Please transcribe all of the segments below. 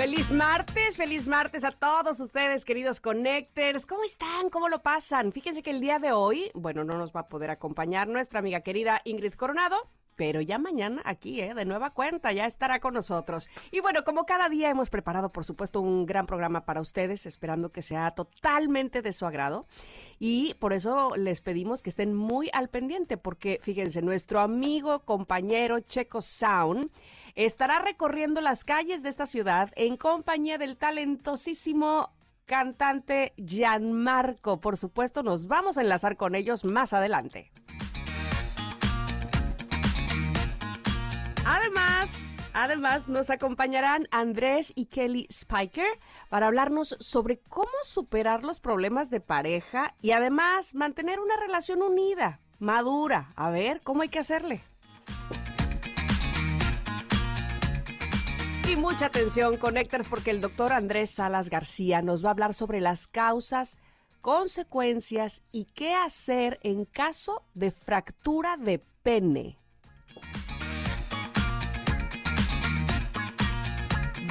Feliz martes, feliz martes a todos ustedes, queridos connectors. ¿Cómo están? ¿Cómo lo pasan? Fíjense que el día de hoy, bueno, no nos va a poder acompañar nuestra amiga querida Ingrid Coronado, pero ya mañana aquí, ¿eh? de nueva cuenta, ya estará con nosotros. Y bueno, como cada día hemos preparado, por supuesto, un gran programa para ustedes, esperando que sea totalmente de su agrado. Y por eso les pedimos que estén muy al pendiente, porque fíjense, nuestro amigo, compañero Checo Sound estará recorriendo las calles de esta ciudad en compañía del talentosísimo cantante Gianmarco. Por supuesto, nos vamos a enlazar con ellos más adelante. Además, además nos acompañarán Andrés y Kelly Spiker para hablarnos sobre cómo superar los problemas de pareja y además mantener una relación unida, madura. A ver, ¿cómo hay que hacerle? Y mucha atención, Connectors, porque el doctor Andrés Salas García nos va a hablar sobre las causas, consecuencias y qué hacer en caso de fractura de pene.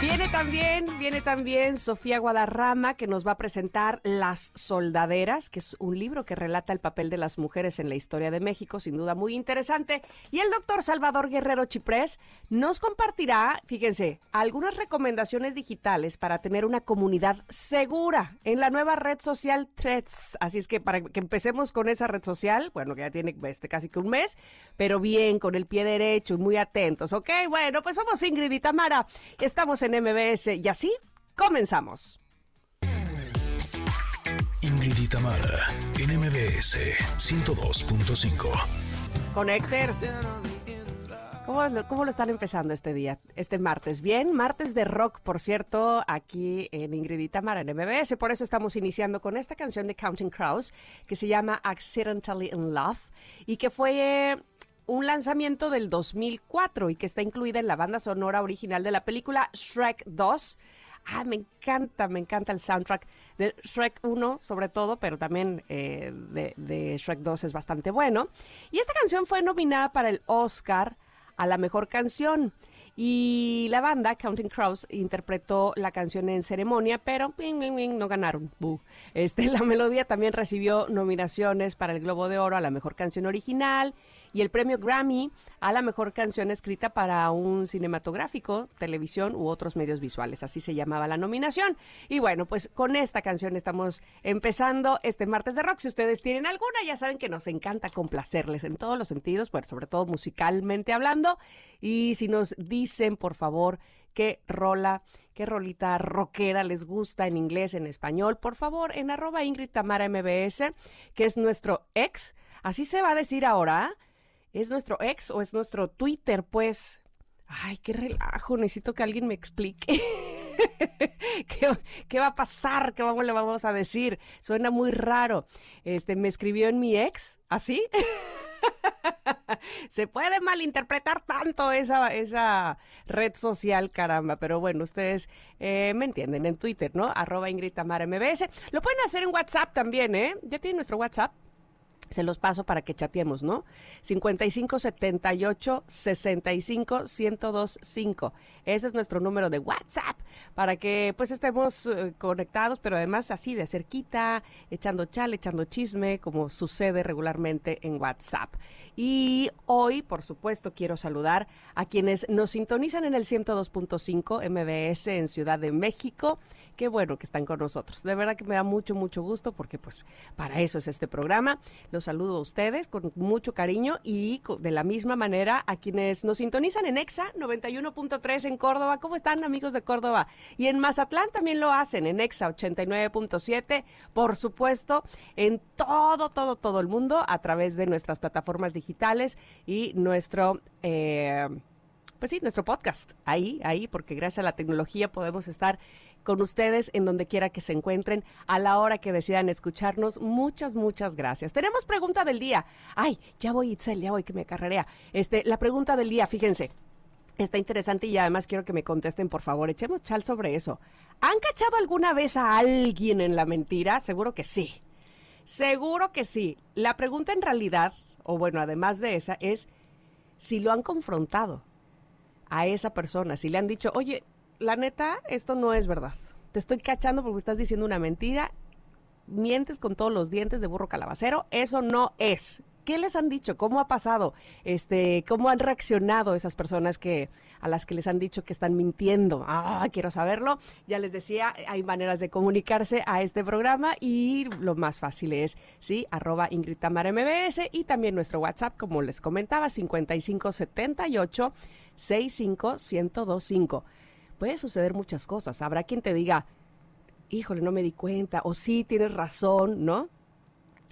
Viene también, viene también Sofía Guadarrama que nos va a presentar Las Soldaderas, que es un libro que relata el papel de las mujeres en la historia de México, sin duda muy interesante. Y el doctor Salvador Guerrero Chiprés nos compartirá, fíjense, algunas recomendaciones digitales para tener una comunidad segura en la nueva red social Threads. Así es que para que empecemos con esa red social, bueno, que ya tiene este, casi que un mes, pero bien, con el pie derecho y muy atentos, ¿ok? Bueno, pues somos Ingrid y Tamara. Estamos en MBS y así comenzamos. Ingrid y Tamara en MBS 102.5. Connectors. ¿Cómo lo, ¿Cómo lo están empezando este día, este martes? Bien, martes de rock, por cierto, aquí en Ingrid y Tamara en MBS. Por eso estamos iniciando con esta canción de Counting Crows que se llama Accidentally in Love y que fue un lanzamiento del 2004 y que está incluida en la banda sonora original de la película Shrek 2. Ah, me encanta, me encanta el soundtrack de Shrek 1 sobre todo, pero también eh, de, Shrek 2 es bastante bueno. Y esta canción fue nominada para el Oscar a la mejor canción. Y la banda Counting Crows interpretó la canción en ceremonia, pero no ganaron. Este, la melodía también recibió nominaciones para el Globo de Oro a la mejor canción original y el premio Grammy a la mejor canción escrita para un cinematográfico, televisión u otros medios visuales. Así se llamaba la nominación. Y bueno, pues con esta canción estamos empezando este martes de rock. Si ustedes tienen alguna, ya saben que nos encanta complacerles en todos los sentidos, bueno, sobre todo musicalmente hablando. Y si nos dicen, por favor, qué rola, qué rolita rockera les gusta en inglés, en español, por favor, en arroba Ingrid Tamara MBS, que es nuestro ex. Así se va a decir ahora. ¿Es nuestro ex o es nuestro Twitter? Pues, ay, qué relajo, necesito que alguien me explique. ¿Qué, va a pasar? ¿Qué vamos, le vamos a decir? Suena muy raro. Este, me escribió en mi ex, ¿así? Se puede malinterpretar tanto esa, esa red social, caramba. Pero bueno, ustedes eh, me entienden en Twitter, ¿no? Arroba Ingrid. Lo pueden hacer en WhatsApp también, ¿eh? ¿Ya tienen nuestro WhatsApp? Se los paso para que chateemos, ¿no? 55 78 65 1025. Ese es nuestro número de WhatsApp para que pues estemos eh, conectados, pero además así de cerquita, echando chal, echando chisme, como sucede regularmente en WhatsApp. Y hoy, por supuesto, quiero saludar a quienes nos sintonizan en el 102.5 MBS en Ciudad de México qué bueno que están con nosotros. De verdad que me da mucho, mucho gusto porque pues para eso es este programa. Los saludo a ustedes con mucho cariño y de la misma manera a quienes nos sintonizan en EXA 91.3 en Córdoba. ¿Cómo están amigos de Córdoba? Y en Mazatlán también lo hacen en EXA 89.7. Por supuesto, en todo, todo, todo el mundo a través de nuestras plataformas digitales y nuestro... Eh, pues sí, nuestro podcast. Ahí, ahí, porque gracias a la tecnología podemos estar con ustedes en donde quiera que se encuentren a la hora que decidan escucharnos. Muchas, muchas gracias. Tenemos pregunta del día. Ay, ya voy, Itzel, ya voy que me carrerea. Este, la pregunta del día, fíjense. Está interesante y además quiero que me contesten, por favor. Echemos chal sobre eso. ¿Han cachado alguna vez a alguien en la mentira? Seguro que sí. Seguro que sí. La pregunta en realidad, o bueno, además de esa, es si lo han confrontado a esa persona, si le han dicho, oye, la neta, esto no es verdad. Te estoy cachando porque estás diciendo una mentira, mientes con todos los dientes de burro calabacero, eso no es. ¿Qué les han dicho? ¿Cómo ha pasado? Este, ¿cómo han reaccionado esas personas que a las que les han dicho que están mintiendo? Ah, quiero saberlo. Ya les decía, hay maneras de comunicarse a este programa y lo más fácil es, sí, arroba Ingrid Tamara MBS y también nuestro WhatsApp, como les comentaba, 5578 65125. Puede suceder muchas cosas. Habrá quien te diga, híjole, no me di cuenta, o sí, tienes razón, ¿no?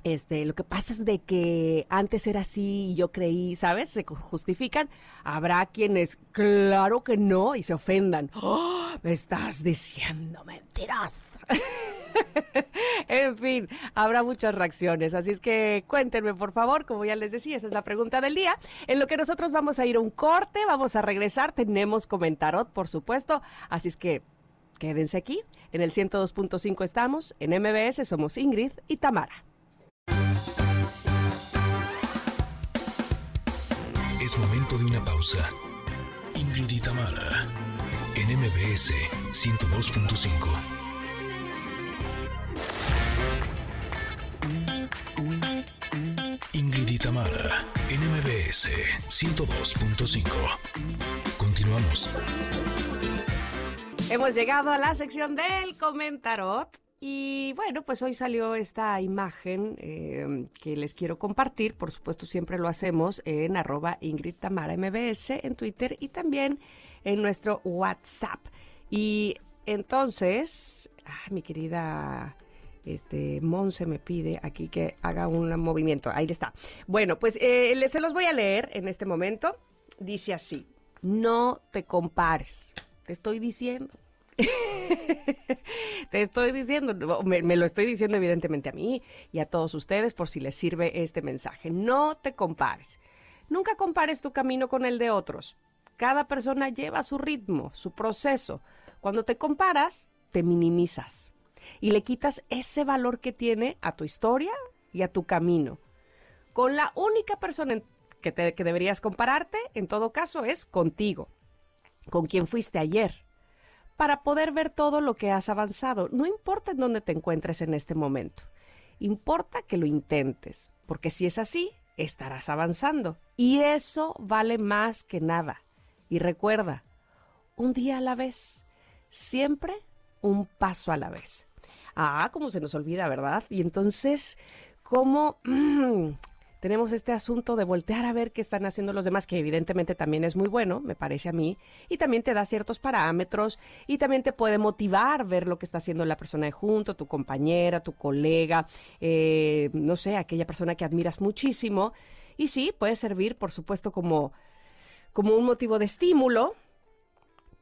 Este, lo que pasa es de que antes era así y yo creí, ¿sabes? Se justifican. Habrá quienes, claro que no, y se ofendan. ¡Oh, me estás diciendo mentiras. en fin, habrá muchas reacciones. Así es que cuéntenme, por favor, como ya les decía, esa es la pregunta del día. En lo que nosotros vamos a ir a un corte, vamos a regresar. Tenemos comentarot, por supuesto. Así es que quédense aquí. En el 102.5 estamos. En MBS somos Ingrid y Tamara. Es momento de una pausa. Ingrid y Tamara. En MBS 102.5. NMBS 102.5. Continuamos. Hemos llegado a la sección del comentarot. Y bueno, pues hoy salió esta imagen eh, que les quiero compartir. Por supuesto, siempre lo hacemos en arroba Ingrid Tamara MBS en Twitter y también en nuestro WhatsApp. Y entonces, mi querida este, Monse me pide aquí que haga un movimiento. Ahí está. Bueno, pues eh, se los voy a leer en este momento. Dice así, no te compares. Te estoy diciendo. te estoy diciendo, me, me, lo estoy diciendo evidentemente a mí y a todos ustedes por si les sirve este mensaje. No te compares. Nunca compares tu camino con el de otros. Cada persona lleva su ritmo, su proceso. Cuando te comparas, te minimizas y le quitas ese valor que tiene a tu historia y a tu camino. Con la única persona que, que deberías compararte, en todo caso, es contigo, con quien fuiste ayer, para poder ver todo lo que has avanzado. No importa en dónde te encuentres en este momento, importa que lo intentes, porque si es así, estarás avanzando. Y eso vale más que nada. Y recuerda, un día a la vez, siempre un paso a la vez. Ah, como se nos olvida, ¿verdad? Y entonces, ¿cómo tenemos este asunto de voltear a ver qué están haciendo los demás, que evidentemente también es muy bueno, me parece a mí, y también te da ciertos parámetros y también te puede motivar ver lo que está haciendo la persona de junto, tu compañera, tu colega, eh, no sé, aquella persona que admiras muchísimo. Y sí, puede servir, por supuesto, como, como un motivo de estímulo,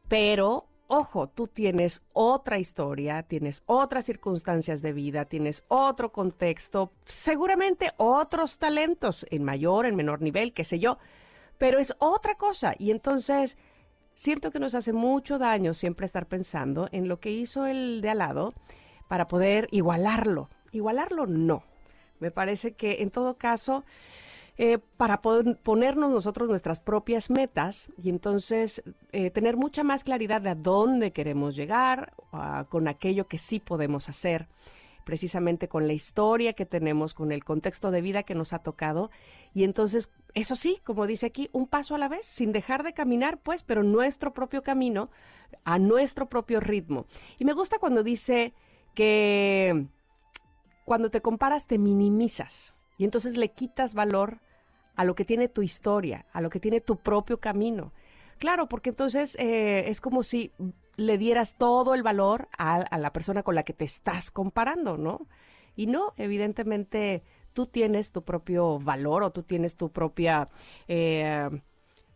pero ojo, tú tienes otra historia, tienes otras circunstancias de vida, tienes otro contexto, seguramente otros talentos en mayor, en menor nivel, qué sé yo, pero es otra cosa. Y entonces siento que nos hace mucho daño siempre estar pensando en lo que hizo el de al lado para poder igualarlo. Igualarlo no. Me parece que en todo caso eh, para poder ponernos nosotros nuestras propias metas y entonces eh, tener mucha más claridad de a dónde queremos llegar, con aquello que sí podemos hacer precisamente con la historia que tenemos, con el contexto de vida que nos ha tocado. Y entonces, eso sí, como dice aquí, un paso a la vez, sin dejar de caminar, pues, pero nuestro propio camino, a nuestro propio ritmo. Y me gusta cuando dice que cuando te comparas te minimizas y entonces le quitas valor a lo que tiene tu historia, a lo que tiene tu propio camino. Claro, porque entonces eh, es como si le dieras todo el valor a, la persona con la que te estás comparando, ¿no? Y no, evidentemente tú tienes tu propio valor o tú tienes tu propia... Eh,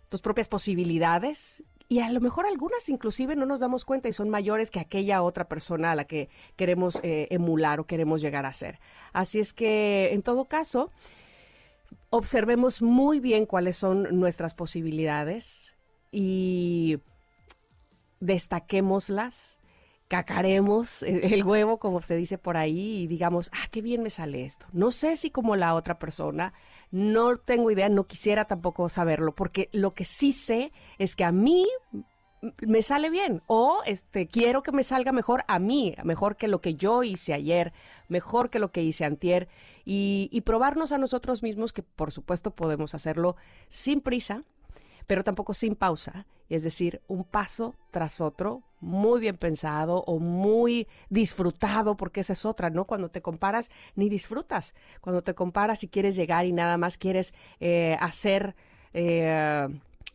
tus propias posibilidades y a lo mejor algunas inclusive no nos damos cuenta y son mayores que aquella otra persona a la que queremos eh, emular o queremos llegar a ser. Así es que, en todo caso, observemos muy bien cuáles son nuestras posibilidades y destaquémoslas, cacaremos el huevo, como se dice por ahí, y digamos, ah, qué bien me sale esto. No sé si como la otra persona, no tengo idea, no quisiera tampoco saberlo, porque lo que sí sé es que a mí me sale bien o este quiero que me salga mejor a mí, mejor que lo que yo hice ayer, mejor que lo que hice antier y, y probarnos a nosotros mismos que por supuesto podemos hacerlo sin prisa, pero tampoco sin pausa, es decir, un paso tras otro, muy bien pensado o muy disfrutado, porque esa es otra, ¿no? Cuando te comparas, ni disfrutas. Cuando te comparas y quieres llegar y nada más quieres eh, hacer... Eh,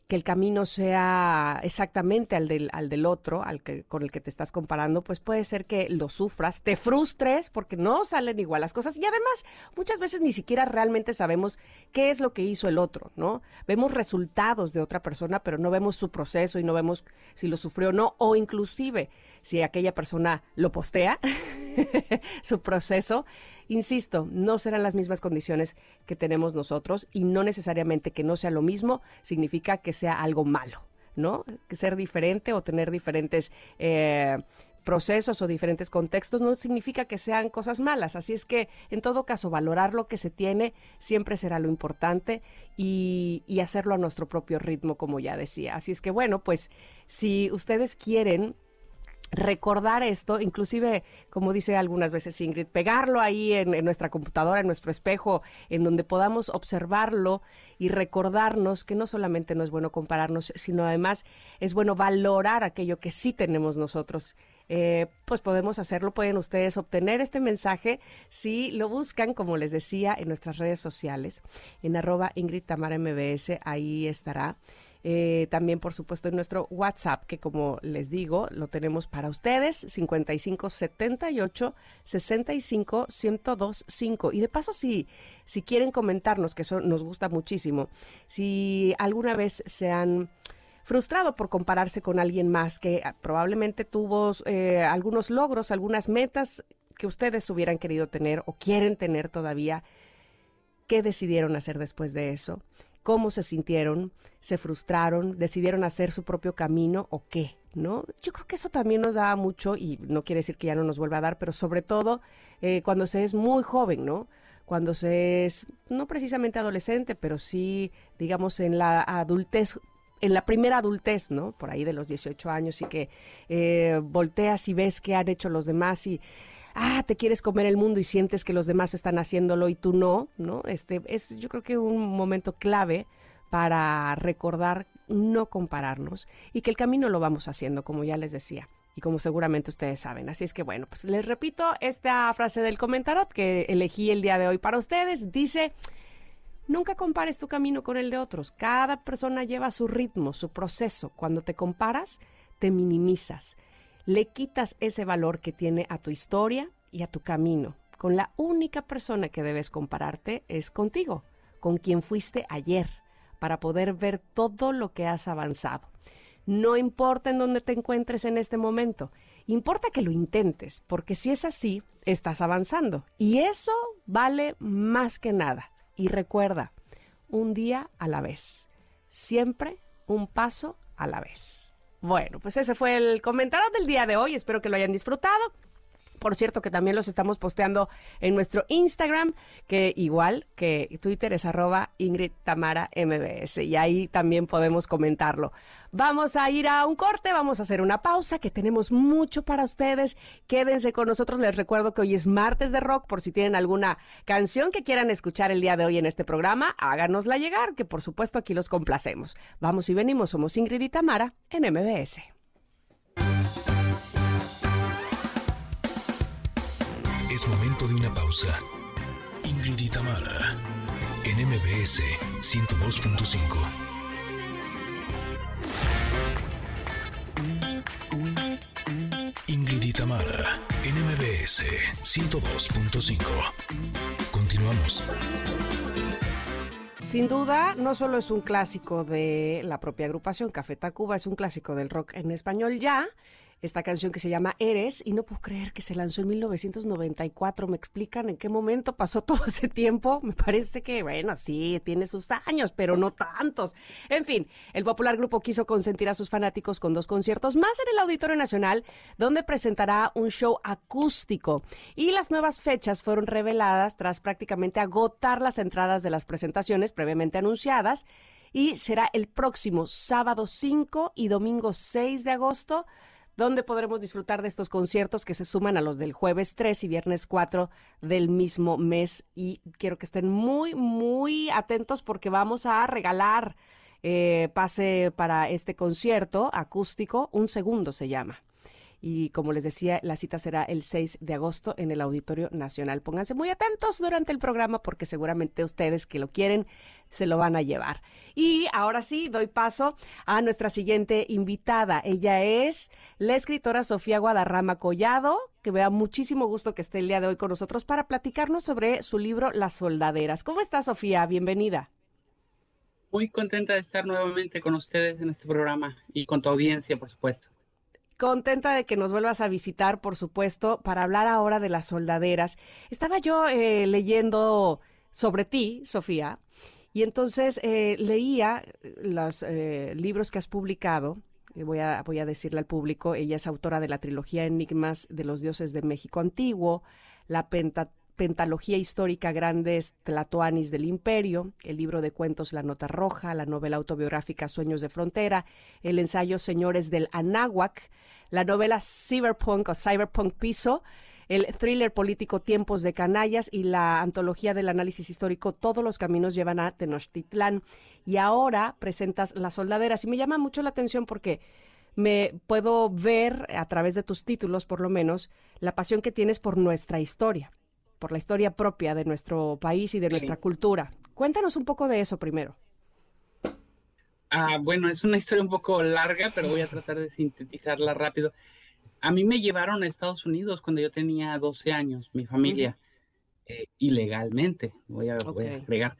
que el camino sea exactamente al del, al del otro, al que, con el que te estás comparando, pues puede ser que lo sufras, te frustres porque no salen igual las cosas y además muchas veces ni siquiera realmente sabemos qué es lo que hizo el otro, ¿no? Vemos resultados de otra persona, pero no vemos su proceso y no vemos si lo sufrió o no, o inclusive si aquella persona lo postea, su proceso, Insisto, no serán las mismas condiciones que tenemos nosotros y no necesariamente que no sea lo mismo significa que sea algo malo, ¿no? Que ser diferente o tener diferentes... Eh, procesos o diferentes contextos no significa que sean cosas malas. Así es que, en todo caso, valorar lo que se tiene siempre será lo importante y, y, hacerlo a nuestro propio ritmo, como ya decía. Así es que, bueno, pues si ustedes quieren recordar esto, inclusive, como dice algunas veces Ingrid, pegarlo ahí en, nuestra computadora, en nuestro espejo, en donde podamos observarlo y recordarnos que no solamente no es bueno compararnos, sino además es bueno valorar aquello que sí tenemos nosotros. Eh, pues podemos hacerlo, pueden ustedes obtener este mensaje si lo buscan, como les decía, en nuestras redes sociales, en arroba Ingrid Tamara ahí estará. Eh, también, por supuesto, en nuestro WhatsApp, que como les digo, lo tenemos para ustedes, 5578 65 1025. Y de paso, si, si quieren comentarnos, que eso nos gusta muchísimo, si alguna vez se han frustrado por compararse con alguien más que ah, probablemente tuvo eh, algunos logros, algunas metas que ustedes hubieran querido tener o quieren tener todavía, ¿qué decidieron hacer después de eso? Cómo se sintieron, se frustraron, decidieron hacer su propio camino o qué, ¿no? Yo creo que eso también nos da mucho y no quiere decir que ya no nos vuelva a dar, pero sobre todo eh, cuando se es muy joven, ¿no? Cuando se es, no precisamente adolescente, pero sí, digamos, en la adultez en la primera adultez, ¿no? Por ahí de los 18 años y que eh, volteas y ves qué han hecho los demás y ah, te quieres comer el mundo y sientes que los demás están haciéndolo y tú no, ¿no? Este es yo creo que un momento clave para recordar no compararnos y que el camino lo vamos haciendo, como ya les decía. Y como seguramente ustedes saben. Así es que bueno, pues les repito esta frase del comentarot que elegí el día de hoy para ustedes. Dice, nunca compares tu camino con el de otros. Cada persona lleva su ritmo, su proceso. Cuando te comparas, te minimizas le quitas ese valor que tiene a tu historia y a tu camino. Con la única persona que debes compararte es contigo, con quien fuiste ayer, para poder ver todo lo que has avanzado. No importa en dónde te encuentres en este momento, importa que lo intentes, porque si es así, estás avanzando. Y eso vale más que nada. Y recuerda, un día a la vez, siempre un paso a la vez. Bueno, pues ese fue el comentario del día de hoy. Espero que lo hayan disfrutado. Por cierto, que también los estamos posteando en nuestro Instagram, que igual que Twitter es arroba Ingrid Tamara MBS. Y ahí también podemos comentarlo. Vamos a ir a un corte, vamos a hacer una pausa, que tenemos mucho para ustedes. Quédense con nosotros. Les recuerdo que hoy es martes de rock. Por si tienen alguna canción que quieran escuchar el día de hoy en este programa, háganosla llegar, que por supuesto aquí los complacemos. Vamos y venimos. Somos Ingrid y Tamara en MBS. Es momento de una pausa. Ingrid y en MBS 102.5. Ingrid Itamara, NMBS 102.5. Continuamos. Sin duda, no solo es un clásico de la propia agrupación Café Tacuba, es un clásico del rock en español ya, esta canción que se llama Eres y no puedo creer que se lanzó en 1994. ¿Me explican en qué momento pasó todo ese tiempo? Me parece que, bueno, sí, tiene sus años, pero no tantos. En fin, el popular grupo quiso consentir a sus fanáticos con dos conciertos más en el Auditorio Nacional, donde presentará un show acústico. Y las nuevas fechas fueron reveladas tras prácticamente agotar las entradas de las presentaciones previamente anunciadas y será el próximo sábado 5 y domingo 6 de agosto donde podremos disfrutar de estos conciertos que se suman a los del jueves 3 y viernes 4 del mismo mes. Y quiero que estén muy, muy atentos porque vamos a regalar eh, pase para este concierto acústico, un segundo se llama. Y como les decía, la cita será el 6 de agosto en el Auditorio Nacional. Pónganse muy atentos durante el programa porque seguramente ustedes que lo quieren se lo van a llevar. Y ahora sí, doy paso a nuestra siguiente invitada. Ella es la escritora Sofía Guadarrama Collado, que me da muchísimo gusto que esté el día de hoy con nosotros para platicarnos sobre su libro Las Soldaderas. ¿Cómo está Sofía? Bienvenida. Muy contenta de estar nuevamente con ustedes en este programa y con tu audiencia, por supuesto. Contenta de que nos vuelvas a visitar, por supuesto, para hablar ahora de las soldaderas. Estaba yo eh, leyendo sobre ti, Sofía, y entonces eh, leía los eh, libros que has publicado. Voy a, voy a decirle al público, ella es autora de la trilogía Enigmas de los Dioses de México Antiguo, la Pentalogía Histórica Grandes Tlatoanis del Imperio, el libro de cuentos La Nota Roja, la novela autobiográfica Sueños de Frontera, el ensayo Señores del Anáhuac, la novela Cyberpunk o Cyberpunk Piso, el thriller político Tiempos de Canallas y la antología del análisis histórico Todos los caminos llevan a Tenochtitlán. Y ahora presentas Las Soldaderas. Y me llama mucho la atención porque me puedo ver a través de tus títulos, por lo menos, la pasión que tienes por nuestra historia, por la historia propia de nuestro país y de nuestra cultura. Cuéntanos un poco de eso primero. Ah, bueno, es una historia un poco larga, pero voy a tratar de sintetizarla rápido. A mí me llevaron a Estados Unidos cuando yo tenía 12 años, mi familia, eh, ilegalmente, voy a, agregar.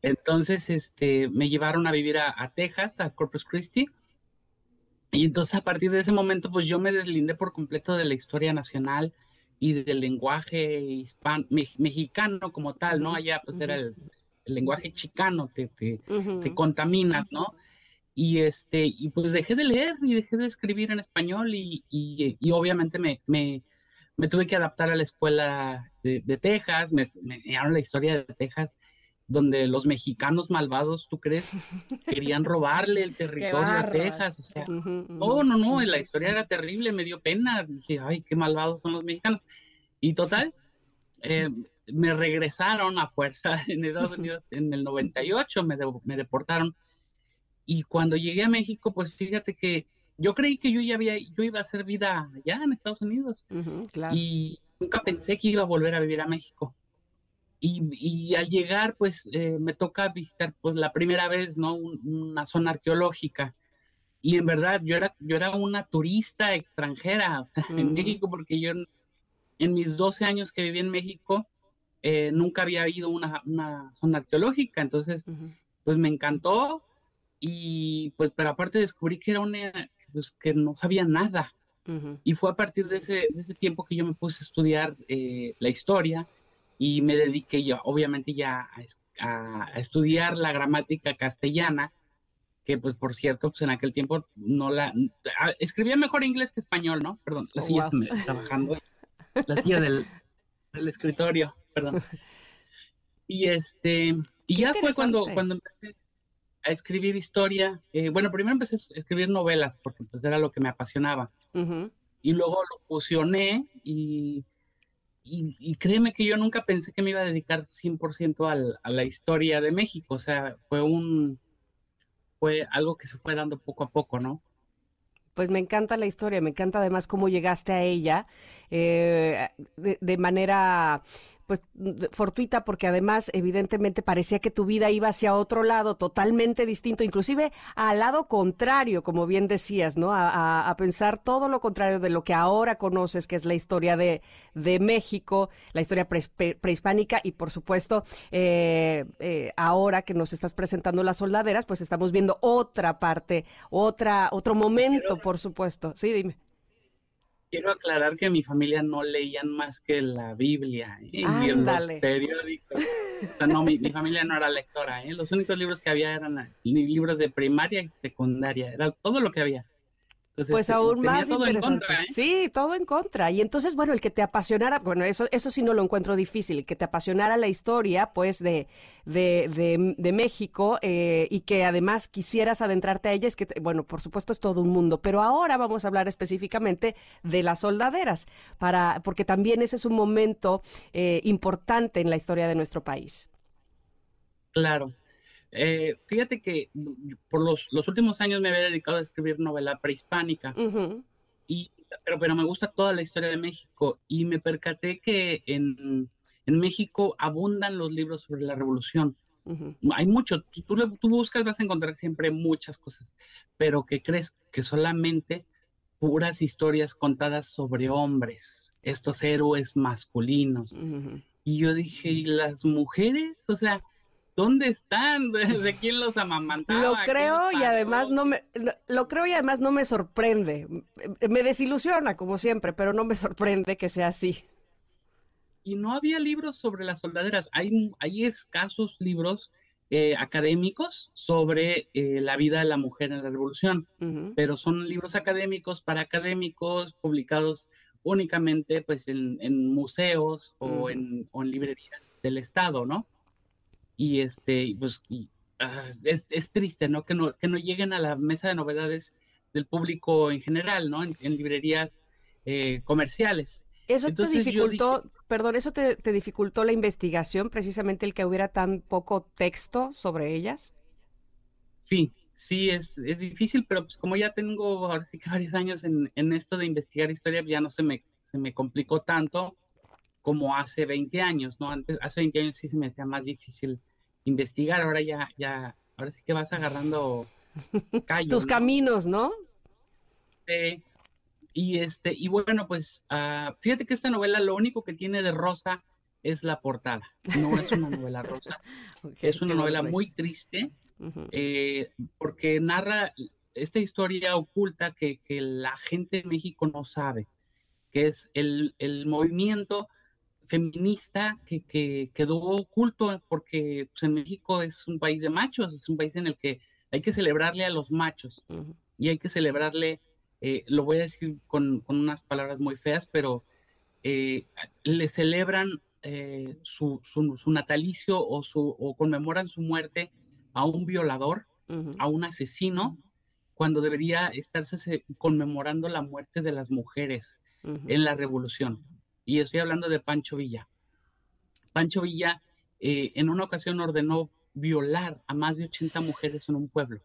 Entonces, este, me llevaron a vivir a, Texas, a Corpus Christi. Y entonces a partir de ese momento, pues yo me deslindé por completo de la historia nacional y del lenguaje hispano, mexicano como tal, ¿no? Allá pues era el, lenguaje chicano, te, te, te, contaminas, ¿no? Y, este, y pues dejé de leer y dejé de escribir en español y, y, obviamente me, me, me, tuve que adaptar a la escuela de, Texas, me, me, enseñaron la historia de Texas, donde los mexicanos malvados, ¿tú crees? Querían robarle el territorio a Texas, o sea, no, no, no, la historia era terrible, me dio pena, dije, ay, qué malvados son los mexicanos. Y total, eh, me regresaron a fuerza en Estados Unidos en el 98, me, me deportaron y cuando llegué a México, pues fíjate que yo creí que yo ya había, yo iba a hacer vida allá en Estados Unidos. Y nunca pensé que iba a volver a vivir a México. Y, y al llegar, pues eh, me toca visitar pues la primera vez, ¿no? una zona arqueológica. Y en verdad yo era, yo era una turista extranjera en México porque yo en, mis 12 años que viví en México eh, nunca había ido a una, una, zona arqueológica. Entonces, pues me encantó y pues, pero aparte descubrí que era una, pues que no sabía nada. Y fue a partir de ese, de ese, tiempo que yo me puse a estudiar eh, la historia y me dediqué yo, obviamente, ya a, a, estudiar la gramática castellana, que pues por cierto, pues en aquel tiempo no la... escribía mejor inglés que español, ¿no? Perdón, la oh, silla trabajando, la silla del, del, escritorio, perdón. Y este, y ya fue cuando, cuando empecé a escribir historia. Eh, bueno, primero empecé a escribir novelas porque pues era lo que me apasionaba. Y luego lo fusioné y, y, créeme que yo nunca pensé que me iba a dedicar 100% al, a la historia de México. O sea, fue un, fue algo que se fue dando poco a poco, ¿no? Pues me encanta la historia, me encanta además cómo llegaste a ella eh, de, de, manera pues fortuita porque además evidentemente parecía que tu vida iba hacia otro lado totalmente distinto, inclusive al lado contrario, como bien decías, ¿no? A, pensar todo lo contrario de lo que ahora conoces, que es la historia de, de México, la historia prehispánica y por supuesto eh, eh, ahora que nos estás presentando las soldaderas, pues estamos viendo otra parte, otra, otro momento, por supuesto. Sí, dime quiero aclarar que mi familia no leían más que la Biblia ¿eh? y los periódicos. no, mi, familia no era lectora. ¿eh? Los únicos libros que había eran libros de primaria y secundaria. Era todo lo que había pues aún más interesante. ¿eh? Sí, todo en contra. Y entonces, bueno, el que te apasionara, bueno, eso, eso sí no lo encuentro difícil, el que te apasionara la historia, pues, de, de, de, México eh, y que además quisieras adentrarte a ella, es que, bueno, por supuesto es todo un mundo. Pero ahora vamos a hablar específicamente de las soldaderas, para, porque también ese es un momento eh, importante en la historia de nuestro país. Claro. Eh, fíjate que por los, los, últimos años me había dedicado a escribir novela prehispánica, y, pero, pero me gusta toda la historia de México y me percaté que en, en México abundan los libros sobre la revolución. Hay mucho, tú, tú, buscas, vas a encontrar siempre muchas cosas, pero que crees que solamente puras historias contadas sobre hombres, estos héroes masculinos. Y yo dije, ¿y las mujeres? O sea, ¿Dónde están? ¿De quién los amamantaba? Lo creo y además no me lo creo y además no me sorprende. Me desilusiona como siempre, pero no me sorprende que sea así. Y no había libros sobre las soldaderas. Hay, hay escasos libros eh, académicos sobre eh, la vida de la mujer en la revolución, pero son libros académicos para académicos publicados únicamente pues en, museos o, en, o en librerías del Estado, ¿no? Y este, pues, ah, es, triste, ¿no? Que, ¿no? que no lleguen a la mesa de novedades del público en general, ¿no? En, librerías eh, comerciales. ¿Eso te dificultó, perdón, eso te, dificultó la investigación, precisamente el que hubiera tan poco texto sobre ellas? Sí, sí, es, es difícil, pero pues como ya tengo ahora sí que varios años en, en esto de investigar historia, ya no se me, se me complicó tanto como hace 20 años, ¿no? Antes, hace 20 años sí se me hacía más difícil investigar, ahora ya, ya, ahora sí que vas agarrando tus caminos, ¿no? Y este, y bueno, pues uh, fíjate que esta novela lo único que tiene de rosa es la portada. No es una novela rosa. es una novela muy triste eh, porque narra esta historia oculta que, que, la gente de México no sabe, que es el, el movimiento feminista que, quedó oculto porque pues, en México es un país de machos, es un país en el que hay que celebrarle a los machos y hay que celebrarle, eh, lo voy a decir con, unas palabras muy feas, pero eh, le celebran eh, su, natalicio o, su, o conmemoran su muerte a un violador, a un asesino, cuando debería estarse conmemorando la muerte de las mujeres en la revolución y estoy hablando de Pancho Villa. Pancho Villa eh, en una ocasión ordenó violar a más de 80 mujeres en un pueblo.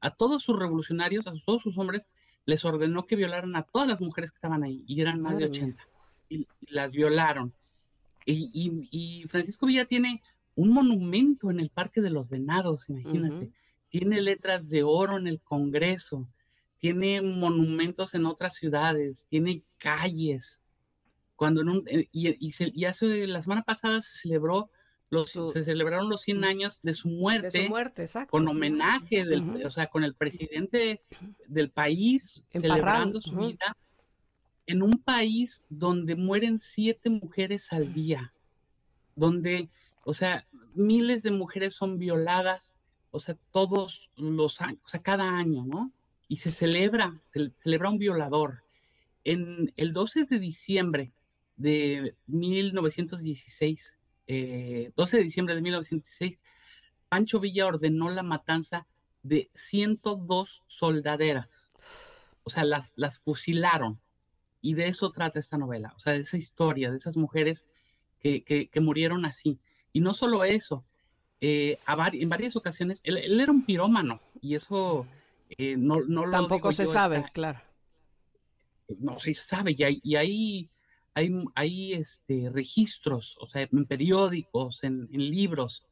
A todos sus revolucionarios, a todos sus hombres, les ordenó que violaran a todas las mujeres que estaban ahí, y eran más de 80, y, las violaron. Y, Francisco Villa tiene un monumento en el Parque de los Venados, imagínate. Tiene letras de oro en el Congreso, tiene monumentos en otras ciudades, tiene calles, cuando eh, y, hace la semana pasada se celebró los, se celebraron los 100 años de su muerte, con homenaje, del, o sea, con el presidente del país celebrando su vida, en un país donde mueren siete mujeres al día, donde, o sea, miles de mujeres son violadas, o sea, todos los años, o sea, cada año, ¿no? Y se celebra, se celebra un violador. En el 12 de diciembre de 1916, 12 eh, de diciembre de 1916, Pancho Villa ordenó la matanza de 102 soldaderas. O sea, las, las fusilaron. Y de eso trata esta novela, o sea, de esa historia, de esas mujeres que, que, murieron así. Y no solo eso, eh, en varias ocasiones, él, era un pirómano, y eso eh, no, no, Tampoco se sabe, claro. No se sabe, y hay, y hay hay, hay este, registros, o sea, en periódicos, en, libros.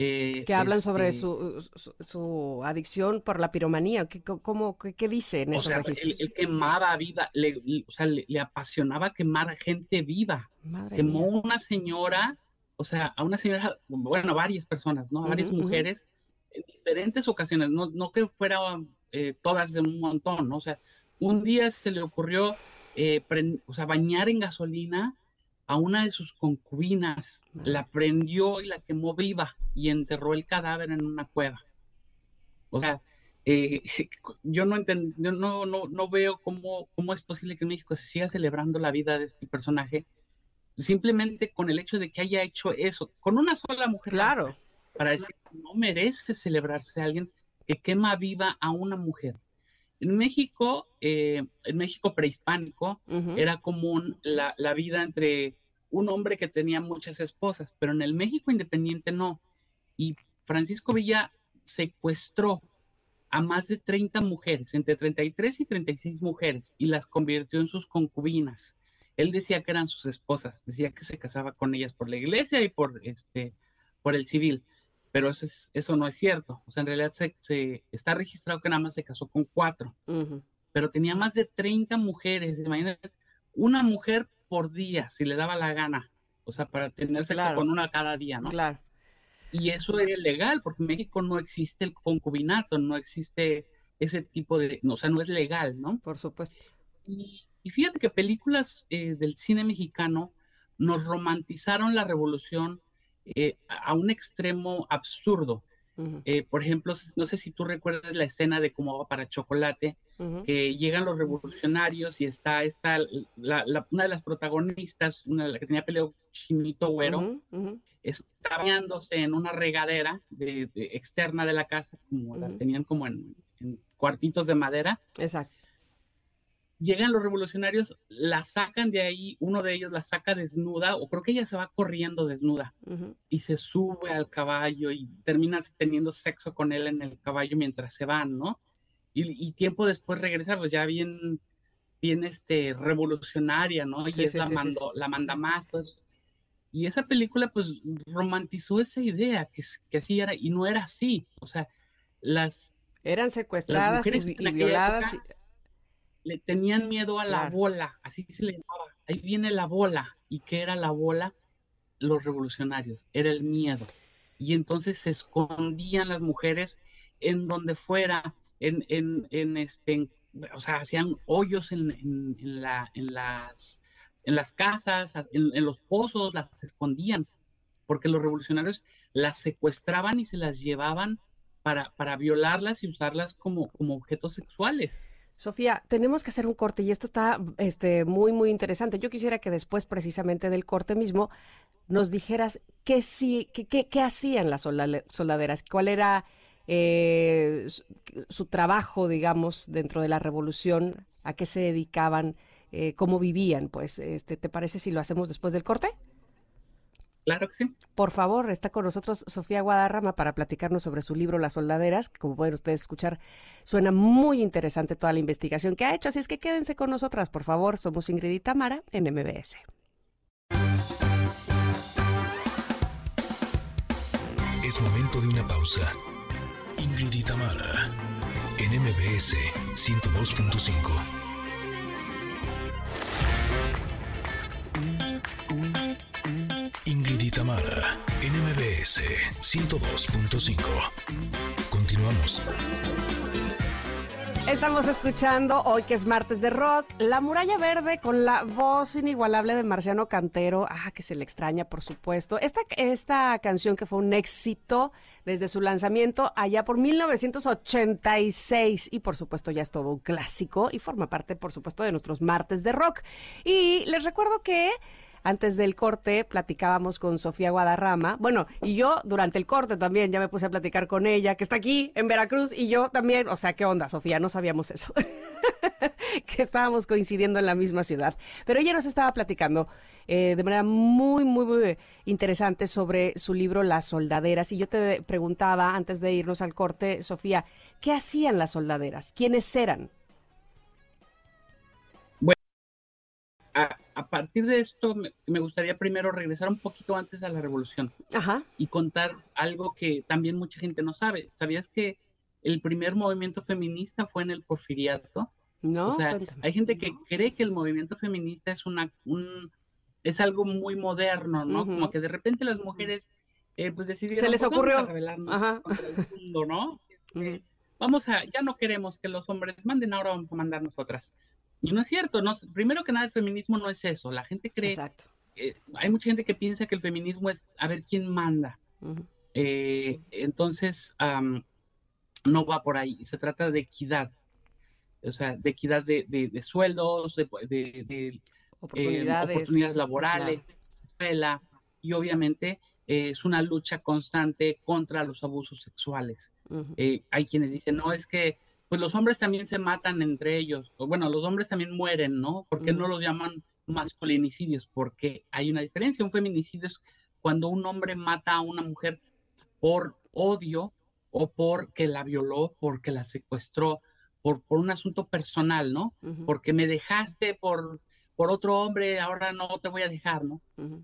Eh, que hablan sobre este su, su, adicción por la piromanía. ¿Qué, cómo, qué, dice en esos sea, registros? Él, quemaba viva, le, o sea, le, apasionaba quemar gente viva. Quemó una señora, o sea, a una señora, bueno, a varias personas, ¿no? A varias mujeres en diferentes ocasiones, no, no que fueran eh, todas de un montón, ¿no? O sea, un día se le ocurrió eh, o sea, bañar en gasolina a una de sus concubinas, la prendió y la quemó viva y enterró el cadáver en una cueva. O sea, eh, yo no entiendo, no, no, no veo cómo, cómo es posible que en México se siga celebrando la vida de este personaje simplemente con el hecho de que haya hecho eso, con una sola mujer. Claro. Para decir, no merece celebrarse a alguien que quema viva a una mujer. En México, eh, en México prehispánico, era común la, vida entre un hombre que tenía muchas esposas, pero en el México independiente no. Y Francisco Villa secuestró a más de 30 mujeres, entre 33 y 36 mujeres, y las convirtió en sus concubinas. Él decía que eran sus esposas, decía que se casaba con ellas por la iglesia y por, este, por el civil pero eso, eso no es cierto. O sea, en realidad se, está registrado que nada más se casó con cuatro, pero tenía más de 30 mujeres. Imagínate, una mujer por día, si le daba la gana. O sea, para tener sexo con una cada día, ¿no? Claro. Y eso era ilegal, porque en México no existe el concubinato, no existe ese tipo de, o sea, no es legal, ¿no? Por supuesto. Y, fíjate que películas eh, del cine mexicano nos romantizaron la revolución eh, a un extremo absurdo. Eh, por ejemplo, no sé si tú recuerdas la escena de cómo va para chocolate, que llegan los revolucionarios y está, está una de las protagonistas, una de las que tenía peleo chinito güero, está bañándose en una regadera de, externa de la casa, como las tenían como en, en, cuartitos de madera. Exacto llegan los revolucionarios, la sacan de ahí, uno de ellos la saca desnuda, o creo que ella se va corriendo desnuda, y se sube al caballo y termina teniendo sexo con él en el caballo mientras se van, ¿no? Y, tiempo después regresa, pues ya bien, bien este, revolucionaria, ¿no? Y es la, mando, la manda más, todo Y esa película, pues, romantizó esa idea, que, que así era, y no era así, o sea, las... Eran secuestradas y, violadas le tenían miedo a la bola, así se le llamaba. Ahí viene la bola. ¿Y qué era la bola? Los revolucionarios, era el miedo. Y entonces se escondían las mujeres en donde fuera, en, en, en este, o sea, hacían hoyos en, en, la, en, las, en las casas, en, los pozos, las escondían, porque los revolucionarios las secuestraban y se las llevaban para, para violarlas y usarlas como, como objetos sexuales. Sofía, tenemos que hacer un corte y esto está este, muy, muy interesante. Yo quisiera que después, precisamente del corte mismo, nos dijeras qué, sí, qué, qué, hacían las soldaderas, cuál era eh, su, trabajo, digamos, dentro de la revolución, a qué se dedicaban, eh, cómo vivían. Pues, este, ¿te parece si lo hacemos después del corte? Claro que sí. Por favor, está con nosotros Sofía Guadarrama para platicarnos sobre su libro Las Soldaderas, que como pueden ustedes escuchar, suena muy interesante toda la investigación que ha hecho, así es que quédense con nosotras, por favor. Somos Ingrid y Tamara en MBS. Es momento de una pausa. Ingrid y Tamara en MBS 102.5. NMBS 102.5. Continuamos. Estamos escuchando hoy que es martes de rock, La Muralla Verde con la voz inigualable de Marciano Cantero, ah, que se le extraña por supuesto. Esta, esta canción que fue un éxito desde su lanzamiento allá por 1986 y por supuesto ya es todo un clásico y forma parte por supuesto de nuestros martes de rock. Y les recuerdo que antes del corte platicábamos con Sofía Guadarrama. Bueno, y yo durante el corte también ya me puse a platicar con ella, que está aquí en Veracruz, y yo también, o sea, ¿qué onda, Sofía? No sabíamos eso. que estábamos coincidiendo en la misma ciudad. Pero ella nos estaba platicando eh, de manera muy, muy, muy interesante sobre su libro Las soldaderas. Y yo te preguntaba, antes de irnos al corte, Sofía, ¿qué hacían las soldaderas? ¿Quiénes eran? A, partir de esto me, gustaría primero regresar un poquito antes a la revolución y contar algo que también mucha gente no sabe. ¿Sabías que el primer movimiento feminista fue en el porfiriato? No. O sea, hay gente que cree que el movimiento feminista es una un es algo muy moderno, ¿no? Como que de repente las mujeres eh, pues decidieron se les pues, ocurrió Ajá. mundo, ¿no? Eh, vamos a ya no queremos que los hombres manden, ahora vamos a mandar nosotras. Y no es cierto, no, primero que nada el feminismo no es eso, la gente cree, Exacto. hay mucha gente que piensa que el feminismo es a ver quién manda. Eh, entonces, no va por ahí, se trata de equidad, o sea, de equidad de, de, sueldos, de, de oportunidades, oportunidades, laborales, escuela, y obviamente eh, es una lucha constante contra los abusos sexuales. Eh, hay quienes dicen, no, es que pues los hombres también se matan entre ellos, o bueno, los hombres también mueren, ¿no? ¿Por qué no los llaman masculinicidios? Porque hay una diferencia, un feminicidio es cuando un hombre mata a una mujer por odio o porque la violó, porque la secuestró, por, por un asunto personal, ¿no? Porque me dejaste por, por otro hombre, ahora no te voy a dejar, ¿no?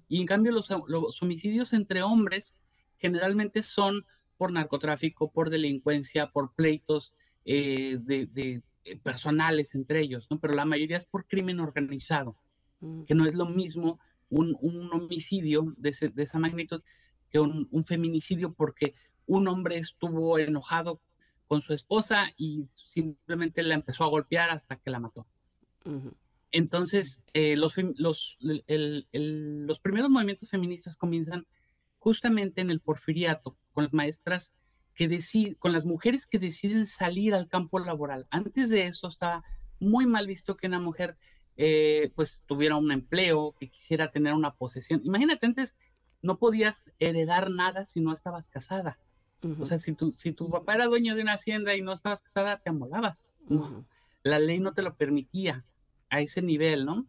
Y en cambio los, los homicidios entre hombres generalmente son por narcotráfico, por delincuencia, por pleitos, eh, de, eh, personales entre ellos, ¿no? Pero la mayoría es por crimen organizado, mm. que no es lo mismo un, homicidio de, esa magnitud que un, feminicidio porque un hombre estuvo enojado con su esposa y simplemente la empezó a golpear hasta que la mató. Entonces, eh, los, los, los primeros movimientos feministas comienzan justamente en el porfiriato, con las maestras que con las mujeres que deciden salir al campo laboral. Antes de eso estaba muy mal visto que una mujer eh, pues tuviera un empleo, que quisiera tener una posesión. Imagínate, antes no podías heredar nada si no estabas casada. O sea, si tu, si tu papá era dueño de una hacienda y no estabas casada, te amolabas. La ley no te lo permitía a ese nivel, ¿no?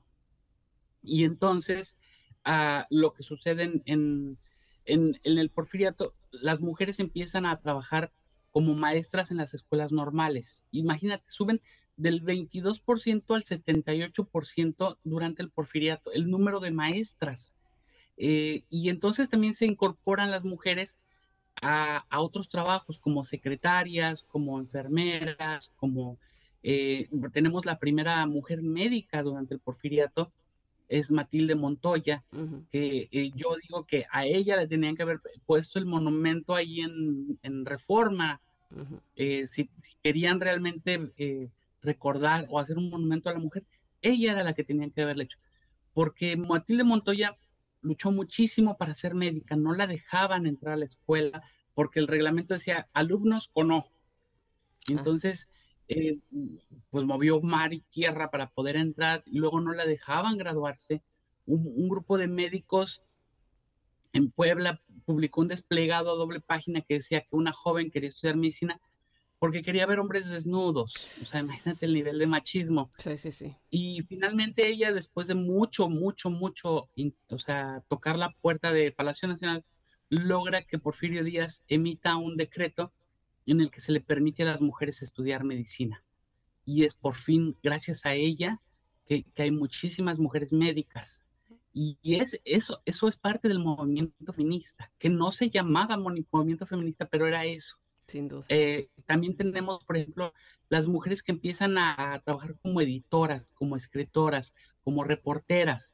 Y entonces, ah, lo que sucede en, en, el porfiriato, las mujeres empiezan a trabajar como maestras en las escuelas normales. Imagínate, suben del 22% al 78% durante el porfiriato, el número de maestras. Eh, y entonces también se incorporan las mujeres a, otros trabajos como secretarias, como enfermeras, como eh, tenemos la primera mujer médica durante el porfiriato, es Matilde Montoya, que eh, yo digo que a ella le tenían que haber puesto el monumento ahí en, reforma, eh, si, querían realmente eh, recordar o hacer un monumento a la mujer, ella era la que tenían que haberle hecho, porque Matilde Montoya luchó muchísimo para ser médica, no la dejaban entrar a la escuela porque el reglamento decía alumnos o no. Ah. Entonces, eh, pues movió mar y tierra para poder entrar y luego no la dejaban graduarse. Un, grupo de médicos en Puebla publicó un desplegado a doble página que decía que una joven quería estudiar medicina porque quería ver hombres desnudos. O sea, imagínate el nivel de machismo. Sí, sí, sí. Y finalmente ella, después de mucho, mucho, mucho, o sea, tocar la puerta de Palacio Nacional, logra que Porfirio Díaz emita un decreto en el que se le permite a las mujeres estudiar medicina. Y es por fin gracias a ella que, hay muchísimas mujeres médicas. Y es, eso, eso es parte del movimiento feminista, que no se llamaba movimiento feminista, pero era eso. Sin duda. Eh, también tenemos, por ejemplo, las mujeres que empiezan a, trabajar como editoras, como escritoras, como reporteras.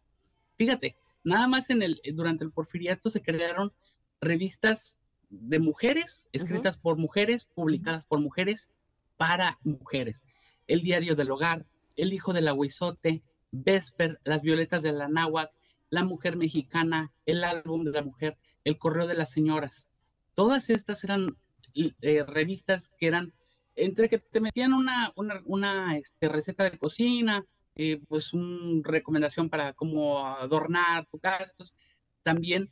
Fíjate, nada más en el, durante el porfiriato se crearon revistas de mujeres, escritas por mujeres, publicadas por mujeres, para mujeres. El diario del hogar, El hijo del aguizote, Vesper, Las violetas de la náhuatl, La mujer mexicana, El álbum de la mujer, El correo de las señoras. Todas estas eran eh, revistas que eran entre que te metían una, una, este, receta de cocina, eh, pues una recomendación para cómo adornar tu casa, también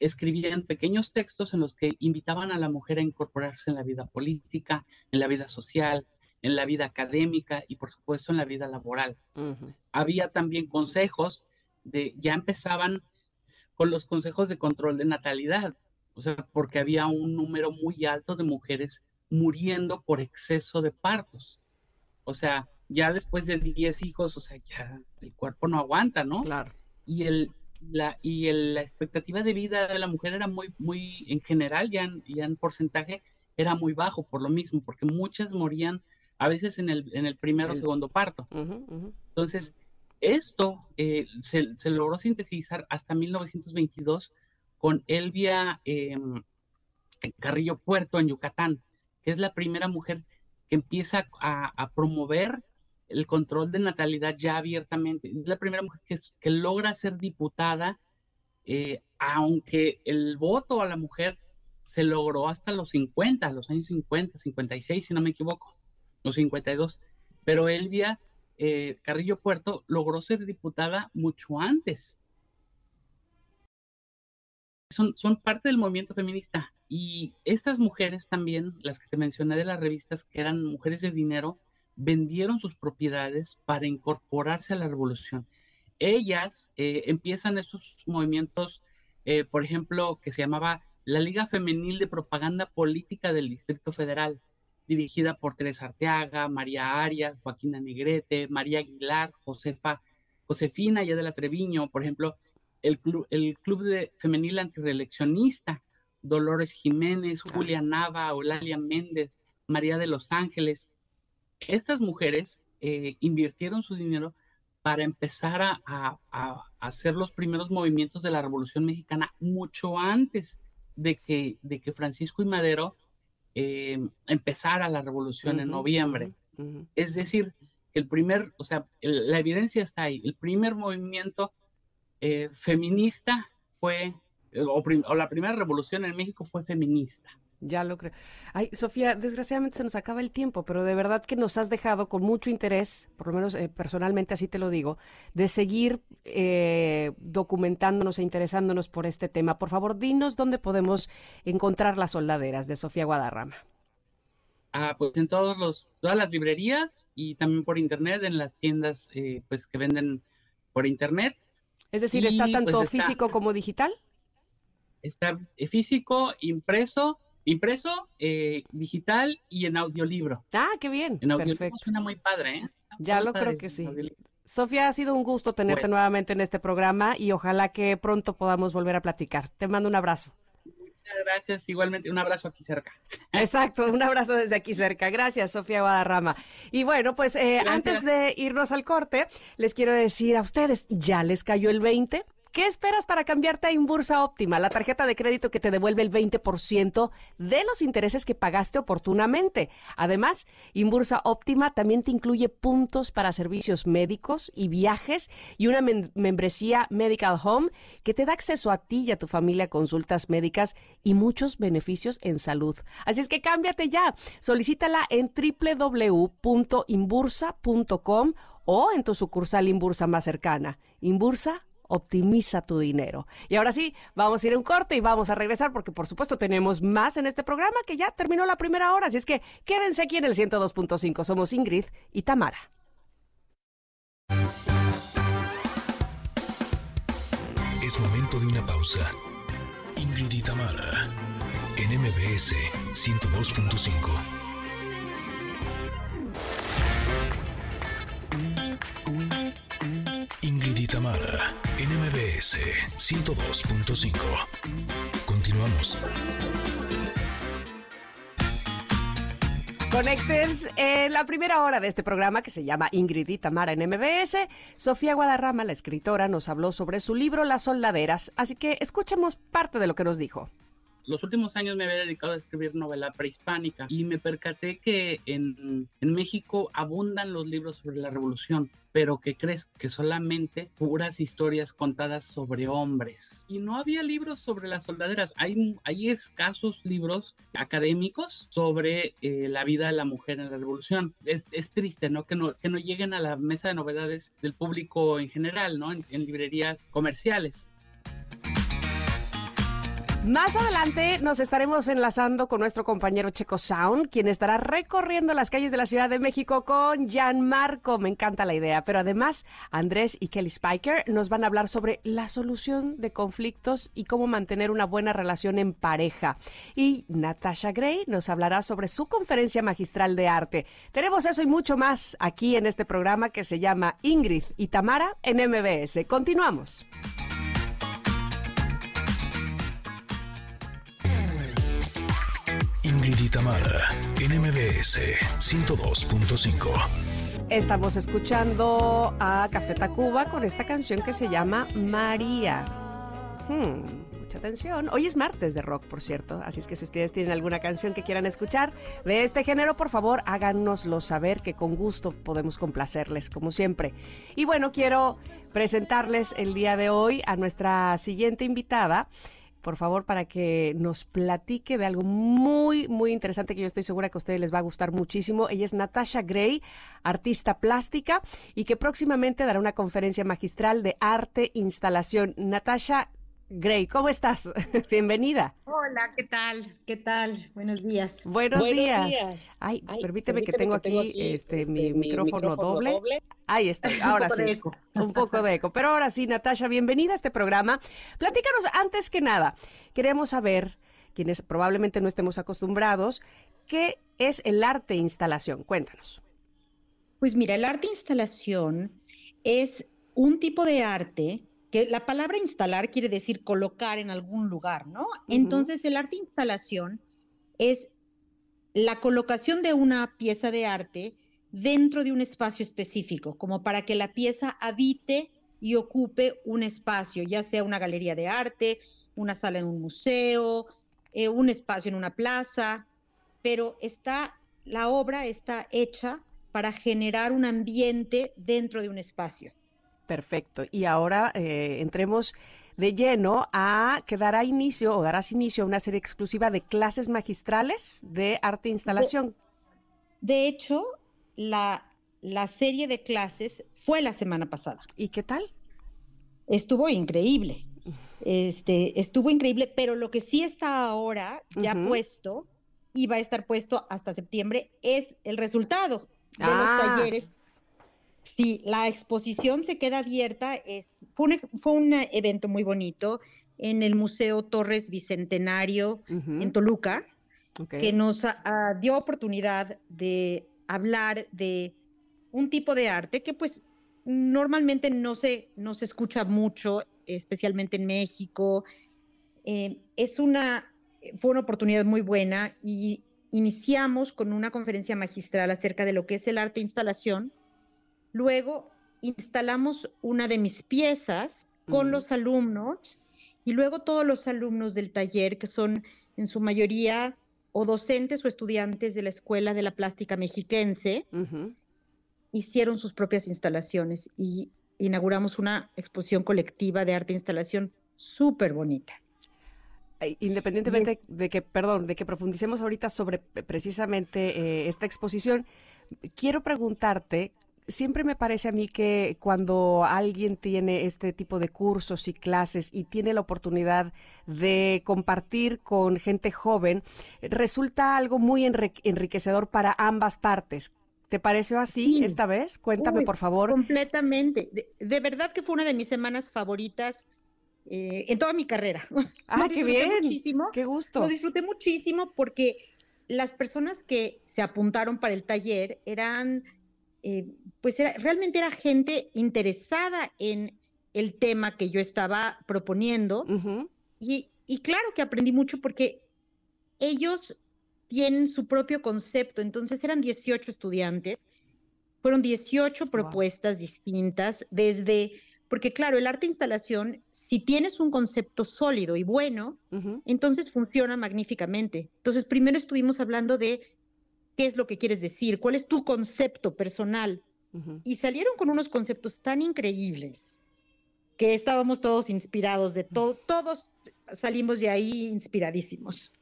escribían pequeños textos en los que invitaban a la mujer a incorporarse en la vida política, en la vida social, en la vida académica y por supuesto en la vida laboral. Había también consejos de, ya empezaban con los consejos de control de natalidad, o sea, porque había un número muy alto de mujeres muriendo por exceso de partos. O sea, ya después de 10 hijos, o sea, ya el cuerpo no aguanta, ¿no? Claro. Y el, la, y la expectativa de vida de la mujer era muy, muy, en general, ya en, ya en porcentaje, era muy bajo por lo mismo, porque muchas morían a veces en el, en el primer o segundo parto. Entonces, esto eh, se, se, logró sintetizar hasta 1922 con Elvia em, Carrillo Puerto en Yucatán, que es la primera mujer que empieza a, promover el control de natalidad ya abiertamente. Es la primera mujer que, logra ser diputada, eh, aunque el voto a la mujer se logró hasta los 50, los años 50, 56, si no me equivoco, los 52. Pero Elvia eh, Carrillo Puerto logró ser diputada mucho antes. Son, son parte del movimiento feminista. Y estas mujeres también, las que te mencioné de las revistas, que eran mujeres de dinero, vendieron sus propiedades para incorporarse a la revolución. Ellas eh, empiezan estos movimientos, eh, por ejemplo, que se llamaba la Liga Femenil de Propaganda Política del Distrito Federal, dirigida por Teresa Arteaga, María Arias, Joaquina Negrete, María Aguilar, Josefa, Josefina ya de la Treviño, por ejemplo, el club, el club de femenil antireeleccionista, Dolores Jiménez, Julia Nava, Eulalia Méndez, María de los Ángeles. Estas mujeres eh, invirtieron su dinero para empezar a, hacer los primeros movimientos de la Revolución Mexicana mucho antes de que, de que Francisco y Madero eh, empezara la revolución en noviembre. Es decir, el primer, o sea, la evidencia está ahí. El primer movimiento eh, feminista fue o, la primera revolución en México fue feminista. Ya lo creo. Ay, Sofía, desgraciadamente se nos acaba el tiempo, pero de verdad que nos has dejado con mucho interés, por lo menos eh, personalmente así te lo digo, de seguir eh, documentándonos e interesándonos por este tema. Por favor, dinos dónde podemos encontrar las soldaderas de Sofía Guadarrama. Ah, pues en todos los, todas las librerías y también por internet, en las tiendas eh, pues que venden por internet. Es decir, ¿está pues, tanto físico como digital? Está físico, impreso, impreso, eh, digital y en audiolibro. Ah, qué bien. En audiolibro Perfecto. suena muy padre, ¿eh? Ya lo creo que sí. Sofía, ha sido un gusto tenerte nuevamente en este programa y ojalá que pronto podamos volver a platicar. Te mando un abrazo. Muchas gracias, igualmente un abrazo aquí cerca. Exacto, un abrazo desde aquí cerca. Gracias, Sofía Guadarrama. Y bueno, pues eh, antes de irnos al corte, les quiero decir a ustedes, ¿ya les cayó el 20? ¿Qué esperas para cambiarte a Inbursa Óptima, la tarjeta de crédito que te devuelve el 20% de los intereses que pagaste oportunamente? Además, Inbursa Óptima también te incluye puntos para servicios médicos y viajes y una membresía Medical Home que te da acceso a ti y a tu familia a consultas médicas y muchos beneficios en salud. Así es que cámbiate ya. Solicítala en www.inbursa.com o en tu sucursal Inbursa más cercana. Inbursa optimiza tu dinero. Y ahora sí, vamos a ir a un corte y vamos a regresar porque por supuesto tenemos más en este programa que ya terminó la primera hora, así es que quédense aquí en el 102.5. Somos Ingrid y Tamara. Es momento de una pausa. Ingrid y Tamara en MBS 102.5. Tamara, NMBS 102.5. Continuamos. Connectors, en la primera hora de este programa que se llama Ingrid y Tamara en MBS, Sofía Guadarrama, la escritora, nos habló sobre su libro Las soldaderas, así que escuchemos parte de lo que nos dijo los últimos años me había dedicado a escribir novela prehispánica y me percaté que en, en México abundan los libros sobre la revolución, pero que crees que solamente puras historias contadas sobre hombres. Y no había libros sobre las soldaderas. Hay, hay escasos libros académicos sobre eh, la vida de la mujer en la revolución. Es, es, triste, ¿no? Que, ¿no? que no lleguen a la mesa de novedades del público en general, ¿no? en librerías comerciales. Más adelante nos estaremos enlazando con nuestro compañero Checo Sound, quien estará recorriendo las calles de la Ciudad de México con Marco. Me encanta la idea. Pero además, Andrés y Kelly Spiker nos van a hablar sobre la solución de conflictos y cómo mantener una buena relación en pareja. Y Natasha Gray nos hablará sobre su conferencia magistral de arte. Tenemos eso y mucho más aquí en este programa que se llama Ingrid y Tamara en MBS. Continuamos. Ingrid y Tamara, NMBS 102.5. Estamos escuchando a Café Tacuba con esta canción que se llama María. Hmm, mucha atención. Hoy es martes de rock, por cierto, así es que si ustedes tienen alguna canción que quieran escuchar de este género, por favor háganoslo saber que con gusto podemos complacerles, como siempre. Y bueno, quiero presentarles el día de hoy a nuestra siguiente invitada por favor, para que nos platique de algo muy, muy interesante que yo estoy segura que a ustedes les va a gustar muchísimo. Ella es Natasha Gray, artista plástica, y que próximamente dará una conferencia magistral de arte instalación. Natasha, Gray, ¿cómo estás? Bienvenida. Hola, ¿qué tal? ¿Qué tal? Buenos días. Buenos, días. Ay, permíteme, que tengo aquí, este, este, mi, micrófono, doble. Ahí está, ahora sí. Un poco de eco. Pero ahora sí, Natasha, bienvenida a este programa. Platícanos, antes que nada, queremos saber, quienes probablemente no estemos acostumbrados, ¿qué es el arte instalación? Cuéntanos. Pues mira, el arte instalación es un tipo de arte que la palabra instalar quiere decir colocar en algún lugar, ¿no? Entonces el arte instalación es la colocación de una pieza de arte dentro de un espacio específico, como para que la pieza habite y ocupe un espacio, ya sea una galería de arte, una sala en un museo, eh, un espacio en una plaza, pero está, la obra está hecha para generar un ambiente dentro de un espacio. Perfecto. Y ahora eh, entremos de lleno a que dará inicio o darás inicio a una serie exclusiva de clases magistrales de arte e instalación. De, hecho, la, la serie de clases fue la semana pasada. ¿Y qué tal? Estuvo increíble. Este, estuvo increíble, pero lo que sí está ahora ya puesto y va a estar puesto hasta septiembre es el resultado de los ah. talleres Sí, la exposición se queda abierta. Es, fue, un, fue un evento muy bonito en el Museo Torres Bicentenario en Toluca, que nos dio oportunidad de hablar de un tipo de arte que pues normalmente no se, no se escucha mucho, especialmente en México. Eh, es una, fue una oportunidad muy buena y iniciamos con una conferencia magistral acerca de lo que es el arte instalación Luego instalamos una de mis piezas con los alumnos y luego todos los alumnos del taller, que son en su mayoría o docentes o estudiantes de la Escuela de la Plástica Mexiquense, hicieron sus propias instalaciones y inauguramos una exposición colectiva de arte e instalación súper bonita. Independientemente de que, perdón, de que profundicemos ahorita sobre precisamente eh, esta exposición, quiero preguntarte siempre me parece a mí que cuando alguien tiene este tipo de cursos y clases y tiene la oportunidad de compartir con gente joven, resulta algo muy enriquecedor para ambas partes. ¿Te pareció así esta vez? Cuéntame, por favor. Completamente. De, verdad que fue una de mis semanas favoritas eh, en toda mi carrera. Ah, qué bien. Muchísimo. Qué gusto. Lo disfruté muchísimo porque las personas que se apuntaron para el taller eran eh, pues realmente era gente interesada en el tema que yo estaba proponiendo. y, y, claro que aprendí mucho porque ellos tienen su propio concepto. Entonces eran 18 estudiantes, fueron 18 propuestas distintas desde, porque claro, el arte instalación, si tienes un concepto sólido y bueno, entonces funciona magníficamente. Entonces primero estuvimos hablando de qué es lo que quieres decir, cuál es tu concepto personal. Y salieron con unos conceptos tan increíbles que estábamos todos inspirados de todo, todos salimos de ahí inspiradísimos.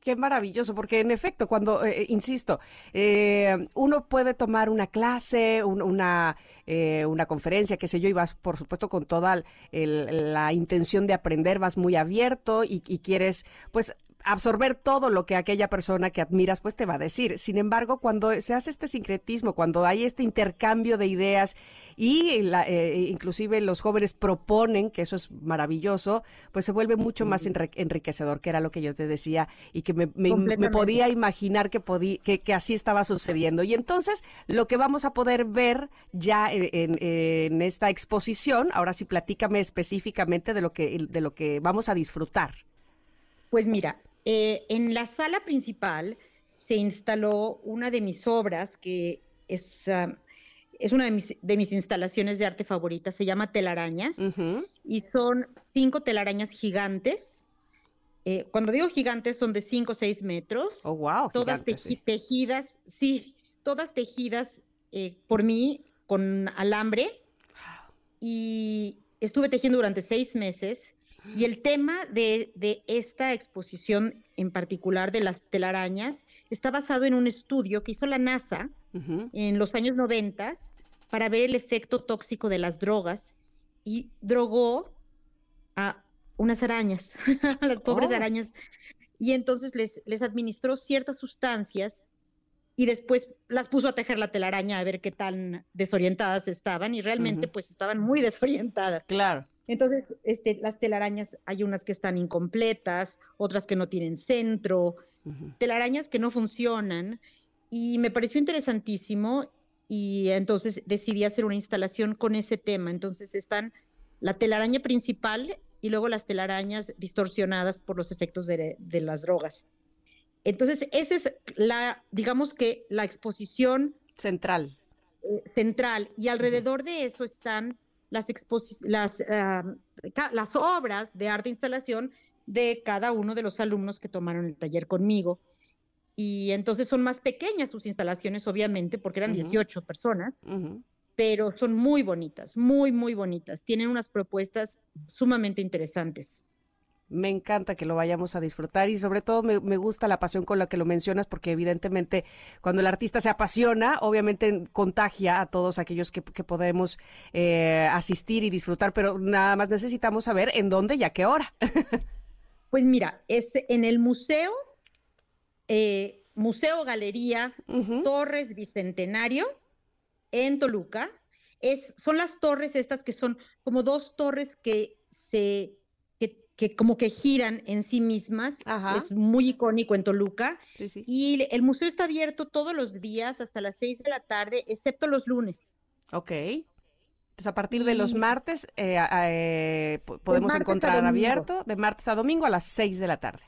Qué maravilloso, porque en efecto, cuando, eh, eh, insisto, eh, uno puede tomar una clase, una, una conferencia, qué sé yo, y vas, por supuesto, con toda la intención de aprender, vas muy abierto y, y quieres, pues, absorber todo lo que aquella persona que admiras pues te va a decir. Sin embargo, cuando se hace este sincretismo, cuando hay este intercambio de ideas y la, eh, inclusive los jóvenes proponen, que eso es maravilloso, pues se vuelve mucho más enriquecedor, que era lo que yo te decía y que me, podía imaginar que, podía, que, así estaba sucediendo. Y entonces lo que vamos a poder ver ya en, en esta exposición, ahora sí platícame específicamente de lo que, de lo que vamos a disfrutar. Pues mira, eh, en la sala principal se instaló una de mis obras que es, ah, es una de mis, instalaciones de arte favoritas, se llama Telarañas y son cinco telarañas gigantes. Eh, cuando digo gigantes son de cinco o seis metros. Oh, wow. Todas tejidas, sí, todas tejidas eh, por mí con alambre. Y estuve tejiendo durante seis meses y el tema de, esta exposición en particular de las telarañas está basado en un estudio que hizo la NASA en los años 90 para ver el efecto tóxico de las drogas y drogó a unas arañas, a las pobres oh. arañas, y entonces les, les administró ciertas sustancias y después las puso a tejer la telaraña a ver qué tan desorientadas estaban y realmente pues estaban muy desorientadas. Claro. Entonces, este, las telarañas hay unas que están incompletas, otras que no tienen centro, telarañas que no funcionan y me pareció interesantísimo y entonces decidí hacer una instalación con ese tema. Entonces están la telaraña principal y luego las telarañas distorsionadas por los efectos de las drogas. Entonces, esa es la, digamos que la exposición central. Eh, central. Y alrededor de eso están las, las, las obras de arte e instalación de cada uno de los alumnos que tomaron el taller conmigo. Y entonces son más pequeñas sus instalaciones, obviamente, porque eran 18 personas, pero son muy bonitas, muy, muy bonitas. Tienen unas propuestas sumamente interesantes. Me encanta que lo vayamos a disfrutar y sobre todo me, gusta la pasión con la que lo mencionas porque evidentemente cuando el artista se apasiona, obviamente contagia a todos aquellos que, podemos eh, asistir y disfrutar, pero nada más necesitamos saber en dónde y a qué hora. pues mira, es en el museo, eh, Museo Galería Torres Bicentenario en Toluca. Es, son las torres estas que son como dos torres que se que como que giran en sí mismas. Es muy icónico en Toluca. Y el museo está abierto todos los días hasta las seis de la tarde, excepto los lunes. Ok. Entonces, a partir de los martes eh, eh, podemos encontrar abierto de martes a domingo a las seis de la tarde.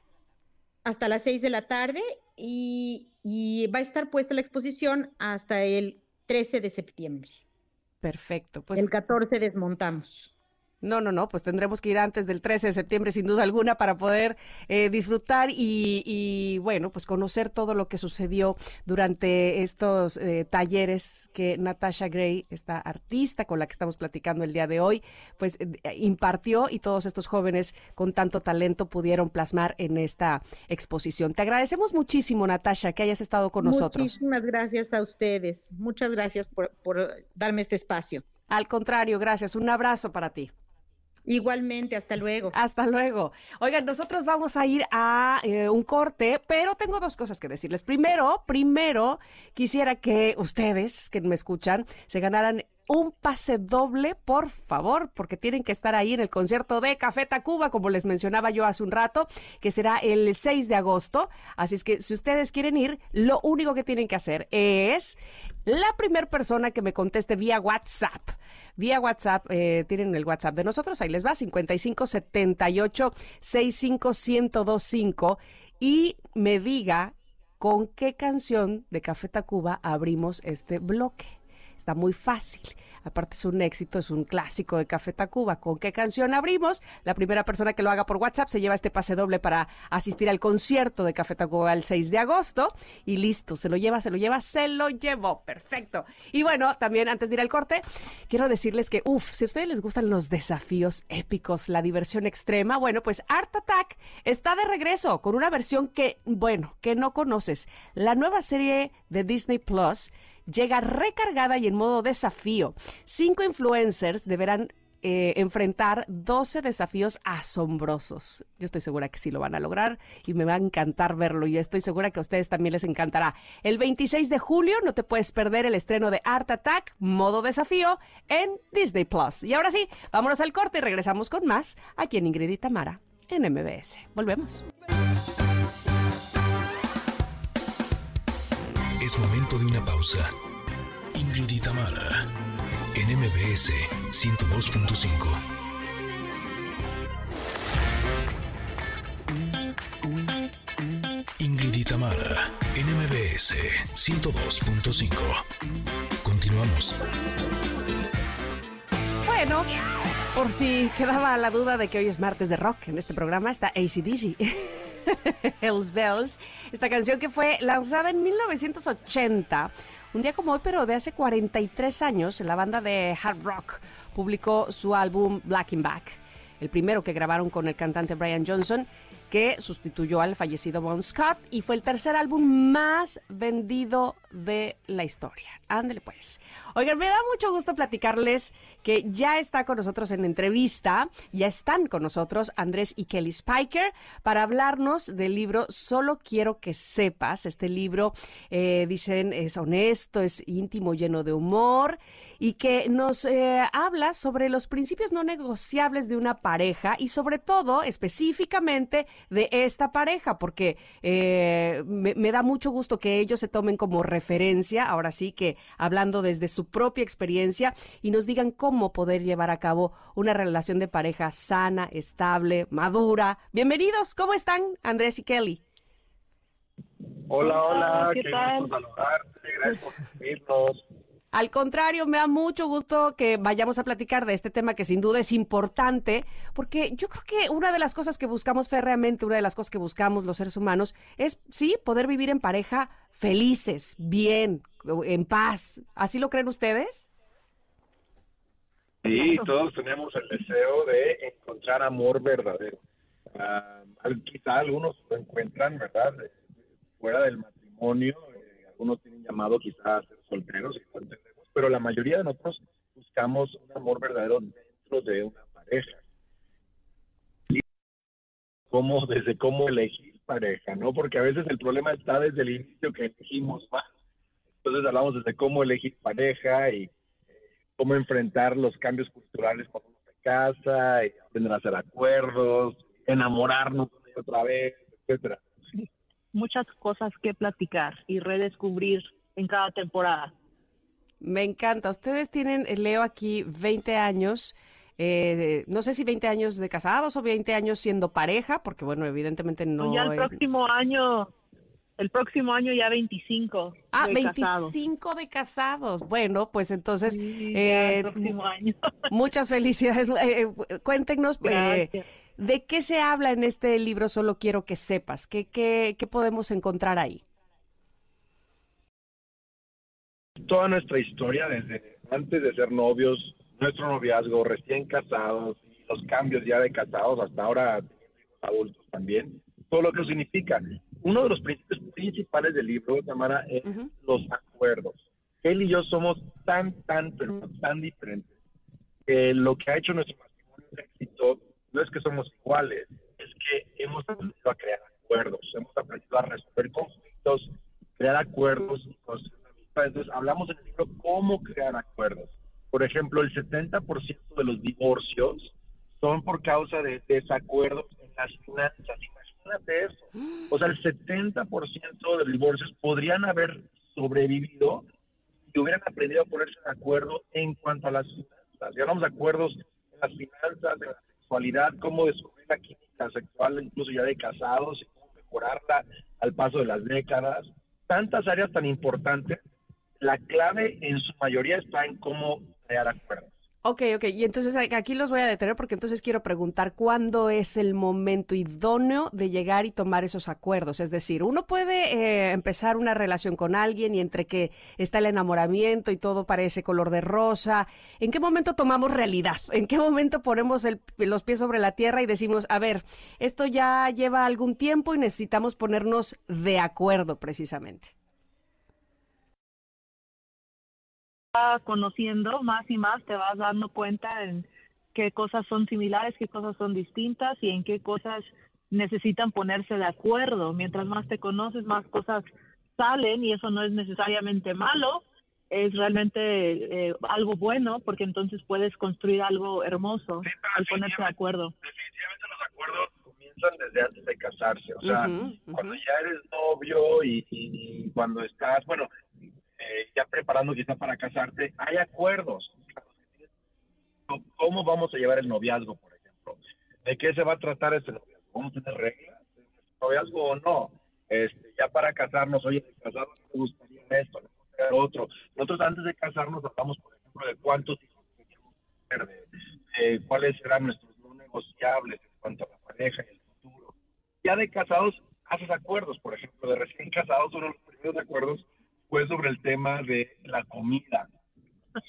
Hasta las seis de la tarde y, y va a estar puesta la exposición hasta el 13 de septiembre. Perfecto. Pues... El 14 desmontamos. No, no, no, pues tendremos que ir antes del 13 de septiembre sin duda alguna para poder eh, disfrutar y, bueno, pues conocer todo lo que sucedió durante estos eh, talleres que Natasha Gray, esta artista con la que estamos platicando el día de hoy, pues eh, impartió y todos estos jóvenes con tanto talento pudieron plasmar en esta exposición. Te agradecemos muchísimo, Natasha, que hayas estado con nosotros. Muchísimas gracias a ustedes. Muchas gracias por, por darme este espacio. Al contrario, gracias. Un abrazo para ti. Igualmente, hasta luego. Hasta luego. Oigan, nosotros vamos a ir a eh, un corte, pero tengo dos cosas que decirles. Primero, primero, quisiera que ustedes que me escuchan se ganaran un pase doble, por favor, porque tienen que estar ahí en el concierto de Café Tacuba, como les mencionaba yo hace un rato, que será el 6 de agosto. Así es que si ustedes quieren ir, lo único que tienen que hacer es la primera persona que me conteste vía WhatsApp. Vía WhatsApp, eh, tienen el WhatsApp de nosotros, ahí les va, 5578 65125 y me diga con qué canción de Café Tacuba abrimos este bloque. Está muy fácil. Aparte es un éxito, es un clásico de Café Tacuba. ¿Con qué canción abrimos? La primera persona que lo haga por WhatsApp se lleva este pase doble para asistir al concierto de Café Tacuba el 6 de agosto. Y listo, se lo lleva, se lo lleva, se lo llevó. Perfecto. Y bueno, también antes de ir al corte, quiero decirles que, uff, si a ustedes les gustan los desafíos épicos, la diversión extrema, bueno, pues Art Attack está de regreso con una versión que, bueno, que no conoces. La nueva serie de Disney Plus llega recargada y en modo desafío. Cinco influencers deberán eh, enfrentar 12 desafíos asombrosos. Yo estoy segura que sí lo van a lograr y me va a encantar verlo y estoy segura que a ustedes también les encantará. El 26 de julio no te puedes perder el estreno de Art Attack, modo desafío, en Disney Plus. Y ahora sí, vámonos al corte y regresamos con más aquí en Ingrid y Tamara en MBS. Volvemos. Es momento de una pausa. Ingrid y en MBS 102.5. Ingrid y en MBS 102.5. Continuamos. Bueno, por si quedaba la duda de que hoy es martes de rock, en este programa está ACDC. Hells Bells, esta canción que fue lanzada en 1980, un día como hoy, pero de hace 43 años, la banda de hard rock publicó su álbum Black in Back, el primero que grabaron con el cantante Brian Johnson que sustituyó al fallecido Bon Scott y fue el tercer álbum más vendido de la historia. Ándale pues. Oigan, me da mucho gusto platicarles que ya está con nosotros en entrevista, ya están con nosotros Andrés y Kelly Spiker para hablarnos del libro Solo quiero que sepas. Este libro, eh, dicen, es honesto, es íntimo, lleno de humor y que nos eh, habla sobre los principios no negociables de una pareja y sobre todo, específicamente, de esta pareja, porque eh, me, da mucho gusto que ellos se tomen como referencia, ahora sí que hablando desde su propia experiencia, y nos digan cómo poder llevar a cabo una relación de pareja sana, estable, madura. Bienvenidos, ¿cómo están, Andrés y Kelly? Hola, hola, ¿qué, tal? gracias por al contrario, me da mucho gusto que vayamos a platicar de este tema que sin duda es importante, porque yo creo que una de las cosas que buscamos férreamente, una de las cosas que buscamos los seres humanos, es, sí, poder vivir en pareja felices, bien, en paz. ¿Así lo creen ustedes? Sí, todos tenemos el deseo de encontrar amor verdadero. Ah, quizá algunos lo encuentran, ¿verdad? Fuera del matrimonio, eh, algunos tienen llamado quizás a ser solteros, pero la mayoría de nosotros buscamos un amor verdadero dentro de una pareja. Y cómo, desde cómo elegir pareja, ¿no? Porque a veces el problema está desde el inicio que elegimos más. Entonces hablamos desde cómo elegir pareja y cómo enfrentar los cambios culturales cuando uno se casa, y aprender hacer acuerdos, enamorarnos otra vez, etcétera. Muchas cosas que platicar y redescubrir en cada temporada. Me encanta. Ustedes tienen, eh, leo aquí, 20 años. Eh, no sé si 20 años de casados o 20 años siendo pareja, porque bueno, evidentemente no. Pues ya el próximo año, el próximo año ya 25. Ah, 25 de casados. Bueno, pues entonces. el próximo año. muchas felicidades. cuéntenos. ¿De qué se habla en este libro? Solo quiero que sepas. ¿Qué, qué, qué podemos encontrar ahí? Toda nuestra historia desde antes de ser novios, nuestro noviazgo, recién casados, los cambios ya de casados hasta ahora adultos también, todo lo que significa. Uno de los principios principales del libro, Tamara, es los acuerdos. Él y yo somos tan, tan, pero tan diferentes. que lo que ha hecho nuestro matrimonio un éxito no es que somos iguales, es que hemos aprendido a crear acuerdos, hemos aprendido a resolver conflictos, crear acuerdos y construir entonces, hablamos en el libro cómo crear acuerdos. Por ejemplo, el 70% de los divorcios son por causa de desacuerdos en las finanzas. Imagínate eso. O sea, el 70% de los divorcios podrían haber sobrevivido si hubieran aprendido a ponerse de acuerdo en cuanto a las finanzas. Si hablamos de acuerdos en las finanzas, en la sexualidad, cómo descubrir la química sexual, incluso ya de casados, y cómo mejorarla al paso de las décadas. Tantas áreas tan importantes la clave en su mayoría está en cómo crear acuerdos. Ok, ok. Y entonces aquí los voy a detener porque entonces quiero preguntar cuándo es el momento idóneo de llegar y tomar esos acuerdos. Es decir, uno puede eh, empezar una relación con alguien y entre que está el enamoramiento y todo parece color de rosa. ¿En qué momento tomamos realidad? ¿En qué momento ponemos los pies sobre la tierra y decimos, a ver, esto ya lleva algún tiempo y necesitamos ponernos de acuerdo precisamente? Conociendo más y más, te vas dando cuenta en qué cosas son similares, qué cosas son distintas y en qué cosas necesitan ponerse de acuerdo. Mientras más te conoces, más cosas salen y eso no es necesariamente malo, es realmente eh, algo bueno porque entonces puedes construir algo hermoso al ponerse de acuerdo. Definitivamente los acuerdos comienzan desde antes de casarse, o sea, cuando ya eres novio y, y, cuando estás, bueno, eh, ya preparando quizá para casarte, hay acuerdos. ¿Cómo vamos a llevar el noviazgo, por ejemplo? ¿De qué se va a tratar ese noviazgo? ¿Vamos a tener reglas de noviazgo o no? Este, ya para casarnos, oye, de casarnos me gustaría esto, me gustaría otro. Nosotros antes de casarnos hablamos, por ejemplo, de cuántos hijos queríamos tener, de, cuáles serán nuestros no negociables en cuanto a la pareja y el futuro. Ya de casados haces acuerdos, por ejemplo, de recién casados, uno de los primeros acuerdos fue sobre el tema de la comida.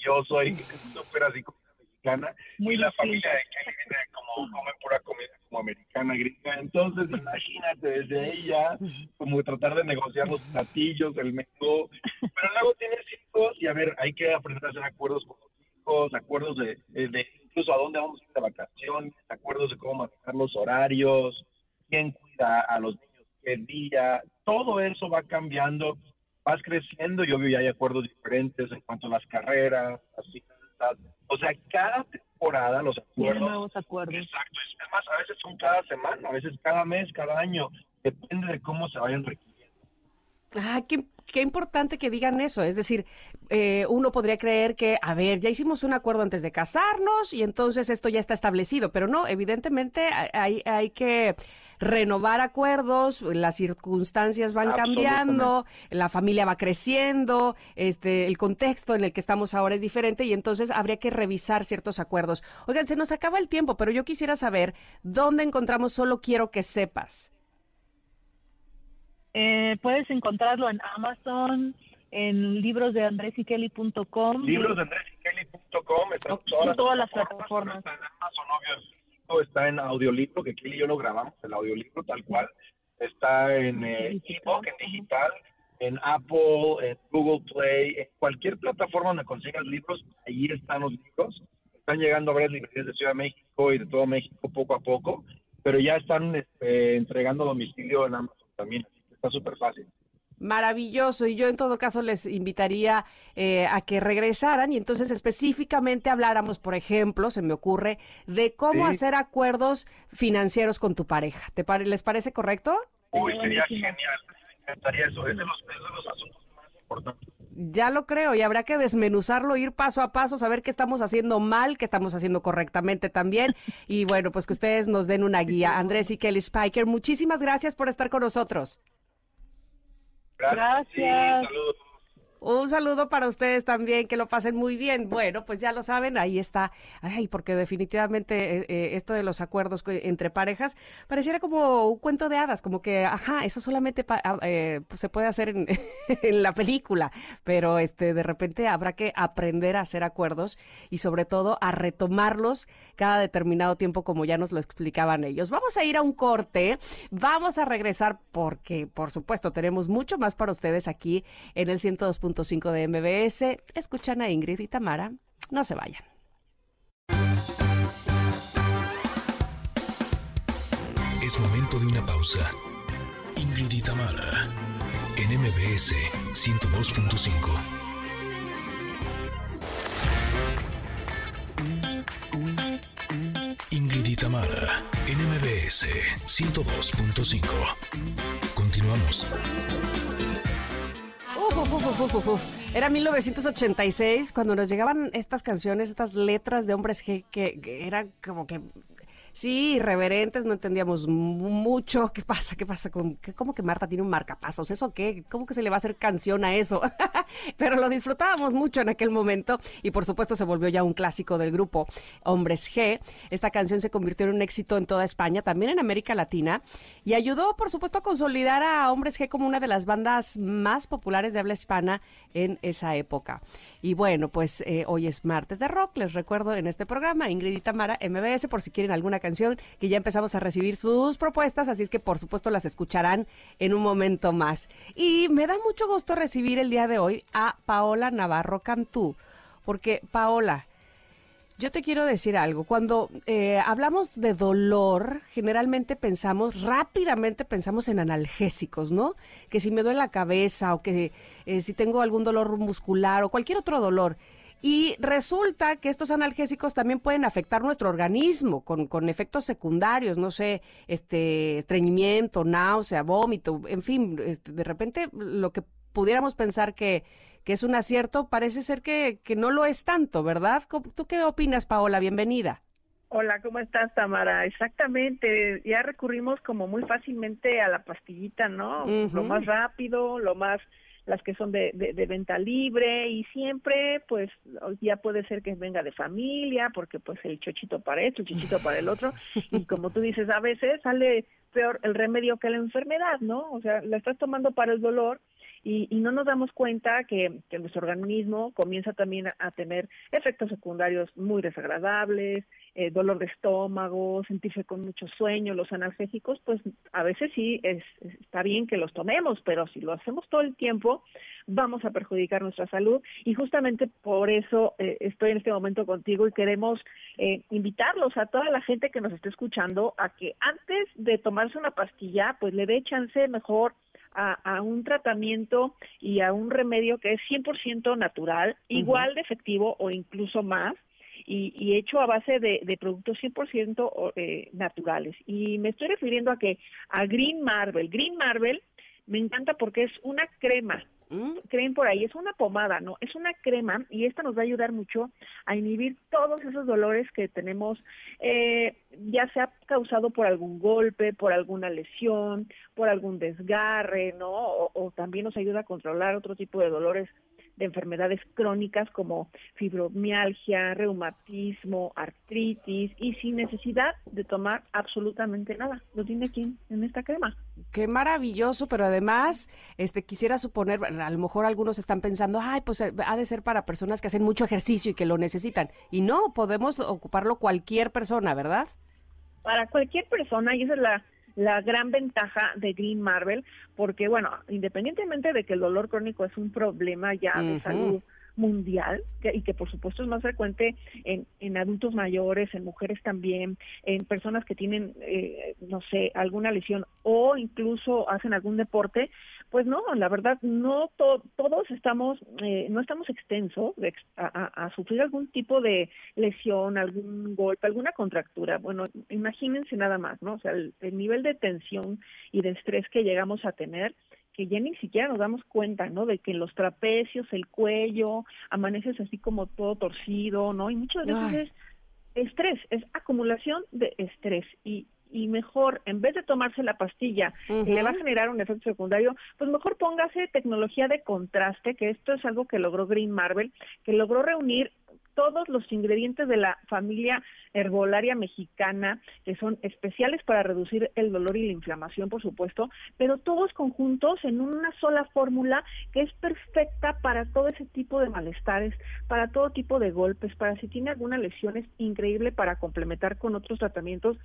Yo soy súper así comida mexicana y la familia de Kelly viene como come pura comida como americana, gringa. Entonces, imagínate desde ella como tratar de negociar los platillos, el menú. Pero luego tienes hijos y a ver, hay que aprender a hacer acuerdos con los hijos, acuerdos de, de incluso a dónde vamos a ir de vacaciones, acuerdos de cómo manejar los horarios, quién cuida a los niños qué día. Todo eso va cambiando vas creciendo y obvio ya hay acuerdos diferentes en cuanto a las carreras, así O sea, cada temporada los acuerdos. nuevos acuerdos. Exacto. Es más, a veces son cada semana, a veces cada mes, cada año. Depende de cómo se vayan requiriendo. Ah, qué, qué, importante que digan eso. Es decir, eh, uno podría creer que, a ver, ya hicimos un acuerdo antes de casarnos y entonces esto ya está establecido, pero no, evidentemente hay, hay que renovar acuerdos, las circunstancias van cambiando, la familia va creciendo, este, el contexto en el que estamos ahora es diferente y entonces habría que revisar ciertos acuerdos. Oigan, se nos acaba el tiempo, pero yo quisiera saber dónde encontramos Solo Quiero que sepas. Eh, puedes encontrarlo en Amazon, en libros de andresikelly.com. Libros de andresikelly.com, en todas, las plataformas. Está en Amazon, está en audiolibro, que Kelly y yo lo grabamos, el audiolibro tal cual. Está en eh, en digital, en Apple, en Google Play, en cualquier plataforma donde consigas libros, ahí están los libros. Están llegando a varias librerías de Ciudad de México y de todo México poco a poco, pero ya están este, entregando domicilio en Amazon también, está súper fácil. Maravilloso. Y yo en todo caso les invitaría eh, a que regresaran y entonces específicamente habláramos, por ejemplo, se me ocurre, de cómo hacer acuerdos financieros con tu pareja. ¿Te ¿Les parece correcto? Uy, sería genial. Me encantaría eso. Es de los, asuntos más importantes. Ya lo creo y habrá que desmenuzarlo, ir paso a paso, saber qué estamos haciendo mal, qué estamos haciendo correctamente también. Y bueno, pues que ustedes nos den una guía. Andrés y Kelly Spiker, muchísimas gracias por estar con nosotros. Gracias. Un saludo para ustedes también, que lo pasen muy bien. Bueno, pues ya lo saben, ahí está. Ay, porque definitivamente eh, eh, esto de los acuerdos entre parejas pareciera como un cuento de hadas, como que, ajá, eso solamente ah, eh, pues se puede hacer en, en, la película, pero este de repente habrá que aprender a hacer acuerdos y sobre todo a retomarlos cada determinado tiempo, como ya nos lo explicaban ellos. Vamos a ir a un corte, vamos a regresar porque, por supuesto, tenemos mucho más para ustedes aquí en el 102 cinco de MBS. Escuchan a Ingrid y Tamara. No se vayan. Es momento de una pausa. Ingrid y Tamara en MBS 102.5. Ingrid y Tamara en MBS 102.5. Continuamos. Era 1986 cuando nos llegaban estas canciones, estas letras de hombres que, que, eran como que Sí, irreverentes, no entendíamos mucho. ¿Qué pasa? ¿Qué pasa? con ¿Cómo que Marta tiene un marcapasos? ¿Eso qué? ¿Cómo que se le va a hacer canción a eso? pero lo disfrutábamos mucho en aquel momento y por supuesto se volvió ya un clásico del grupo Hombres G. Esta canción se convirtió en un éxito en toda España, también en América Latina y ayudó por supuesto a consolidar a Hombres G como una de las bandas más populares de habla hispana en esa época. Y bueno, pues eh, hoy es martes de rock, les recuerdo en este programa, Ingrid y Tamara, MBS, por si quieren alguna canción, que ya empezamos a recibir sus propuestas, así es que por supuesto las escucharán en un momento más. Y me da mucho gusto recibir el día de hoy a Paola Navarro Cantú, porque Paola, yo te quiero decir algo. Cuando eh, hablamos de dolor, generalmente pensamos, rápidamente pensamos en analgésicos, ¿no? Que si me duele la cabeza o que eh, si tengo algún dolor muscular o cualquier otro dolor. Y resulta que estos analgésicos también pueden afectar nuestro organismo con, con efectos secundarios, no sé, este estreñimiento, náusea, vómito, en fin, este, de repente lo que pudiéramos pensar que que es un acierto, parece ser que, que no lo es tanto, ¿verdad? ¿Tú qué opinas, Paola? Bienvenida. Hola, ¿cómo estás, Tamara? Exactamente, ya recurrimos como muy fácilmente a la pastillita, ¿no? Lo más rápido, lo más, las que son de, de, venta libre y siempre, pues, ya puede ser que venga de familia, porque pues el chochito para esto, el chochito para el otro, y como tú dices, a veces sale peor el remedio que la enfermedad, ¿no? O sea, la estás tomando para el dolor y, y no nos damos cuenta que, que, nuestro organismo comienza también a, tener efectos secundarios muy desagradables, eh, dolor de estómago, sentirse con mucho sueño, los analgésicos, pues a veces sí es, está bien que los tomemos, pero si lo hacemos todo el tiempo, vamos a perjudicar nuestra salud. Y justamente por eso eh, estoy en este momento contigo y queremos eh, invitarlos a toda la gente que nos esté escuchando a que antes de tomarse una pastilla, pues le dé chance mejor a, un tratamiento y a un remedio que es 100% natural, igual de efectivo o incluso más, y, hecho a base de, de productos 100% eh, naturales. Y me estoy refiriendo a que a Green Marvel. Green Marvel me encanta porque es una crema creen por ahí, es una pomada, ¿no? Es una crema y esta nos va a ayudar mucho a inhibir todos esos dolores que tenemos, eh, ya sea causado por algún golpe, por alguna lesión, por algún desgarre, ¿no? o también nos ayuda a controlar otro tipo de dolores de enfermedades crónicas como fibromialgia, reumatismo, artritis y sin necesidad de tomar absolutamente nada. Lo tiene aquí en esta crema. Qué maravilloso, pero además, este quisiera suponer, a lo mejor algunos están pensando, ay, pues ha de ser para personas que hacen mucho ejercicio y que lo necesitan. Y no, podemos ocuparlo cualquier persona, ¿verdad? Para cualquier persona, y esa es la la gran ventaja de Green Marvel, porque bueno, independientemente de que el dolor crónico es un problema ya de salud mundial y que por supuesto es más frecuente en, en adultos mayores, en mujeres también, en personas que tienen, eh, no sé, alguna lesión o incluso hacen algún deporte, pues no, la verdad no todos estamos, eh, no estamos extensos a, sufrir algún tipo de lesión, algún golpe, alguna contractura. Bueno, imagínense nada más, ¿no? O sea, el nivel de tensión y de estrés que llegamos a tener que ya ni siquiera nos damos cuenta, ¿no? De que los trapecios, el cuello, amaneces así como todo torcido, ¿no? Y muchas veces es estrés, es acumulación de estrés y y mejor, en vez de tomarse la pastilla que le va a generar un efecto secundario, pues mejor póngase tecnología de contraste, que esto es algo que logró Green Marvel, que logró reunir todos los ingredientes de la familia herbolaria mexicana, que son especiales para reducir el dolor y la inflamación, por supuesto, pero todos conjuntos en una sola fórmula que es perfecta para todo ese tipo de malestares, para todo tipo de golpes, para si tiene alguna lesión es increíble para complementar con otros tratamientos.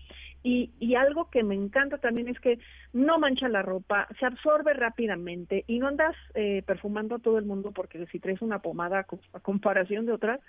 Y, y algo que me encanta también es que no mancha la ropa, se absorbe rápidamente y no andas eh, perfumando a todo el mundo porque si traes una pomada a comparación de otras,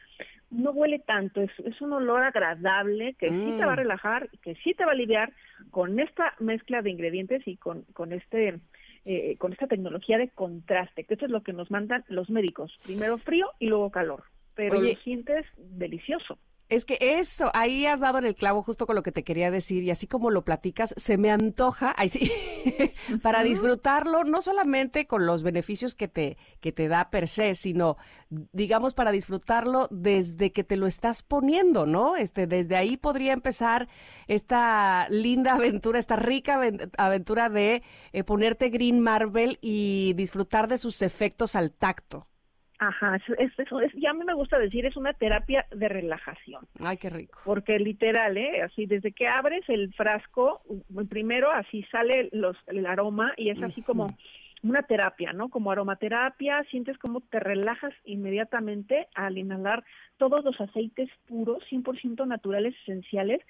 no huele tanto, es, es un olor agradable que sí te va a mm. relajar, que sí te va a aliviar con esta mezcla de ingredientes y con, con este eh, con esta tecnología de contraste, que esto es lo que nos mandan los médicos, primero frío y luego calor, pero lo sientes delicioso. Es que eso, ahí has dado en el clavo justo con lo que te quería decir y así como lo platicas, se me antoja, ahí sí, para disfrutarlo, no solamente con los beneficios que te, que te da per se, sino, digamos, para disfrutarlo desde que te lo estás poniendo, ¿no? Este, desde ahí podría empezar esta linda aventura, esta rica aventura de eh, ponerte Green Marvel y disfrutar de sus efectos al tacto. Ajá, es, es, ya a mí me gusta decir, es una terapia de relajación. Ay, qué rico. Porque literal, ¿eh? Así, desde que abres el frasco, primero así sale los, el aroma y es así como una terapia, ¿no? Como aromaterapia, sientes como te relajas inmediatamente al inhalar todos los aceites puros, 100% naturales, esenciales,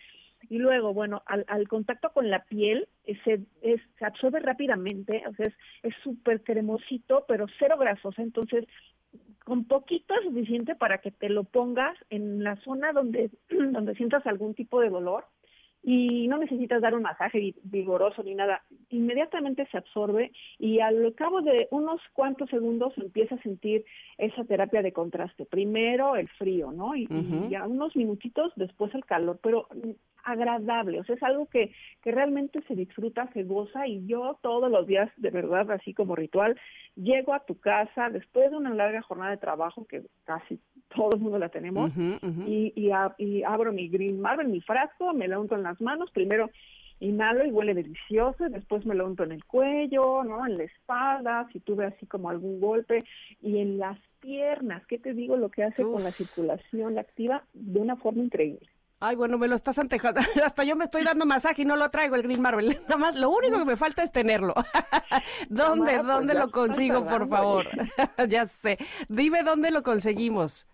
y luego, bueno, al, al contacto con la piel eh, se, es, se absorbe rápidamente, o sea, es súper cremosito, pero cero grasosa, entonces con poquito es suficiente para que te lo pongas en la zona donde, donde sientas algún tipo de dolor y no necesitas dar un masaje vigoroso ni nada. Inmediatamente se absorbe y al cabo de unos cuantos segundos empieza a sentir esa terapia de contraste. Primero el frío, ¿no? Y, y ya unos minutitos después el calor, pero agradable, o sea, es algo que, que realmente se disfruta, se goza y yo todos los días, de verdad, así como ritual, llego a tu casa después de una larga jornada de trabajo que casi todo el mundo la tenemos Y, y, y, abro mi Green Marvel, mi frasco, me la unto en las manos, primero inhalo y huele delicioso, y después me lo unto en el cuello, ¿no? En la espalda, si tuve así como algún golpe, y en las piernas, ¿qué te digo? Lo que hace con la circulación, la activa de una forma increíble. Ay, bueno, me lo estás antejando. Hasta yo me estoy dando masaje y no lo traigo el Green Marvel. Nada más, lo único que me falta es tenerlo. ¿Dónde, pues dónde lo consigo, por favor? ya sé. Dime dónde lo conseguimos.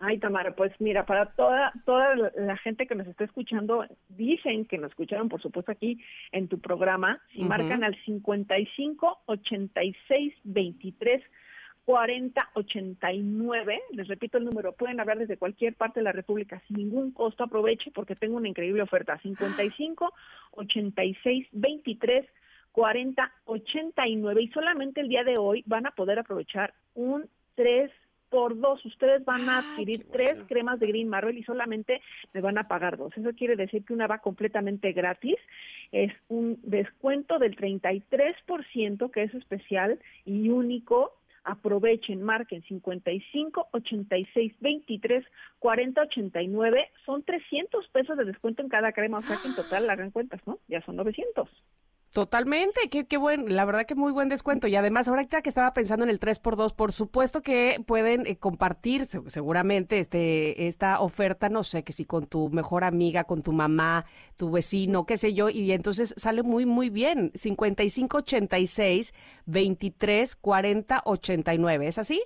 Ay, Tamara, pues mira, para toda toda la gente que nos está escuchando, dicen que nos escucharon, por supuesto, aquí en tu programa, si marcan al 55 86 23 4089, les repito el número, pueden hablar desde cualquier parte de la República sin ningún costo, aproveche porque tengo una increíble oferta, 55 86 23 40 89 y solamente el día de hoy van a poder aprovechar un 3 por dos. Ustedes van a adquirir tres cremas de Green Marvel y solamente me van a pagar dos. Eso quiere decir que una va completamente gratis. Es un descuento del 33%, que es especial y único aprovechen, marquen 55 86 23 40 89, son 300 pesos de descuento en cada crema, o sea que en total hagan cuentas, ¿no? Ya son 900. Totalmente, qué, qué buen, la verdad que muy buen descuento. Y además, ahorita que estaba pensando en el 3x2, por supuesto que pueden eh, compartir seguramente este, esta oferta, no sé, que si con tu mejor amiga, con tu mamá, tu vecino, qué sé yo, y entonces sale muy, muy bien. 5586 23 40 89, ¿es así?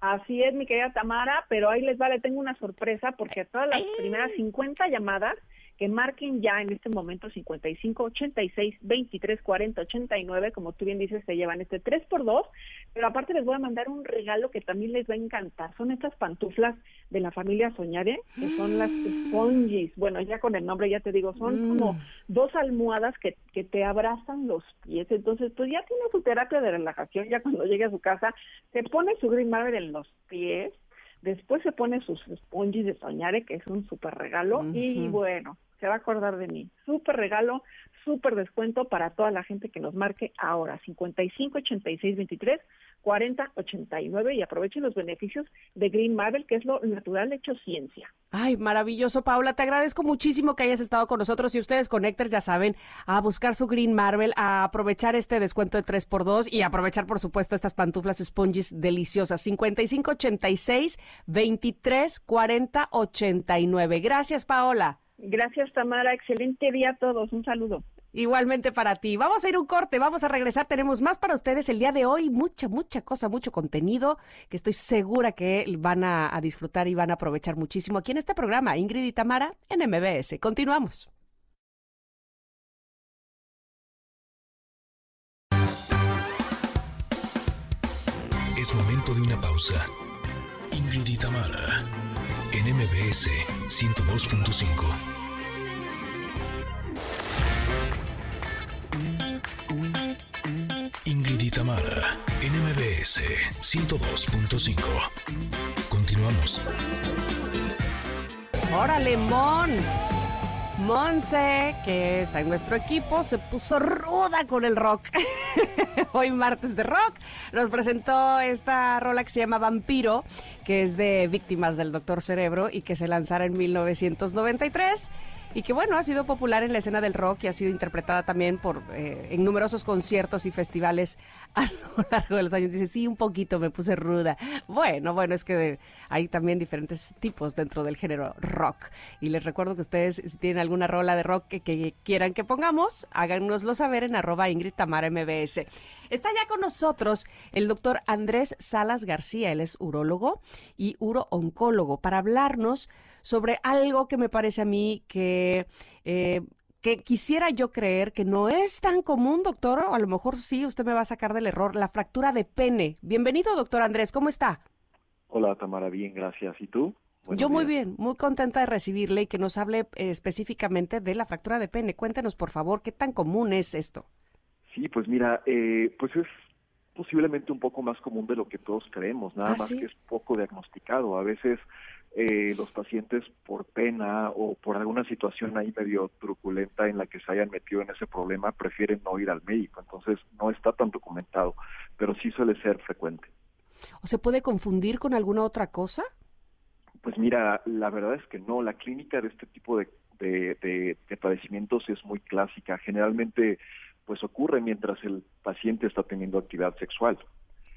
Así es, mi querida Tamara, pero ahí les vale, tengo una sorpresa porque todas las primeras 50 llamadas que marquen ya en este momento 55 86 23 40 89, como tú bien dices, se llevan este 3 por 2 pero aparte les voy a mandar un regalo que también les va a encantar. Son estas pantuflas de la familia Soñare, que son las sponges. Bueno, ya con el nombre ya te digo, son como mm. dos almohadas que, que te abrazan los pies. Entonces, pues ya tiene su terapia de relajación, ya cuando llegue a su casa, se pone su Green Marvel en los pies, después se pone sus sponges de Soñare, que es un súper regalo, y bueno, se va a acordar de mí. Súper regalo, súper descuento para toda la gente que nos marque ahora. 55 86 23 40 89 y aprovechen los beneficios de Green Marvel, que es lo natural hecho ciencia. Ay, maravilloso, Paula. Te agradezco muchísimo que hayas estado con nosotros. Y ustedes, Connectors, ya saben, a buscar su Green Marvel, a aprovechar este descuento de 3x2 y aprovechar, por supuesto, estas pantuflas sponges deliciosas. 55 86 23 40 89. Gracias, Paola. Gracias, Tamara. Excelente día a todos. Un saludo. Igualmente para ti. Vamos a ir un corte, vamos a regresar. Tenemos más para ustedes el día de hoy. Mucha, mucha cosa, mucho contenido que estoy segura que van a, a disfrutar y van a aprovechar muchísimo aquí en este programa. Ingrid y Tamara en MBS. Continuamos. Es momento de una pausa. Ingrid y Tamara en MBS 102.5. Tamara, en MBS 102.5. Continuamos. Órale, Mon. Monse, que está en nuestro equipo, se puso ruda con el rock. Hoy martes de rock nos presentó esta rola que se llama Vampiro, que es de víctimas del Doctor Cerebro y que se lanzara en 1993. Y que bueno, ha sido popular en la escena del rock y ha sido interpretada también por eh, en numerosos conciertos y festivales a lo largo de los años. Dice, sí, un poquito me puse ruda. Bueno, bueno, es que hay también diferentes tipos dentro del género rock. Y les recuerdo que ustedes, si tienen alguna rola de rock que, quieran que pongamos, háganoslo saber en arroba Ingrid Tamara MBS. Está ya con nosotros el doctor Andrés Salas García, él es urólogo y urooncólogo, para hablarnos sobre algo que me parece a mí que... Eh, que quisiera yo creer que no es tan común, doctor, o a lo mejor sí, usted me va a sacar del error, la fractura de pene. Bienvenido, doctor Andrés, ¿cómo está? Hola, Tamara, bien, gracias. ¿Y tú? yo muy bien, muy contenta de recibirle y que nos hable eh, específicamente de la fractura de pene. Cuéntenos, por favor, ¿qué tan común es esto? Sí, pues mira, eh, pues es posiblemente un poco más común de lo que todos creemos, nada ¿Ah, más que es poco diagnosticado. A veces eh, los pacientes por pena o por alguna situación ahí medio truculenta en la que se hayan metido en ese problema prefieren no ir al médico. Entonces no está tan documentado, pero sí suele ser frecuente. ¿O se puede confundir con alguna otra cosa? Pues mira, la verdad es que no. La clínica de este tipo de, de, de padecimientos es muy clásica. Generalmente pues ocurre mientras el paciente está teniendo actividad sexual.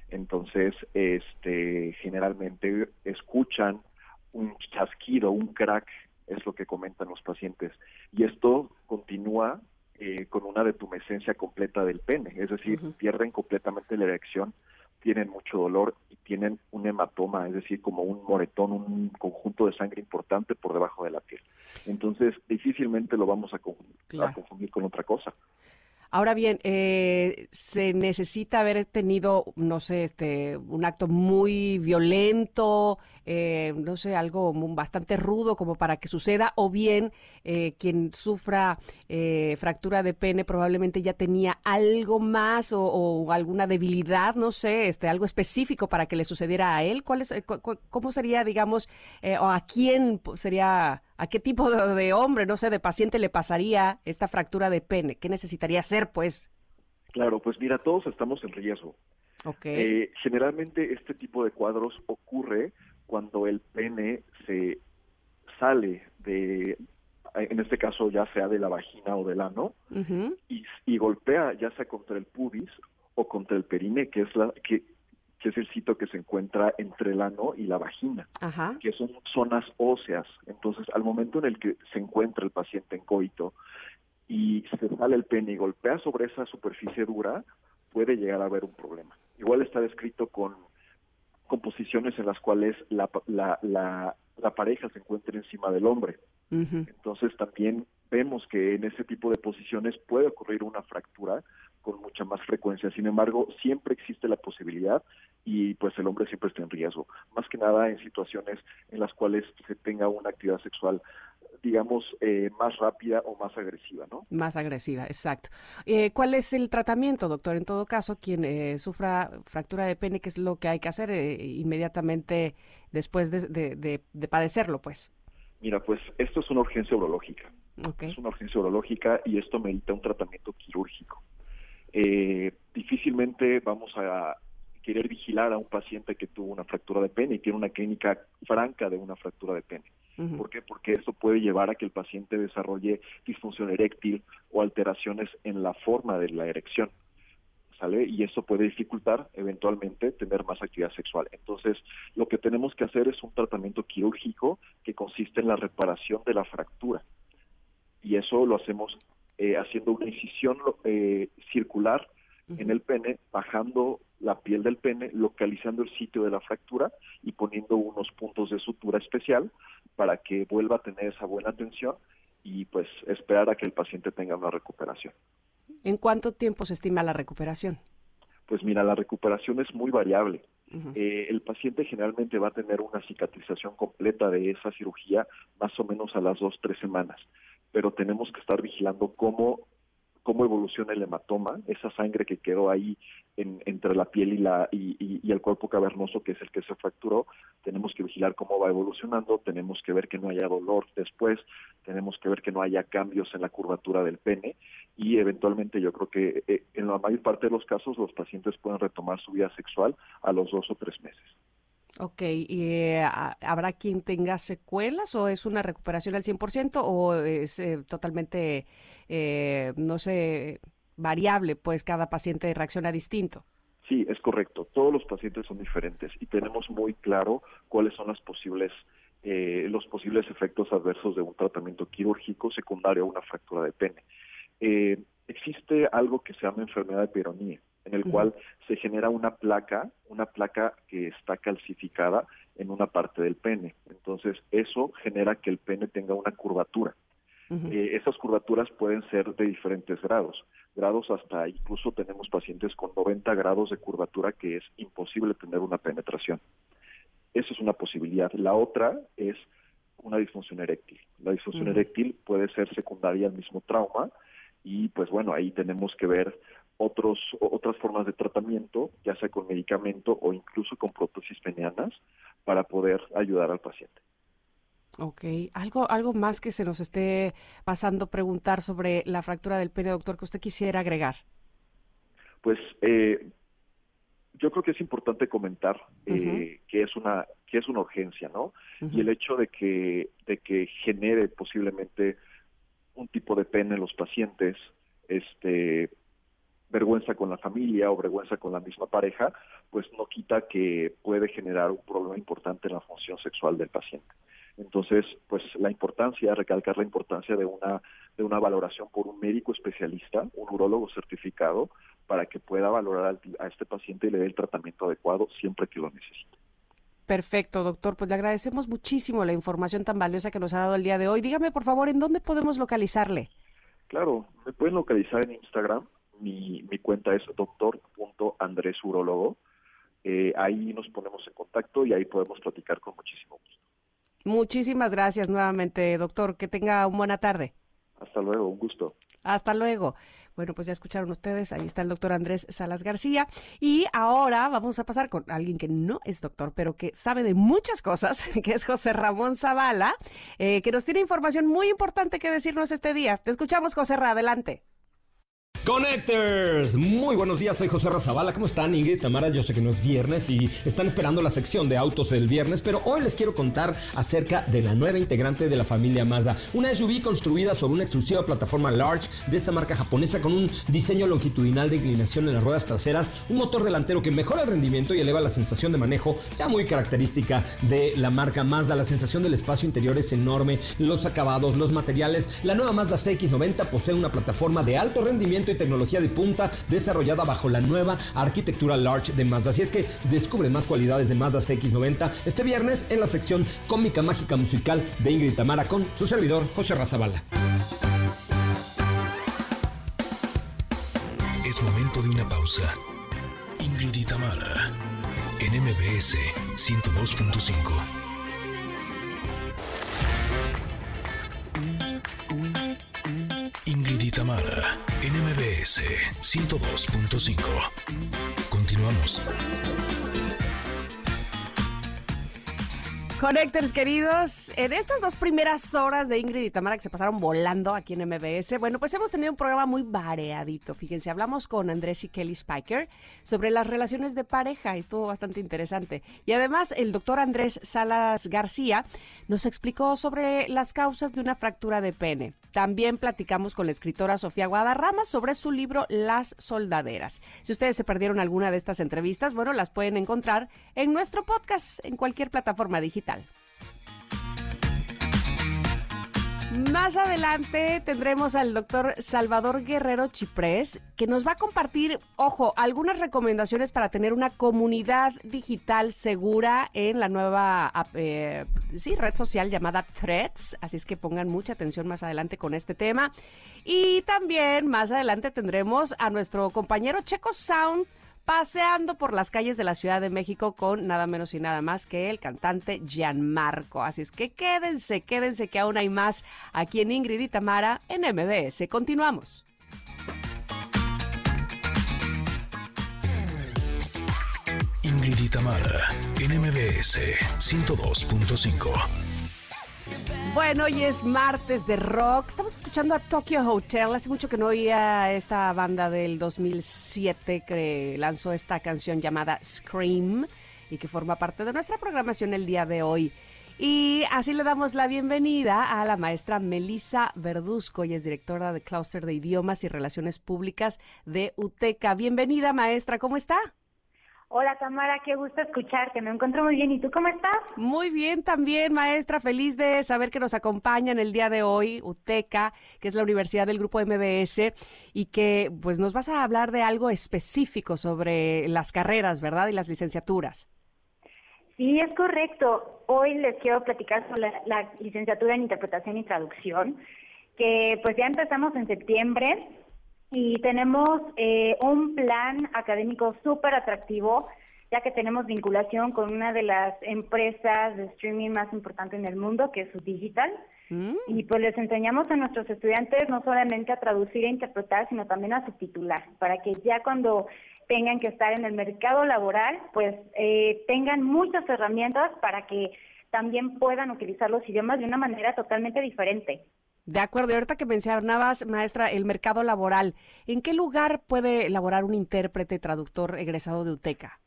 Entonces, este, generalmente escuchan un chasquido, un crack, es lo que comentan los pacientes. Y esto continúa eh, con una detumescencia completa del pene, es decir, pierden completamente la erección, tienen mucho dolor y tienen un hematoma, es decir, como un moretón, un conjunto de sangre importante por debajo de la piel. Entonces, difícilmente lo vamos a, a confundir con otra cosa. Ahora bien, eh, se necesita haber tenido, no sé, este, un acto muy violento, eh, no sé, algo bastante rudo como para que suceda, o bien eh, quien sufra fractura de pene probablemente ya tenía algo más o, alguna debilidad, no sé, este, algo específico para que le sucediera a él. ¿Cuál es, ¿Cómo sería, digamos, o a quién sería ¿A qué tipo de, hombre, no sé, de paciente le pasaría esta fractura de pene? ¿Qué necesitaría hacer, pues? Claro, pues mira, todos estamos en riesgo. Okay. Eh, generalmente este tipo de cuadros ocurre cuando el pene se sale de, en este caso ya sea de la vagina o del ano, y, y, golpea ya sea contra el pubis o contra el perine, que es la que que es el sitio que se encuentra entre el ano y la vagina, que son zonas óseas. Entonces, al momento en el que se encuentra el paciente en coito y se sale el pene y golpea sobre esa superficie dura, puede llegar a haber un problema. Igual está descrito con, composiciones en las cuales la, la, la, pareja se encuentra encima del hombre. Entonces, también vemos que en ese tipo de posiciones puede ocurrir una fractura con mucha más frecuencia. Sin embargo, siempre existe la posibilidad y pues el hombre siempre está en riesgo, más que nada en situaciones en las cuales se tenga una actividad sexual digamos, eh, más rápida o más agresiva, ¿no? Más agresiva, exacto. Eh, ¿Cuál es el tratamiento, doctor? En todo caso, quien eh, sufra fractura de pene, ¿qué es lo que hay que hacer inmediatamente después de, de, padecerlo, pues? Mira, pues esto es una urgencia urológica. Es una urgencia urológica y esto merita un tratamiento quirúrgico. Difícilmente vamos a querer vigilar a un paciente que tuvo una fractura de pene y tiene una clínica franca de una fractura de pene. ¿Por qué? Porque esto puede llevar a que el paciente desarrolle disfunción eréctil o alteraciones en la forma de la erección. ¿Sale? Y eso puede dificultar eventualmente tener más actividad sexual. Entonces, lo que tenemos que hacer es un tratamiento quirúrgico que consiste en la reparación de la fractura. Y eso lo hacemos eh, haciendo una incisión eh, circular en el pene, bajando la piel del pene, localizando el sitio de la fractura y poniendo unos puntos de sutura especial para que vuelva a tener esa buena atención y pues esperar a que el paciente tenga una recuperación. ¿En cuánto tiempo se estima la recuperación? Pues mira, la recuperación es muy variable. Eh, el paciente generalmente va a tener una cicatrización completa de esa cirugía más o menos a las dos, tres semanas, pero tenemos que estar vigilando cómo cómo evoluciona el hematoma, esa sangre que quedó ahí entre la piel y, la, y, el cuerpo cavernoso, que es el que se fracturó. Tenemos que vigilar cómo va evolucionando, tenemos que ver que no haya dolor después, tenemos que ver que no haya cambios en la curvatura del pene y eventualmente yo creo que eh, en la mayor parte de los casos los pacientes pueden retomar su vida sexual a los dos o tres meses. Ok, ¿y eh, habrá quien tenga secuelas o es una recuperación al 100% o es eh, totalmente, eh, no sé, variable, pues cada paciente reacciona distinto? Sí, es correcto. Todos los pacientes son diferentes y tenemos muy claro cuáles son las posibles, los posibles efectos adversos de un tratamiento quirúrgico secundario a una fractura de pene. existe algo que se llama enfermedad de peronía en el cual se genera una placa, una placa que está calcificada en una parte del pene. Entonces, eso genera que el pene tenga una curvatura. Eh, esas curvaturas pueden ser de diferentes grados, grados hasta incluso tenemos pacientes con 90 grados de curvatura que es imposible tener una penetración. Eso es una posibilidad. La otra es una disfunción eréctil. La disfunción eréctil puede ser secundaria al mismo trauma y pues bueno, ahí tenemos que ver otros, otras formas de tratamiento, ya sea con medicamento o incluso con prótesis penianas, para poder ayudar al paciente. Ok, algo, algo más que se nos esté pasando preguntar sobre la fractura del pene, doctor, que usted quisiera agregar. Pues eh, yo creo que es importante comentar eh, que es una que es una urgencia, ¿no? Y el hecho de que de que genere posiblemente un tipo de pene en los pacientes, este, vergüenza con la familia o vergüenza con la misma pareja, pues no quita que puede generar un problema importante en la función sexual del paciente. Entonces, pues la importancia, recalcar la importancia de una, de una valoración por un médico especialista, un urólogo certificado, para que pueda valorar a este paciente y le dé el tratamiento adecuado siempre que lo necesite. Perfecto, doctor. Pues le agradecemos muchísimo la información tan valiosa que nos ha dado el día de hoy. Dígame, por favor, ¿en dónde podemos localizarle? Claro, me pueden localizar en Instagram mi, mi cuenta es doctor.andresurologo. Eh, ahí nos ponemos en contacto y ahí podemos platicar con muchísimo gusto. Muchísimas gracias nuevamente, doctor. Que tenga una buena tarde. Hasta luego, un gusto. Hasta luego. Bueno, pues ya escucharon ustedes, ahí está el doctor Andrés Salas García. Y ahora vamos a pasar con alguien que no es doctor, pero que sabe de muchas cosas, que es José Ramón Zavala, eh, que nos tiene información muy importante que decirnos este día. Te escuchamos, José Ra, adelante. Connectors, muy buenos días, soy José Razabala, ¿cómo están Ingrid, Tamara? Yo sé que no es viernes y están esperando la sección de autos del viernes, pero hoy les quiero contar acerca de la nueva integrante de la familia Mazda, una SUV construida sobre una exclusiva plataforma Large de esta marca japonesa con un diseño longitudinal de inclinación en las ruedas traseras, un motor delantero que mejora el rendimiento y eleva la sensación de manejo, ya muy característica de la marca Mazda, la sensación del espacio interior es enorme, los acabados, los materiales, la nueva Mazda CX90 posee una plataforma de alto rendimiento tecnología de punta desarrollada bajo la nueva arquitectura Large de Mazda. Así es que descubre más cualidades de Mazda CX90 este viernes en la sección cómica mágica musical de Ingrid Tamara con su servidor José Razabala. Es momento de una pausa. Ingrid y Tamara en MBS 102.5. Tamara, NMBS 102.5. Continuamos. Connectors queridos, en estas dos primeras horas de Ingrid y Tamara que se pasaron volando aquí en MBS, bueno, pues hemos tenido un programa muy variadito. Fíjense, hablamos con Andrés y Kelly Spiker sobre las relaciones de pareja, estuvo bastante interesante. Y además, el doctor Andrés Salas García nos explicó sobre las causas de una fractura de pene. También platicamos con la escritora Sofía Guadarrama sobre su libro Las Soldaderas. Si ustedes se perdieron alguna de estas entrevistas, bueno, las pueden encontrar en nuestro podcast en cualquier plataforma digital. Más adelante tendremos al doctor Salvador Guerrero Chiprés, que nos va a compartir, ojo, algunas recomendaciones para tener una comunidad digital segura en la nueva eh, red social llamada Threads. Así es que pongan mucha atención más adelante con este tema. Y también más adelante tendremos a nuestro compañero Checo Sound paseando por las calles de la Ciudad de México con nada menos y nada más que el cantante Gianmarco. Así es que quédense, quédense que aún hay más aquí en Ingrid y Tamara en MBS. Continuamos. Ingrid y Tamara en MBS 102.5. Bueno, hoy es martes de rock. Estamos escuchando a Tokyo Hotel. Hace mucho que no oía esta banda del 2007 que lanzó esta canción llamada Scream. y que forma parte de nuestra programación el día de hoy. Y así le damos la bienvenida a la maestra Melisa Verduzco, y es directora de Cluster de Idiomas y Relaciones Públicas de UTECA. Bienvenida, maestra, ¿cómo está? Hola Tamara, qué gusto escucharte, me encuentro muy bien. ¿Y tú cómo estás? Muy bien también, maestra, feliz de saber que nos acompañan el día de hoy UTECA, que es la Universidad del Grupo MBS, y que pues nos vas a hablar de algo específico sobre las carreras, ¿verdad? Y las licenciaturas. Sí, es correcto. Hoy les quiero platicar sobre la, licenciatura en Interpretación y Traducción, que pues ya empezamos en septiembre y tenemos eh, un plan académico súper atractivo, ya que tenemos vinculación con una de las empresas de streaming más importantes en el mundo, que es su Digital. Mm. Y pues les enseñamos a nuestros estudiantes no solamente a traducir e interpretar, sino también a subtitular, para que ya cuando tengan que estar en el mercado laboral, pues eh, tengan muchas herramientas para que también puedan utilizar los idiomas de una manera totalmente diferente. De acuerdo, y ahorita que mencionabas, maestra, el mercado laboral, ¿en qué lugar puede elaborar un intérprete traductor egresado de UTECA?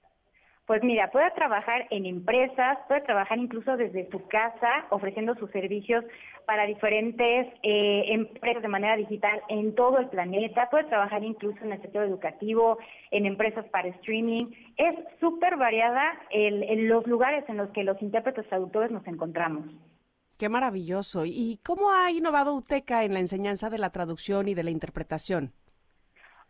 Pues mira, puede trabajar en empresas, puede trabajar incluso desde su casa ofreciendo sus servicios para diferentes eh, empresas de manera digital en todo el planeta, puede trabajar incluso en el sector educativo, en empresas para streaming. Es súper variada en los lugares en los que los intérpretes traductores nos encontramos. Qué maravilloso. ¿Y cómo ha innovado UTECA en la enseñanza de la traducción y de la interpretación?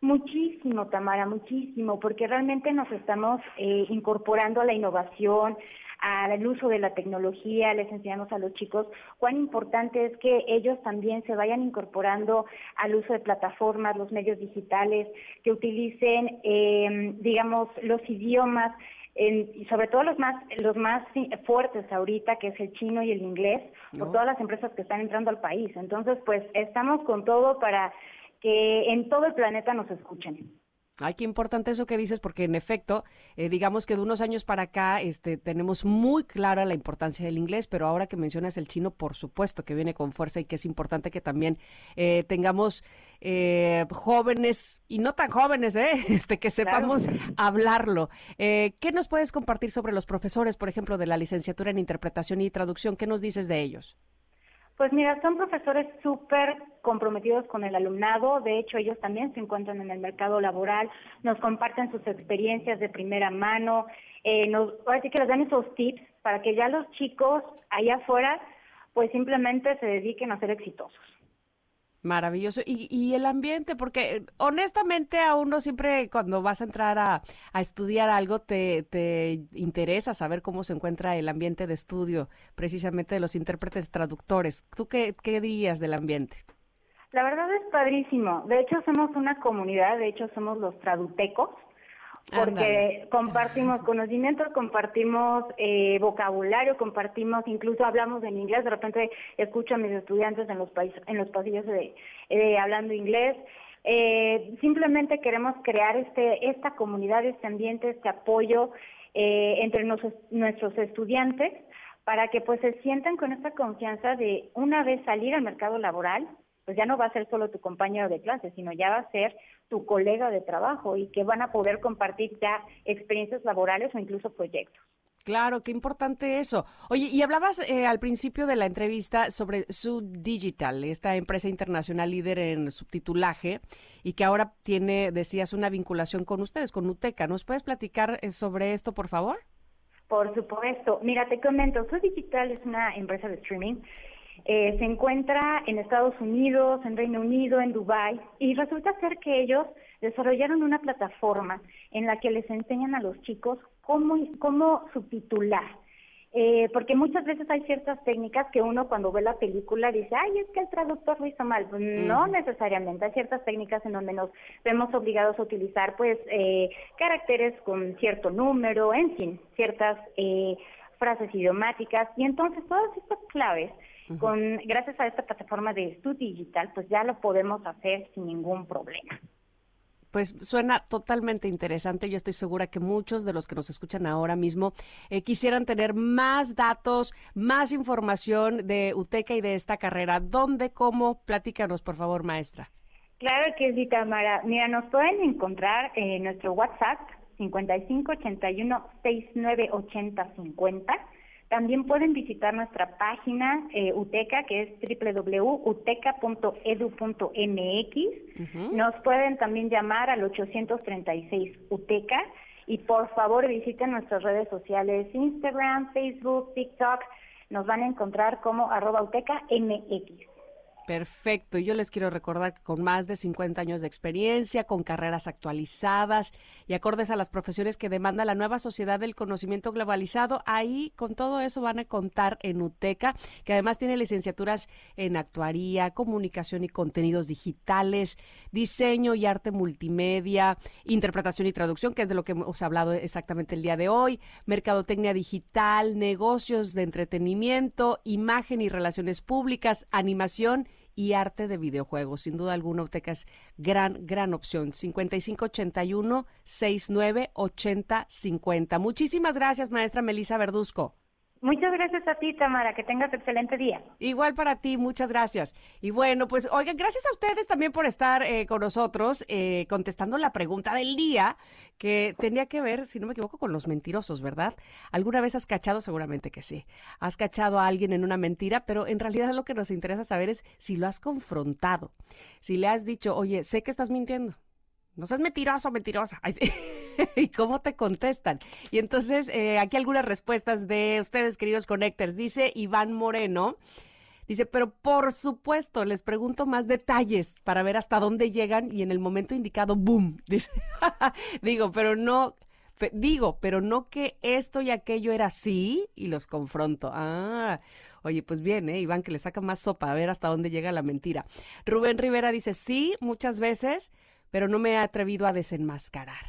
Muchísimo, Tamara, muchísimo, porque realmente nos estamos eh, incorporando a la innovación, al uso de la tecnología, les enseñamos a los chicos cuán importante es que ellos también se vayan incorporando al uso de plataformas, los medios digitales, que utilicen, eh, digamos, los idiomas y sobre todo los más los más fuertes ahorita que es el chino y el inglés por todas las empresas que están entrando al país entonces pues estamos con todo para que en todo el planeta nos escuchen. Ay, qué importante eso que dices, porque en efecto, eh, digamos que de unos años para acá este, tenemos muy clara la importancia del inglés, pero ahora que mencionas el chino, por supuesto que viene con fuerza y que es importante que también eh, tengamos eh, jóvenes y no tan jóvenes, ¿eh? este, que sepamos hablarlo. ¿Qué nos puedes compartir sobre los profesores, por ejemplo, de la licenciatura en interpretación y traducción? ¿Qué nos dices de ellos? Pues mira, son profesores súper comprometidos con el alumnado, de hecho ellos también se encuentran en el mercado laboral, nos comparten sus experiencias de primera mano, eh, nos, ahora sí que les dan esos tips para que ya los chicos allá afuera pues simplemente se dediquen a ser exitosos. Maravilloso. Y, y, el ambiente, porque honestamente a uno siempre cuando vas a entrar a, estudiar algo te, te, interesa saber cómo se encuentra el ambiente de estudio, precisamente de los intérpretes traductores. ¿Tú qué, qué dirías del ambiente? La verdad es padrísimo. De hecho, somos una comunidad, de hecho somos los tradutecos porque compartimos conocimientos, compartimos eh, vocabulario, compartimos, incluso hablamos en inglés, de repente escucho a mis estudiantes en los, en los pasillos de, eh, hablando inglés. Eh, simplemente queremos crear este, esta comunidad, este ambiente, este apoyo entre nuestros estudiantes para que pues se sientan con esta confianza de una vez salir al mercado laboral, pues ya no va a ser solo tu compañero de clase, sino ya va a ser tu colega de trabajo y que van a poder compartir ya experiencias laborales o incluso proyectos. Claro, qué importante eso. Oye, y hablabas eh, al principio de la entrevista sobre Sub Digital, esta empresa internacional líder en subtitulaje y que ahora tiene, decías, una vinculación con ustedes, con UTECA. ¿Nos puedes platicar eh, sobre esto, por favor? Por supuesto. Mira, te comento, Sub Digital es una empresa de streaming eh, se encuentra en Estados Unidos, en Reino Unido, en Dubái, y resulta ser que ellos desarrollaron una plataforma en la que les enseñan a los chicos cómo, cómo subtitular. Eh, porque muchas veces hay ciertas técnicas que uno cuando ve la película dice, ay, es que el traductor lo hizo mal. Pues no necesariamente, hay ciertas técnicas en donde nos vemos obligados a utilizar pues eh, caracteres con cierto número, en fin, ciertas eh, frases idiomáticas. Y entonces todas estas claves con, gracias a esta plataforma de estudio digital, pues ya lo podemos hacer sin ningún problema. Pues suena totalmente interesante. Yo estoy segura que muchos de los que nos escuchan ahora mismo eh, quisieran tener más datos, más información de UTECA y de esta carrera. ¿Dónde, cómo? Platícanos, por favor, maestra. Claro que sí, Tamara. Mira, nos pueden encontrar en nuestro WhatsApp 5581-698050. También pueden visitar nuestra página eh, UTECA, que es www.uteca.edu.mx. Nos pueden también llamar al 836 UTECA. Y por favor visiten nuestras redes sociales, Instagram, Facebook, TikTok. Nos van a encontrar como arroba UTECA MX. Perfecto. Yo les quiero recordar que con más de 50 años de experiencia, con carreras actualizadas y acordes a las profesiones que demanda la nueva sociedad del conocimiento globalizado, ahí con todo eso van a contar en UTECA, que además tiene licenciaturas en actuaría, comunicación y contenidos digitales, diseño y arte multimedia, interpretación y traducción, que es de lo que hemos hablado exactamente el día de hoy, mercadotecnia digital, negocios de entretenimiento, imagen y relaciones públicas, animación y arte de videojuegos. Sin duda alguna, UTECA gran, gran opción. 5581-698050. Muchísimas gracias, maestra Melisa Verduzco. Muchas gracias a ti, Tamara. Que tengas excelente día. Igual para ti, muchas gracias. Y bueno, pues oigan, gracias a ustedes también por estar eh, con nosotros eh, contestando la pregunta del día que tenía que ver, si no me equivoco, con los mentirosos, ¿verdad? ¿Alguna vez has cachado? Seguramente que sí. Has cachado a alguien en una mentira, pero en realidad lo que nos interesa saber es si lo has confrontado, si le has dicho, oye, sé que estás mintiendo no seas mentiroso, mentirosa. ¿Y cómo te contestan? Y entonces, eh, aquí algunas respuestas de ustedes, queridos connectors. Dice Iván Moreno. Dice, pero por supuesto, les pregunto más detalles para ver hasta dónde llegan y en el momento indicado, ¡boom! Dice, digo, pero no, digo, pero no que esto y aquello era así y los confronto. Ah, oye, pues bien, ¿eh? Iván, que le saca más sopa a ver hasta dónde llega la mentira. Rubén Rivera dice, sí, muchas veces pero no me he atrevido a desenmascarar.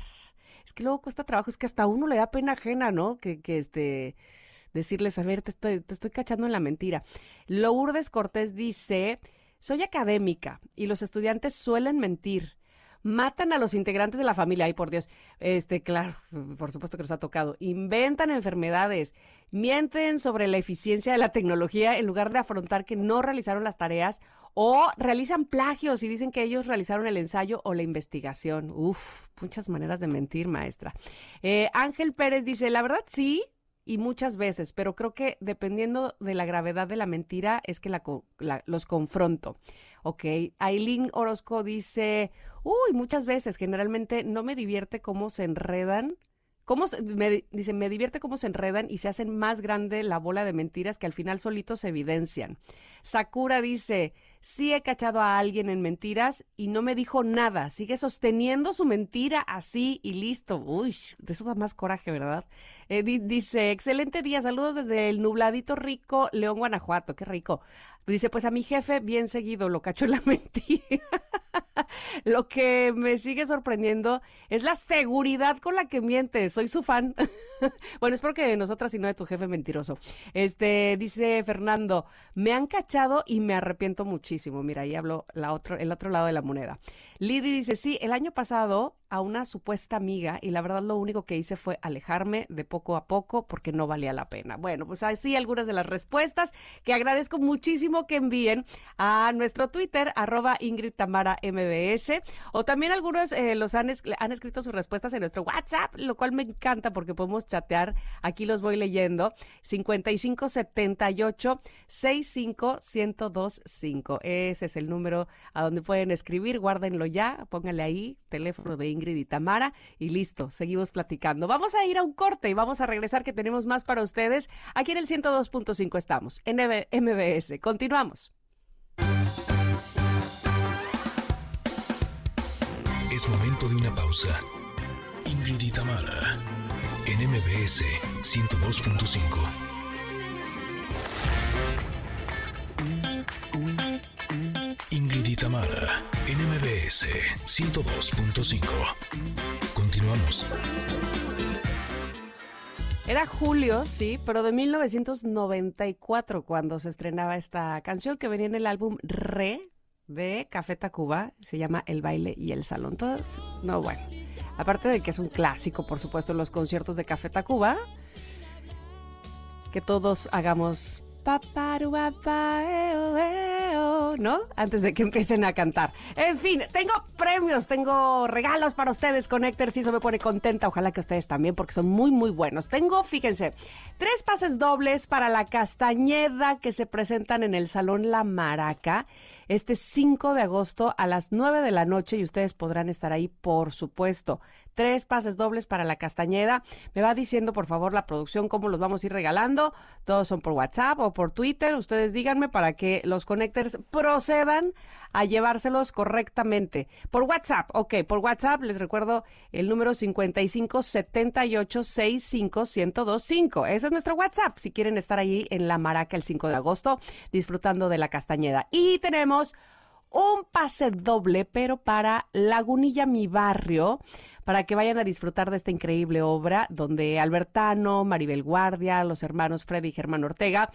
Es que luego cuesta trabajo, es que hasta uno le da pena ajena, ¿no? Que, que este decirles, a ver, te estoy, te estoy cachando en la mentira. Lourdes Cortés dice, soy académica y los estudiantes suelen mentir matan a los integrantes de la familia. Ay, por Dios. Este, claro, por supuesto que nos ha tocado. Inventan enfermedades, mienten sobre la eficiencia de la tecnología en lugar de afrontar que no realizaron las tareas o realizan plagios y dicen que ellos realizaron el ensayo o la investigación. Uf, muchas maneras de mentir, maestra. Eh, Ángel Pérez dice, la verdad sí, y muchas veces, pero creo que dependiendo de la gravedad de la mentira es que la, los confronto. Ok, Aileen Orozco dice, uy, muchas veces, generalmente no me divierte cómo se enredan. Cómo me, dice, me divierte cómo se enredan y se hacen más grande la bola de mentiras que al final solitos se evidencian. Sakura dice, sí he cachado a alguien en mentiras y no me dijo nada. Sigue sosteniendo su mentira así y listo. Uy, de eso da más coraje, ¿verdad? Eh, dice, excelente día, saludos desde el nubladito rico León, Guanajuato. Qué rico. Dice, pues a mi jefe bien seguido lo cacho en la mentira. lo que me sigue sorprendiendo es la seguridad con la que miente. Soy su fan. bueno, es porque de nosotras y no de tu jefe mentiroso. Este, dice Fernando, me han cachado y me arrepiento muchísimo. Mira, ahí hablo la otro, el otro lado de la moneda. Lidy dice, sí, el año pasado a una supuesta amiga y la verdad lo único que hice fue alejarme de poco a poco porque no valía la pena. Bueno, pues así algunas de las respuestas que agradezco muchísimo que envíen a nuestro Twitter, arroba Ingrid Tamara MBS, o también algunos eh, los han, han escrito sus respuestas en nuestro WhatsApp, lo cual me encanta porque podemos chatear. Aquí los voy leyendo. 5578 65 1025. Ese es el número a donde pueden escribir. Guárdenlo ya, pónganle ahí teléfono de Ingrid y Tamara y listo, seguimos platicando. Vamos a ir a un corte y vamos a regresar que tenemos más para ustedes. Aquí en el 102.5 estamos, en MBS. Continuamos. Es momento de una pausa. Ingrid y Tamara, en MBS 102.5. Ingrid y Tamara, NMBS 102.5. Continuamos. Era julio, sí, pero de 1994 cuando se estrenaba esta canción que venía en el álbum Re de Café Tacuba. Se llama El baile y el salón. Todos, no, bueno. Aparte de que es un clásico, por supuesto, en los conciertos de Café Tacuba, que todos hagamos ¿no? Antes de que empiecen a cantar. En fin, tengo premios, tengo regalos para ustedes, Connectors, y eso me pone contenta. Ojalá que ustedes también, porque son muy, muy buenos. Tengo, fíjense, tres pases dobles para la Castañeda que se presentan en el Salón La Maraca este 5 de agosto a las 9 de la noche y ustedes podrán estar ahí, por supuesto tres pases dobles para la Castañeda. Me va diciendo, por favor, la producción cómo los vamos a ir regalando. Todos son por WhatsApp o por Twitter. Ustedes díganme para que los connectors procedan a llevárselos correctamente. Por WhatsApp, ok, por WhatsApp les recuerdo el número 55 78 65 1025. Ese es nuestro WhatsApp si quieren estar ahí en La Maraca el 5 de agosto disfrutando de la Castañeda. Y tenemos un pase doble, pero para Lagunilla, mi barrio para que vayan a disfrutar de esta increíble obra donde Albertano, Maribel Guardia, los hermanos Freddy y Germán Ortega,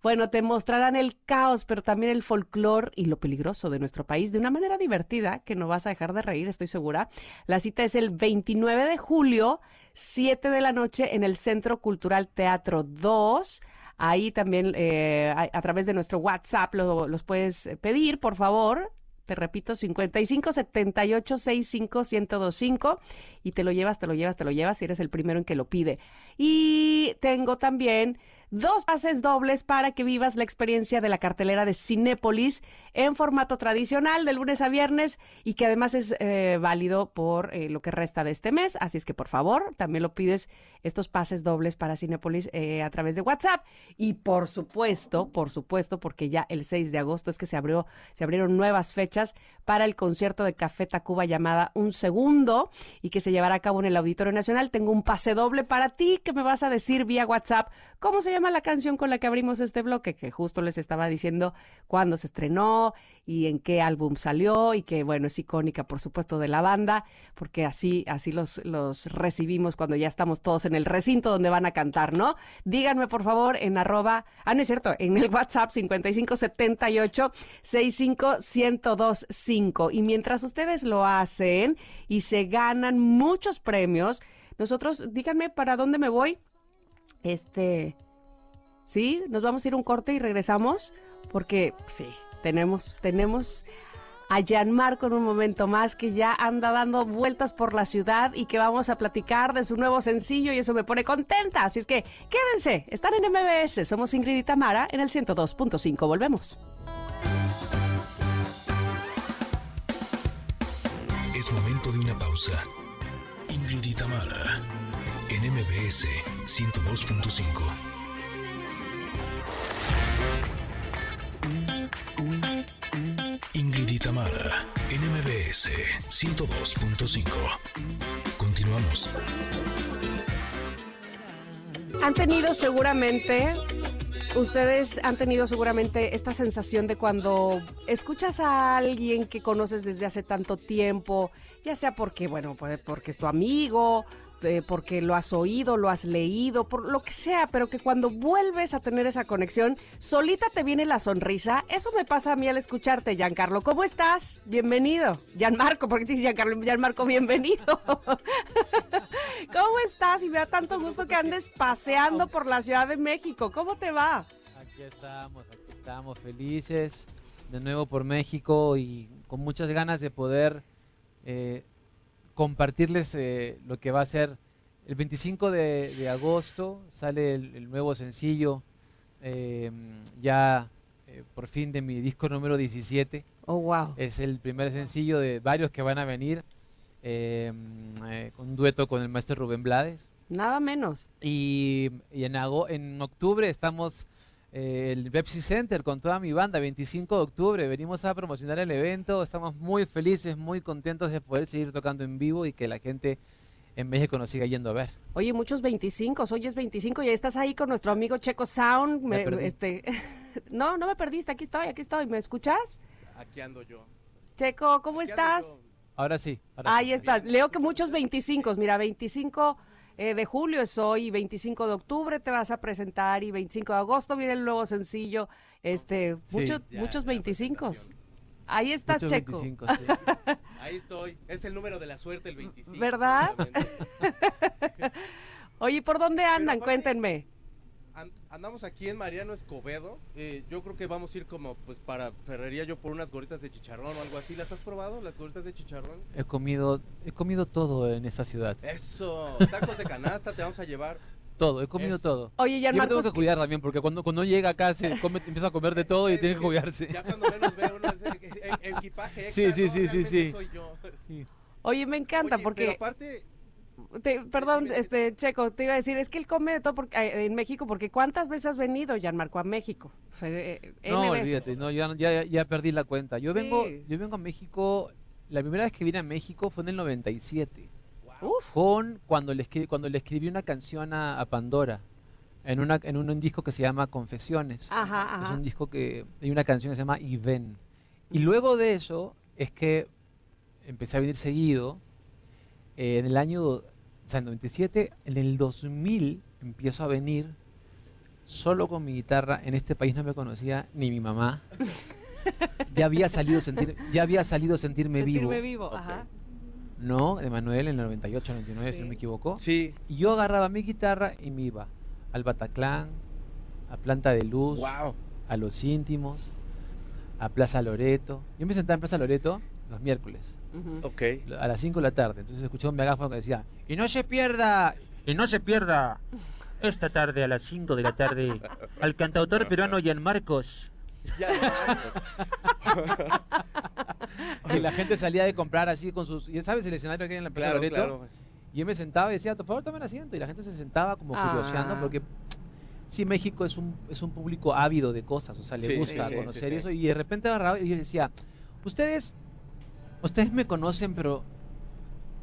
bueno, te mostrarán el caos, pero también el folclor y lo peligroso de nuestro país de una manera divertida que no vas a dejar de reír, estoy segura. La cita es el 29 de julio, 7 de la noche en el Centro Cultural Teatro 2. Ahí también eh, a, través de nuestro WhatsApp los puedes pedir, por favor. Te repito, 55 78 65 1025 y te lo llevas, te lo llevas, te lo llevas si eres el primero en que lo pide. Y tengo también dos pases dobles para que vivas la experiencia de la cartelera de Cinépolis en formato tradicional de lunes a viernes y que además es eh, válido por eh, lo que resta de este mes. Así es que por favor, también lo pides estos pases dobles para Cinépolis eh, a través de WhatsApp. Y por supuesto, por supuesto, porque ya el 6 de agosto es que se abrió, se abrieron nuevas fechas para el concierto de Café Tacuba llamada Un Segundo y que se llevará a cabo en el Auditorio Nacional. Tengo un pase doble para ti que me vas a decir vía WhatsApp cómo se llama la canción con la que abrimos este bloque, que justo les estaba diciendo cuándo se estrenó y en qué álbum salió y que bueno, es icónica por supuesto de la banda, porque así así los los recibimos cuando ya estamos todos en el recinto donde van a cantar, ¿no? Díganme por favor en arroba, ah no es cierto, en el WhatsApp 5578 65 y mientras ustedes lo hacen y se ganan muchos premios, nosotros díganme para dónde me voy. Este, sí, nos vamos a ir un corte y regresamos porque sí, tenemos tenemos a Marco en un momento más que ya anda dando vueltas por la ciudad y que vamos a platicar de su nuevo sencillo y eso me pone contenta. Así es que quédense, están en MBS, somos Ingrid y Tamara en el 102.5, volvemos. Momento de una pausa. Ingrid y Tamara en MBS 102.5. Ingrid y Tamara en MBS 102.5. Continuamos. Han tenido seguramente Ustedes han tenido seguramente esta sensación de cuando escuchas a alguien que conoces desde hace tanto tiempo, ya sea porque, bueno, porque es tu amigo, eh, porque lo has oído, lo has leído, por lo que sea, pero que cuando vuelves a tener esa conexión, solita te viene la sonrisa. Eso me pasa a mí al escucharte, Giancarlo. ¿Cómo estás? Bienvenido. Gianmarco, ¿por qué te dices Giancarlo? Gianmarco, bienvenido. ¿Cómo estás? Y me da tanto gusto que andes paseando por la Ciudad de México. ¿Cómo te va? Aquí estamos, aquí estamos felices de nuevo por México y con muchas ganas de poder eh, compartirles eh, lo que va a ser el 25 de, agosto, sale el, nuevo sencillo, eh, ya eh, por fin de mi disco número 17. Oh, wow. Es el primer sencillo de varios que van a venir, con un dueto con el maestro Rubén Blades. Nada menos. Y, en, en octubre estamos el Pepsi Center con toda mi banda, 25 de octubre. Venimos a promocionar el evento, estamos muy felices, muy contentos de poder seguir tocando en vivo y que la gente en México nos siga yendo a ver. Oye, muchos 25, hoy es 25 y estás ahí con nuestro amigo Checo Sound. este, no, no me perdiste, aquí estoy, aquí estoy. ¿Me escuchas? Aquí ando yo. Checo, ¿cómo estás? Ahora sí. ahí estás. Leo que muchos 25, mira, 25 eh, de julio es hoy, 25 de octubre te vas a presentar y 25 de agosto viene el nuevo sencillo. Este, muchos, muchos 25. Ahí estás, Checo. Ahí estoy. Es el número de la suerte, el 25. ¿Verdad? Oye, ¿por dónde andan? Cuéntenme. Andamos aquí en Mariano Escobedo. Eh, yo creo que vamos a ir como pues para Ferrería yo por unas gorritas de chicharrón o algo así. ¿Las has probado, las gorritas de chicharrón? He comido, he comido todo en esta ciudad. Eso, tacos de canasta te vamos a llevar. Todo, he comido todo. Oye, ya Yo me tengo que cuidar también, porque cuando, cuando llega acá se come, empieza a comer de todo y tiene que cuidarse. Ya cuando menos ve uno e- equipaje Sí, sí, sí, sí, sí. Soy yo. Oye, me encanta Oye, porque... Pero aparte, te- perdón, este Checo, te iba a decir, es que él come de todo porque, eh, en México, porque ¿cuántas veces has venido, Gianmarco, a México? O sea, eh, No, N veces. olvídate, no, ya, ya, ya perdí la cuenta. Yo Sí. vengo, yo vengo a México, la primera vez que vine a México fue en el 97. Uf. Con cuando le escribí, cuando le escribí una canción a, a Pandora. En, una, en un, disco que se llama Confesiones. Ajá, Es ajá. un disco que hay una canción que se llama Y ven. Y luego de eso es que empecé a venir seguido. Eh, en el año, o sea, en el 97, en el 2000 empiezo a venir solo con mi guitarra. En este país no me conocía ni mi mamá. ya había salido a sentir, ya había salido a sentirme, Sentirme vivo. vivo, ajá. No, Emanuel en el 98, 99, si no me equivoco. Sí. Y yo agarraba mi guitarra y me iba al Bataclan, a Planta de Luz, a Los Íntimos, a Plaza Loreto. Yo me sentaba en Plaza Loreto los miércoles, Ok. a las 5 de la tarde. Entonces escuchaba un megáfono que decía, y no se pierda, y no se pierda, esta tarde a las 5 de la tarde, al cantautor peruano Marcos. y la gente salía de comprar así con sus... ¿Y sabes el escenario que hay en la Plaza Claro, Loreto? claro. Y yo me sentaba y decía, por favor, tomen asiento. Y la gente se sentaba como curioseando Ah. porque sí, México es un, es un público ávido de cosas, o sea, le Sí, gusta sí, conocer sí, sí. eso. Y de repente agarraba y yo decía, ustedes, ustedes me conocen, pero,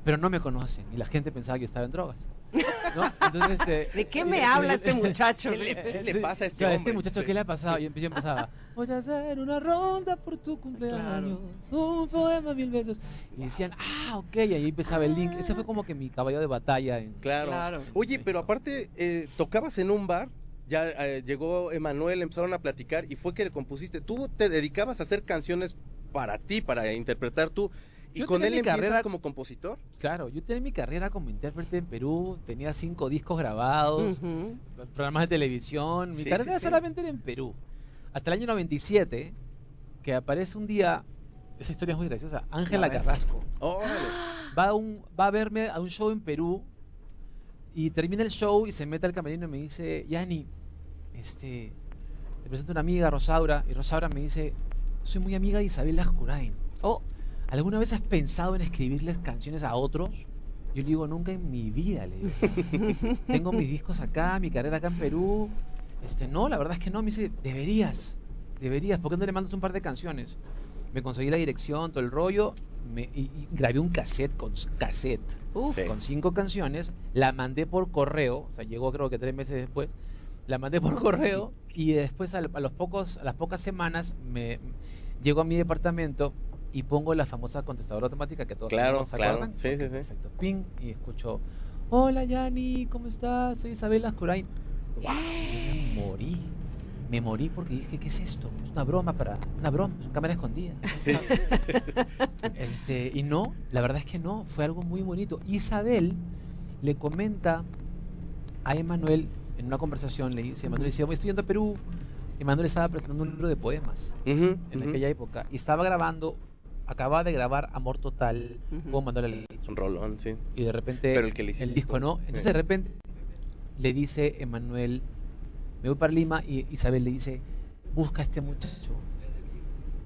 pero no me conocen. Y la gente pensaba que yo estaba en drogas. ¿no? Entonces, este, ¿De qué me y- habla y- este muchacho? ¿Qué le- qué le pasa a este claro, hombre? muchacho, Sí. ¿qué le ha pasado? Y yo empezaba, voy a hacer una ronda por tu cumpleaños, un poema mil veces. Y decían, ah, ok, y ahí empezaba el link. Ese fue como que mi caballo de batalla. En, Claro. Oye, pero aparte, eh, tocabas en un bar, ya eh, llegó Emanuel, empezaron a platicar y fue que le compusiste. Tú te dedicabas a hacer canciones para ti, para interpretar tú. Y Yo con él mi carrera- como compositor. Claro, yo tenía mi carrera como intérprete en Perú, tenía cinco discos grabados, programas de televisión, mi Sí, carrera sí, sí. solamente era en Perú. Hasta el año 97, que aparece un día, esa historia es muy graciosa, Ángela. Carrasco. Órale. Va a, un, va a verme a un show en Perú y termina el show y se mete al camerino y me dice, Yani, este, te presento una amiga, Rosaura, y Rosaura me dice, soy muy amiga de Isabel Lascurain. Oh, ¿Alguna vez has pensado en escribirles canciones a otros? Yo le digo, nunca en mi vida, le digo. Tengo mis discos acá, mi carrera acá en Perú. Este, no, la verdad es que no. Me dice, deberías, deberías. ¿Por qué no le mandas un par de canciones? Me conseguí la dirección, todo el rollo. Me, y, y grabé un cassette con cassette uf. con cinco canciones. La mandé por correo. O sea, llegó creo que tres meses después. La mandé por correo y después a, los pocos, a las pocas semanas me llego a mi departamento y pongo la famosa contestadora automática que todos Claro, ¿se claro. acuerdan? Sí, Ok, sí, sí. Perfecto. Ping y escucho, hola Yani, ¿cómo estás? Soy Isabel Ascurain. Yo me morí. Me morí porque dije, ¿qué es esto? Es una broma para... Una broma, cámara escondida. Sí. Este, y no, la verdad es que no, fue algo muy bonito. Isabel le comenta a Emanuel en una conversación, le dice, Emanuel decía, estoy yendo a Perú. Emanuel estaba presentando un libro de poemas Ujú, en aquella época y estaba grabando, acababa de grabar Amor Total, Ujú. puedo mandarle el Un rolón, sí. y de repente Pero el que le hiciste disco no. Entonces Sí. de repente le dice Emanuel, me voy para Lima y Isabel le dice, busca a este muchacho,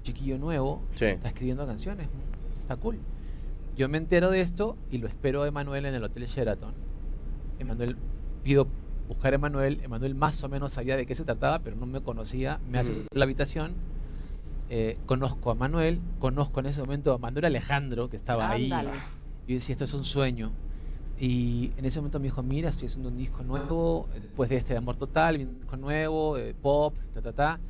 chiquillo nuevo, Sí. está escribiendo canciones, está cool. Yo me entero de esto y lo espero a Emanuel en el Hotel Sheraton. Emanuel, pido buscar a Emanuel, Emanuel más o menos sabía de qué se trataba, pero no me conocía, me hace Mm. la habitación. eh, conozco a Manuel, conozco en ese momento a Manuel Alejandro, que estaba ahí. Yo decía, esto es un sueño. Y en ese momento me dijo, mira, estoy haciendo un disco nuevo, después de este de Amor Total, un disco nuevo, eh, pop, ta, ta, ta.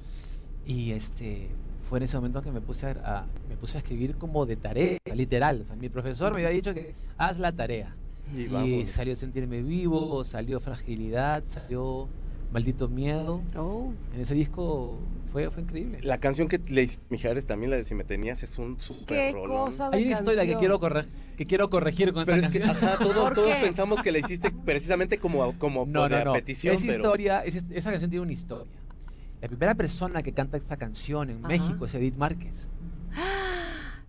Y este, fue en ese momento que me puse a, a- me puse a escribir como de tarea, literal. O sea, mi profesor me había dicho que haz la tarea. Y Y, salió Sentirme Vivo, salió Fragilidad, salió Maldito Miedo. Oh. En ese disco fue, fue increíble. La canción que le hiciste, Mijares, también la de Si me tenías, es un Qué súper rolón. cosa de Hay una historia que quiero, corre- que quiero corregir con Pero esa es que, canción. ajá, todos, ¿Por todos qué? pensamos que la hiciste precisamente como, como No, por no, no. petición, esa pero- historia, esa, esa canción tiene una historia. La primera persona que canta esta canción en Ajá. México es Edith Márquez.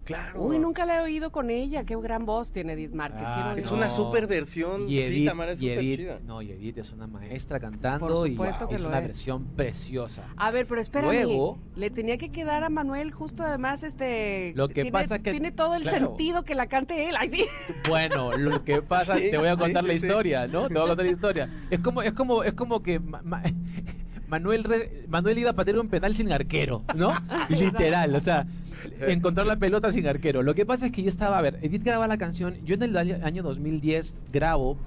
Claro. Uy, nunca la he oído con ella. Qué gran voz tiene Edith Márquez. Ah, Es no. una super versión. Y sí, Edith, Tamara, es y súper Edith- chida. no, y Edith es una maestra cantando Por y supuesto que es lo una es. versión preciosa. A ver, pero espérame. Luego- le tenía que quedar a Manuel justo además este Lo que tiene, pasa que- tiene todo el claro. sentido que la cante él. Ay, sí. Bueno, lo que pasa, Sí, te voy a sí, contar sí, la sí. historia, ¿no? Te voy a contar la historia. Es como, es como, es como que Ma- Ma- Manuel, Re- Manuel iba a patear un penal sin arquero, ¿no? Literal, o sea, encontrar la pelota sin arquero. Lo que pasa es que yo estaba, a ver, Edith graba la canción, yo en el año año 2010 grabo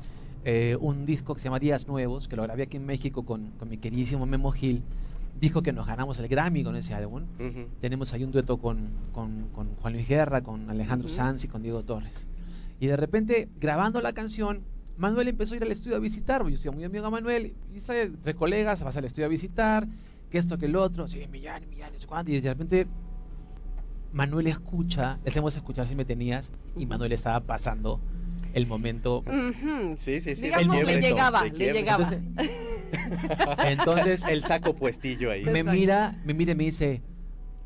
eh, un disco que se llama Días Nuevos, que lo grabé aquí en México con, con mi queridísimo Memo Gil, disco que nos ganamos el Grammy con ese álbum. Ujú. Tenemos ahí un dueto con, con- con Juan Luis Guerra, con Alejandro Ujú. Sanz y con Diego Torres. Y de repente, grabando la canción, Manuel empezó a ir al estudio a visitar. Yo estoy muy amigo a Manuel. Y sabe, entre colegas, vas al estudio a visitar. Que esto, que el otro. Sí, Millán, Millán. Y de repente, Manuel escucha. Le hacemos escuchar si me tenías. Y Manuel estaba pasando el momento. Sí, sí, sí. Digamos, le llegaba, le llegaba. Entonces, entonces El saco puestillo ahí. me Exacto. mira, me mira y me dice: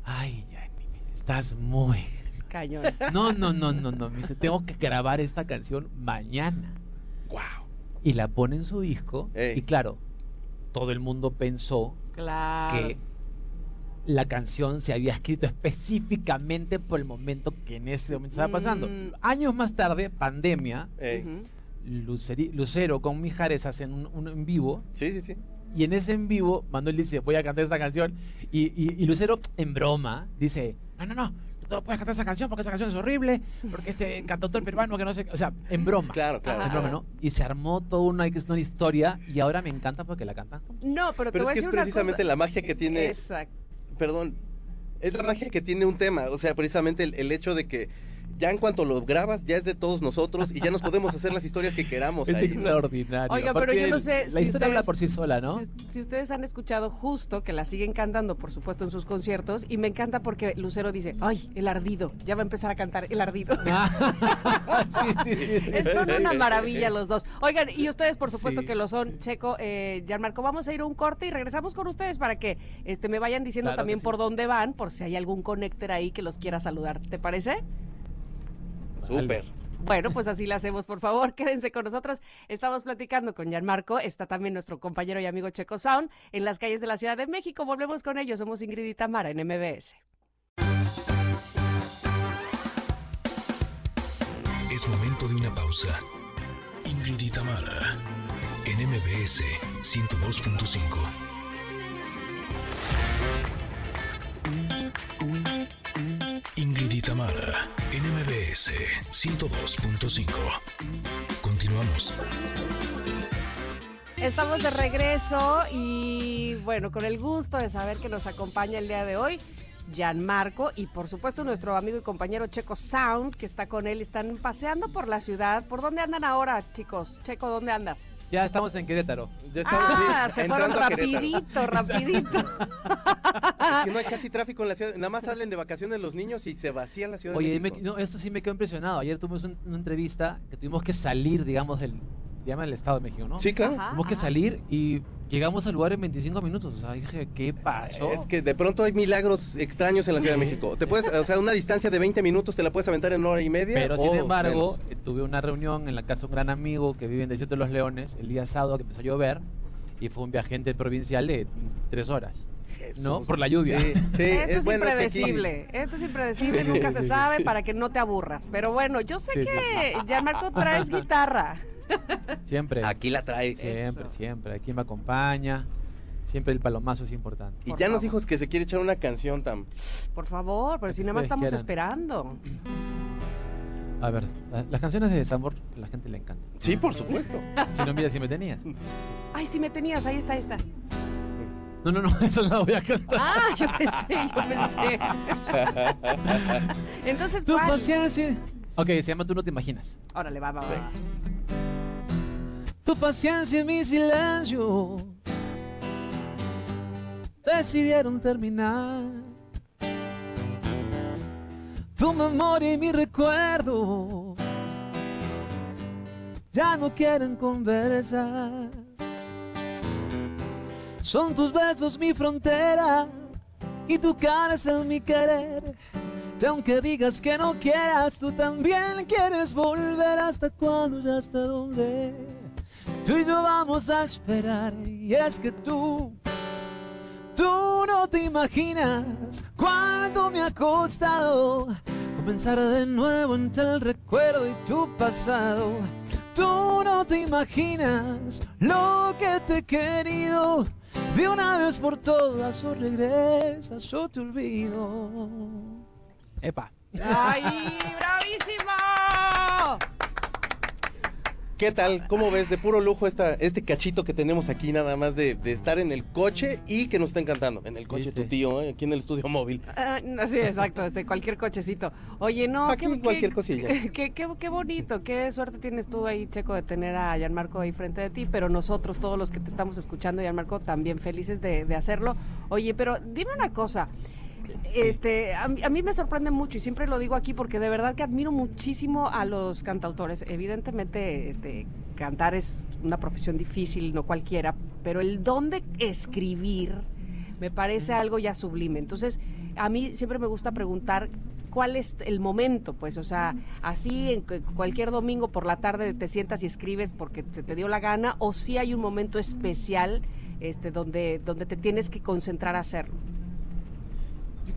Ay, Yanni, estás muy Cañón. No, no, no, no, no. Me dice, tengo que grabar esta canción mañana. Wow. Y la pone en su disco. Ey. Y claro, todo el mundo pensó Claro. que la canción se había escrito específicamente por el momento que en ese momento estaba pasando. Mm. Años más tarde, pandemia. Luceri- Lucero con Mijares hacen un, un en vivo. Sí, sí, sí. Y en ese en vivo, Manuel dice, voy a cantar esta canción. Y, y- y Lucero, en broma, dice, no, no, no, no puedes cantar esa canción porque esa canción es horrible, porque este cantautor peruano que no sé, o sea, en broma. Claro, claro. En broma, ¿no? Y se armó toda una, una historia y ahora me encanta porque la cantan. No, pero, te Pero voy es a que decir es precisamente una la magia que tiene. Exacto. Perdón. Es la magia que tiene un tema. O sea, precisamente el, el hecho de que ya en cuanto lo grabas, ya es de todos nosotros y ya nos podemos hacer las historias que queramos Es ahí. extraordinario. Oiga, pero yo no sé La si historia habla ustedes- por sí sola, ¿no? Si, si ustedes han escuchado justo que la siguen cantando, por supuesto, en sus conciertos, y me encanta porque Lucero dice, ay, el ardido, ya va a empezar a cantar el ardido. sí, sí, sí. sí. Es- Son una maravilla los dos. Oigan, y ustedes, por supuesto, Sí, que lo son. Checo, eh, Gianmarco, vamos a ir a un corte y regresamos con ustedes para que este, me vayan diciendo Claro también sí. por dónde van, por si hay algún connector ahí que los quiera saludar. ¿Te parece? Súper. Bueno, pues así lo hacemos, por favor, quédense con nosotros. Estamos platicando con Gianmarco, está también nuestro compañero y amigo Checo Sound en las calles de la Ciudad de México. Volvemos con ellos, somos Ingrid y Tamara en MBS. Es momento de una pausa. Ingrid y Tamara, en MBS 102.5. Ingrid y Tamara, en MBS 102.5. Continuamos. Estamos de regreso y bueno, con el gusto de saber que nos acompaña el día de hoy Gianmarco y por supuesto nuestro amigo y compañero Checo Sound que está con él. Están paseando por la ciudad. ¿Por dónde andan ahora, chicos? Checo, ¿dónde andas? Ya estamos en Querétaro. Ya estamos Ah, sí, se fueron rapidito, rapidito. Es que no hay casi tráfico en la ciudad. Nada más salen de vacaciones los niños y se vacía la ciudad de Oye, me- México. no, esto sí me quedó impresionado. Ayer tuvimos un- una entrevista que tuvimos que salir, digamos, del, llama el Estado de México, ¿no? Sí, claro. Ajá, Tuvimos que ajá. salir y llegamos al lugar en 25 minutos. O sea, dije, ¿qué pasó? Es que de pronto hay milagros extraños en la Ciudad de México. Te puedes, o sea, una distancia de 20 minutos te la puedes aventar en una hora y media. Pero sin o embargo, menos. tuve una reunión en la casa de un gran amigo que vive en Desierto de los Leones el día sábado que empezó a llover y fue un viajante provincial de tres horas. ¿no? Jesús. Por la lluvia. Sí, sí, Esto es, bueno, es que impredecible, esto es impredecible, nunca sí, se sí. sabe para que no te aburras. Pero bueno, yo sé Sí, sí. que Gianmarco traes guitarra. Siempre. Aquí la trae. Siempre, Eso. siempre. Aquí me acompaña. Siempre el palomazo es importante. Y Por ya nos favor. dijo que se quiere echar una canción tan. Por favor, pero si nada más estamos quieran. esperando. A ver, la- las canciones de desamor a la gente le encantan. Sí, por supuesto. Si no, mira si me tenías. Ay, si me tenías, ahí está esta. No, no, no, eso no la voy a cantar. Ah, yo pensé, yo pensé. Entonces, Tu ¿cuál? paciencia. Ok, se llama Tú no te imaginas. Órale, va, va, va. Tu paciencia es mi silencio. decidieron terminar. Tu memoria y mi recuerdo ya no quieren conversar. Son tus besos mi frontera y tu cara es mi querer. Y aunque digas que no quieras, tú también quieres volver hasta cuando ya hasta donde tú y yo vamos a esperar. Y es que tú, tú no te imaginas cuánto me ha costado comenzar de nuevo entre el recuerdo y tu pasado. Tú no te imaginas lo que te he querido. De una vez por todas o regresas o te olvido. Epa. ¡Ay, bravísimo! ¿Qué tal? ¿Cómo ves? De puro lujo esta, este cachito que tenemos aquí, nada más de, de estar en el coche y que nos está encantando. En el coche tu tío, ¿eh? aquí en el estudio móvil. Ah, no, sí, exacto, este, cualquier cochecito. Oye, no, Aquí qué, cualquier qué- cosilla. Qué, qué- qué bonito, qué suerte tienes tú ahí, Checo, de tener a Gianmarco ahí frente de ti, pero nosotros, todos los que te estamos escuchando, Gianmarco, también felices de, de hacerlo. Oye, pero dime una cosa. Este, a, mí- a mí me sorprende mucho y siempre lo digo aquí porque de verdad que admiro muchísimo a los cantautores. Evidentemente, este, cantar es una profesión difícil, no cualquiera, pero el don de escribir me parece algo ya sublime. Entonces, a mí siempre me gusta preguntar cuál es el momento, pues, o sea, así en cu- cualquier domingo por la tarde te sientas y escribes porque se te dio la gana, o si hay un momento especial este, donde, donde te tienes que concentrar a hacerlo.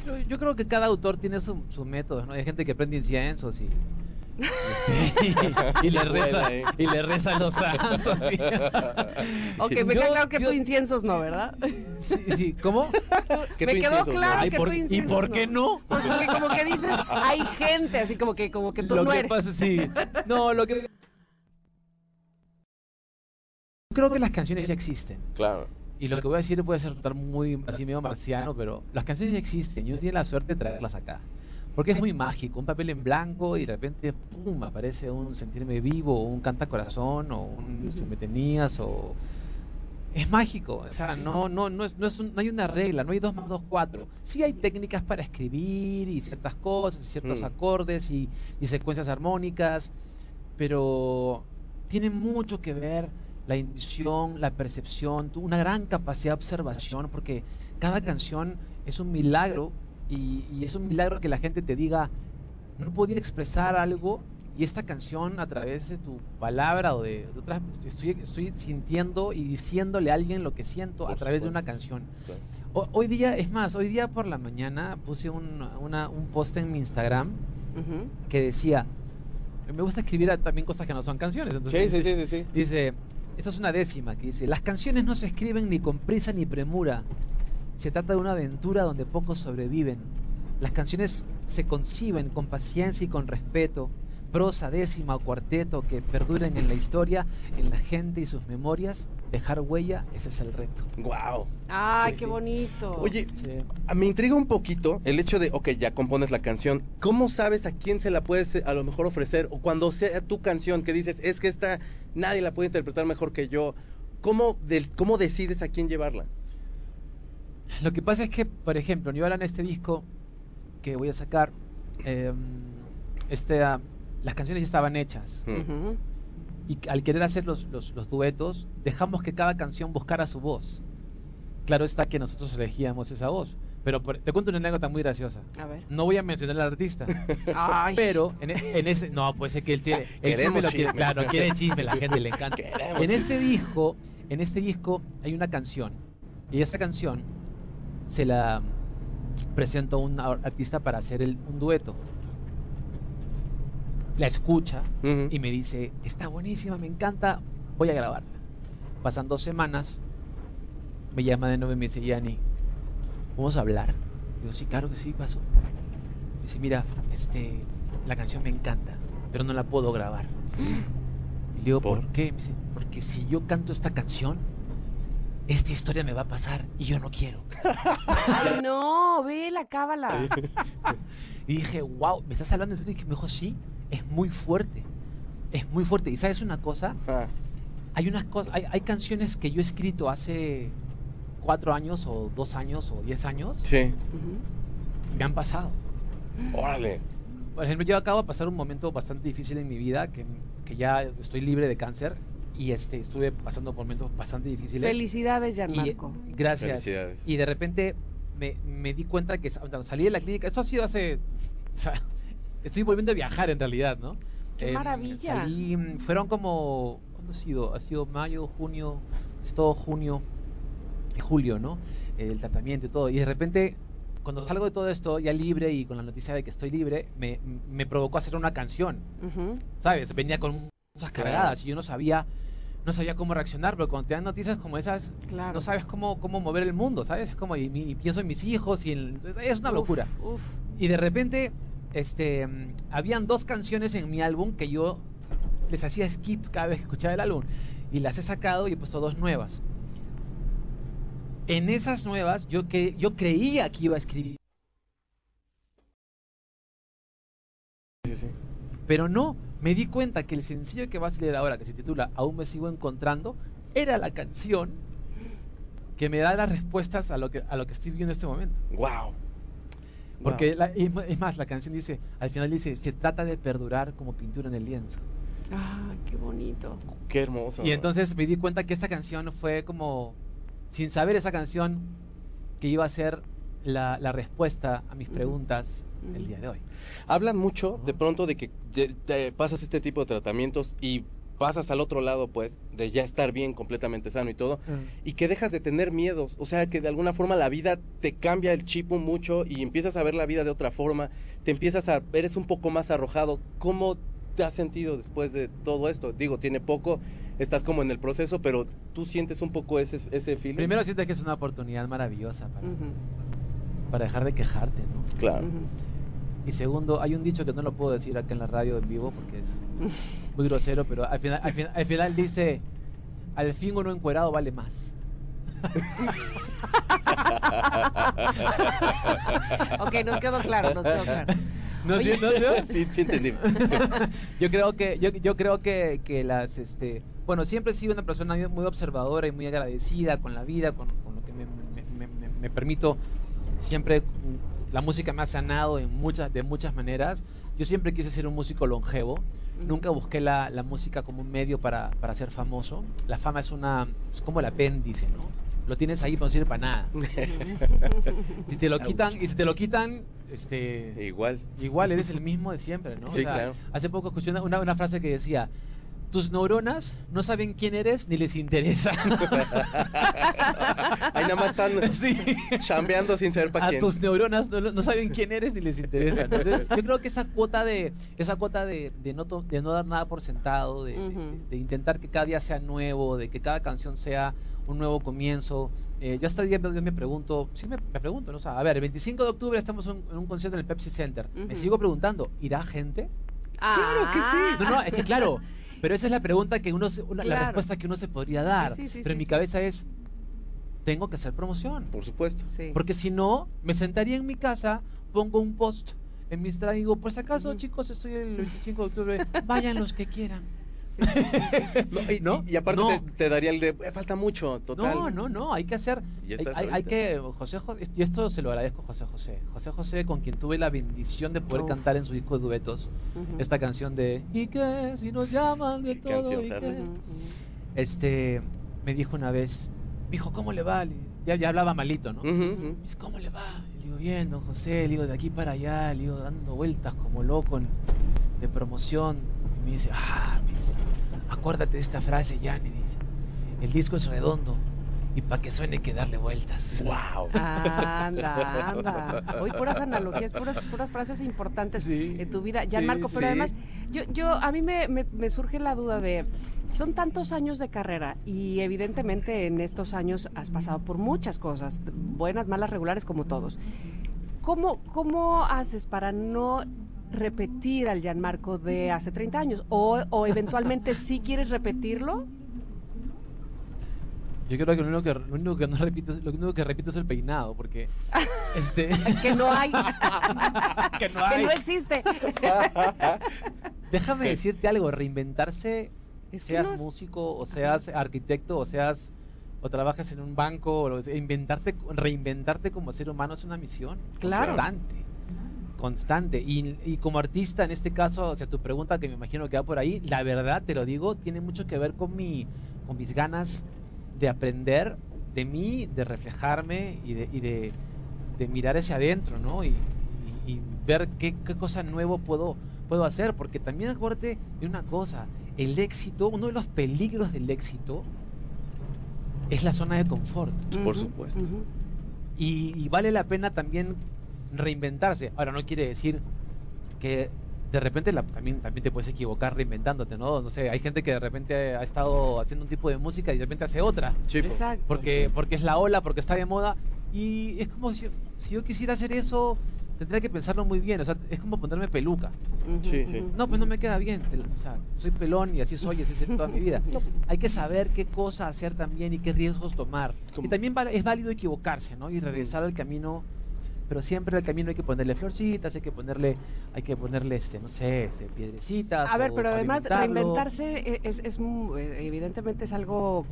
Yo creo, yo creo que cada autor tiene su, su método, ¿no? Hay gente que prende inciensos y, este, y, y le reza, ¿eh? y le reza a los santos. sí. Ok, me queda claro que yo- tú inciensos no, ¿verdad? Sí, sí, ¿cómo? Que me quedó no. claro que por- tú ¿y inciensos por qué no? Porque como que dices, hay gente, así como que, como que tú lo no que eres. pasa, sí. No, lo que... Creo que las canciones ya existen. Claro. Y lo que voy a decir puede ser muy así medio marciano, pero las canciones existen y uno tiene la suerte de traerlas acá. Porque es muy mágico, un papel en blanco y de repente, pum, aparece un sentirme vivo, o un canta corazón, o un si me tenías, o... Es mágico, o sea, no, no, no, es, no, es un- no hay una regla, no hay dos más dos, cuatro. Sí hay técnicas para escribir y ciertas cosas, ciertos Mm. acordes y, y secuencias armónicas, pero tiene mucho que ver la intuición, la percepción, tu- una gran capacidad de observación, porque cada canción es un milagro y, y es un milagro que la gente te diga, no podía expresar algo y esta canción a través de tu palabra o de, de otras, estoy, estoy sintiendo y diciéndole a alguien lo que siento a través de una canción. Claro. O- hoy día, es más, hoy día por la mañana puse un, una- un post en mi Instagram que decía, me gusta escribir también cosas que no son canciones. Entonces, sí, sí, sí. Dice, esto es una décima que dice, las canciones no se escriben ni con prisa ni premura. Se trata de una aventura donde pocos sobreviven. Las canciones se conciben con paciencia y con respeto. Prosa, décima o cuarteto que perduren en la historia, en la gente y sus memorias. Dejar huella, ese es el reto. Wow. Ay, Sí, qué sí. bonito. Oye, Sí. a- me intriga un poquito el hecho de, ok, ya compones la canción. ¿Cómo sabes a quién se la puedes eh, a lo mejor ofrecer? O cuando sea tu canción que dices, es que esta nadie la puede interpretar mejor que yo. ¿Cómo, cómo decides a quién llevarla? Lo que pasa es que, por ejemplo, yo ahora en este disco que voy a sacar, em, este, ah, las canciones ya estaban hechas. Mm. Ujú. Y al querer hacer los, los, los duetos, dejamos que cada canción buscara su voz. Claro está que nosotros elegíamos esa voz. Pero por- te cuento una anécdota muy graciosa. A ver. No voy a mencionar al artista. Ay. Pero en, e- en ese. No, puede ser que él tiene. El Queremos chisme lo quiere. chisme. Claro, quiere chisme, la gente le encanta. Queremos En este disco, en este disco hay una canción. Y esta canción se la presento a un ar- artista para hacer el- un dueto. La escucha Ujú. y me dice, está buenísima, me encanta, voy a grabarla. Pasan dos semanas, me llama de nuevo y me dice, Yanni, ¿vamos a hablar? Digo, sí, claro que sí, pasó. Dice, mira, este, la canción me encanta, pero no la puedo grabar. Y le digo, ¿por, ¿Por? qué? Me dice, porque si yo canto esta canción, esta historia me va a pasar y yo no quiero. Ay, no, ve la cábala. Y dije, wow, ¿me estás hablando en serio? Y me dijo, sí, es muy fuerte. Es muy fuerte. ¿Y sabes una cosa? Ah, Hay unas cosas, hay, hay canciones que yo he escrito hace cuatro años o dos años o diez años. Sí. Me han pasado. Órale. Por ejemplo, yo acabo de pasar un momento bastante difícil en mi vida, que, que ya estoy libre de cáncer y este, estuve pasando por momentos bastante difíciles. Felicidades, Gianmarco. Y, gracias. Felicidades. Y de repente me, me, di cuenta que salí de la clínica, esto ha sido hace... O sea, estoy volviendo a viajar en realidad, ¿no? ¡Qué eh, maravilla! Salí, fueron como... ¿Cuándo ha sido? Ha sido mayo, junio, es todo junio julio, ¿no? El tratamiento y todo. Y de repente cuando salgo de todo esto ya libre y con la noticia de que estoy libre, me, me provocó hacer una canción. ¿Sabes? Venía con muchas cargadas y yo no sabía no sabía cómo reaccionar, pero cuando te dan noticias como esas, no sabes cómo, cómo mover el mundo, ¿sabes? Es como, y, pienso en mis hijos y es una locura. Y de repente, este, habían dos canciones en mi álbum que yo les hacía skip cada vez que escuchaba el álbum. Y las he sacado y he puesto dos nuevas. En esas nuevas, yo, que, yo creía que iba a escribir. Sí, sí. Pero no, me di cuenta que el sencillo que va a salir ahora, que se titula Aún me sigo encontrando, era la canción que me da las respuestas a lo que, a lo que estoy viviendo en este momento. ¡Wow! Porque es más, la canción dice, al final dice, se trata de perdurar como pintura en el lienzo. Ah, qué bonito. Qué hermoso. Y entonces me di cuenta que esta canción fue como, sin saber esa canción, que iba a ser la, la respuesta a mis preguntas el día de hoy. Hablan mucho de pronto de que te, pasas este tipo de tratamientos y pasas al otro lado, pues, de ya estar bien, completamente sano y todo, y que dejas de tener miedos, o sea, que de alguna forma la vida te cambia el chip mucho y empiezas a ver la vida de otra forma, te empiezas a, eres un poco más arrojado. ¿Cómo te has sentido después de todo esto? Digo, tiene poco, estás como en el proceso, pero tú sientes un poco ese, ese feeling. Primero sientes que es una oportunidad maravillosa para, para dejar de quejarte, ¿no? Claro. Y segundo, hay un dicho que no lo puedo decir acá en la radio en vivo porque es muy grosero, pero al final, al final, dice, al fin uno encuerado vale más. ok, nos quedó claro, nos quedó claro. ¿No, sí, ¿no, sí, sí entendí. yo creo que, yo, yo creo que, que, las, este, bueno, siempre he sido una persona muy observadora y muy agradecida con la vida, con, con lo que me, me, me, me permito siempre la música me ha sanado en muchas, de muchas maneras. Yo siempre quise ser un músico longevo. Nunca busqué la, la, música como un medio para, para, ser famoso. La fama es una es como el apéndice, ¿no? Lo tienes ahí, pero no sirve para nada. si te lo quitan, y si te lo quitan, este. Igual. Igual eres el mismo de siempre, ¿no? Sí, claro. Hace poco escuché una, una, frase que decía: tus neuronas no saben quién eres ni les interesa. Ahí nada más están chambeando sin saber para quién. A tus neuronas no, saben quién eres ni les interesa. yo creo que esa cuota de esa cuota de, no, de no dar nada por sentado, de, intentar que cada día sea nuevo, de que cada canción sea un nuevo comienzo. Eh, yo hasta el día de hoy me pregunto, sí me, pregunto, ¿no? O sea, a ver, el 25 de octubre estamos en, un concierto en el Pepsi Center. Me sigo preguntando, ¿irá gente? Claro que sí. No, no, es que claro, pero esa es la pregunta que uno, la respuesta que uno se podría dar. pero en mi cabeza es, tengo que hacer promoción. Por supuesto. Porque si no, me sentaría en mi casa, pongo un post en mi Instagram y digo, pues acaso chicos, estoy el 25 de octubre, vayan los que quieran. y, aparte te, daría el de eh, falta mucho, total. No, no, no, hay que hacer. Hay, que. José, José, y esto se lo agradezco a José José. José José, con quien tuve la bendición de poder cantar en su disco de duetos esta canción de ¿Y qué? Si nos llaman de todo. Este, me dijo una vez, dijo, ¿cómo le va? Ya, ya hablaba malito, ¿no? dice, ¿cómo le va? Le digo, bien, don José, le digo, de aquí para allá, le digo, dando vueltas como loco de promoción. Y me dice, ah, me dice, Acuérdate de esta frase, Yanni, dice. El disco es redondo y para que suene hay que darle vueltas. ¡Wow! Anda, anda. Hoy puras analogías, puras, puras frases importantes en tu vida. Ya, Marco, pero además, yo, yo, a mí me, me, surge la duda de, son tantos años de carrera y evidentemente en estos años has pasado por muchas cosas, buenas, malas, regulares, como todos. ¿Cómo, cómo haces para no repetir al Gianmarco de hace 30 años? ¿O, o eventualmente sí quieres repetirlo? Yo creo que lo único que, lo único que no repito, lo único que repito es el peinado, porque este que no hay, que no hay, que no existe. Déjame decirte algo, reinventarse, seas músico o seas arquitecto o seas o trabajas en un banco, o inventarte, reinventarte como ser humano es una misión claro. constante. Constante. Y, y, como artista, en este caso, o sea, tu pregunta que me imagino que va por ahí, la verdad, te lo digo, tiene mucho que ver con, mi, con mis ganas de aprender de mí, de reflejarme y de, y de, de mirar hacia adentro, ¿no? Y, y ver qué, qué, cosa nuevo puedo, puedo hacer. Porque también acuérdate de una cosa, el éxito, uno de los peligros del éxito es la zona de confort. Por supuesto. Uh -huh. y, y, vale la pena también reinventarse. Ahora, no quiere decir que de repente la, también, también te puedes equivocar reinventándote, ¿no? No sé, hay gente que de repente ha estado haciendo un tipo de música y de repente hace otra. Exacto. Porque, porque es la ola, porque está de moda. Y es como si, si yo quisiera hacer eso, tendría que pensarlo muy bien. O sea, es como ponerme peluca. Sí, sí. No, pues no me queda bien. O sea, soy pelón y así soy, así soy toda mi vida. No. Hay que saber qué cosa hacer también y qué riesgos tomar. ¿Cómo? Y también es válido equivocarse, ¿no? Y regresar al camino. Pero siempre al camino hay que ponerle florcitas, hay que ponerle, hay que ponerle, este, no sé, este, piedrecitas. A ver, pero además reinventarse es, es, es, evidentemente es algo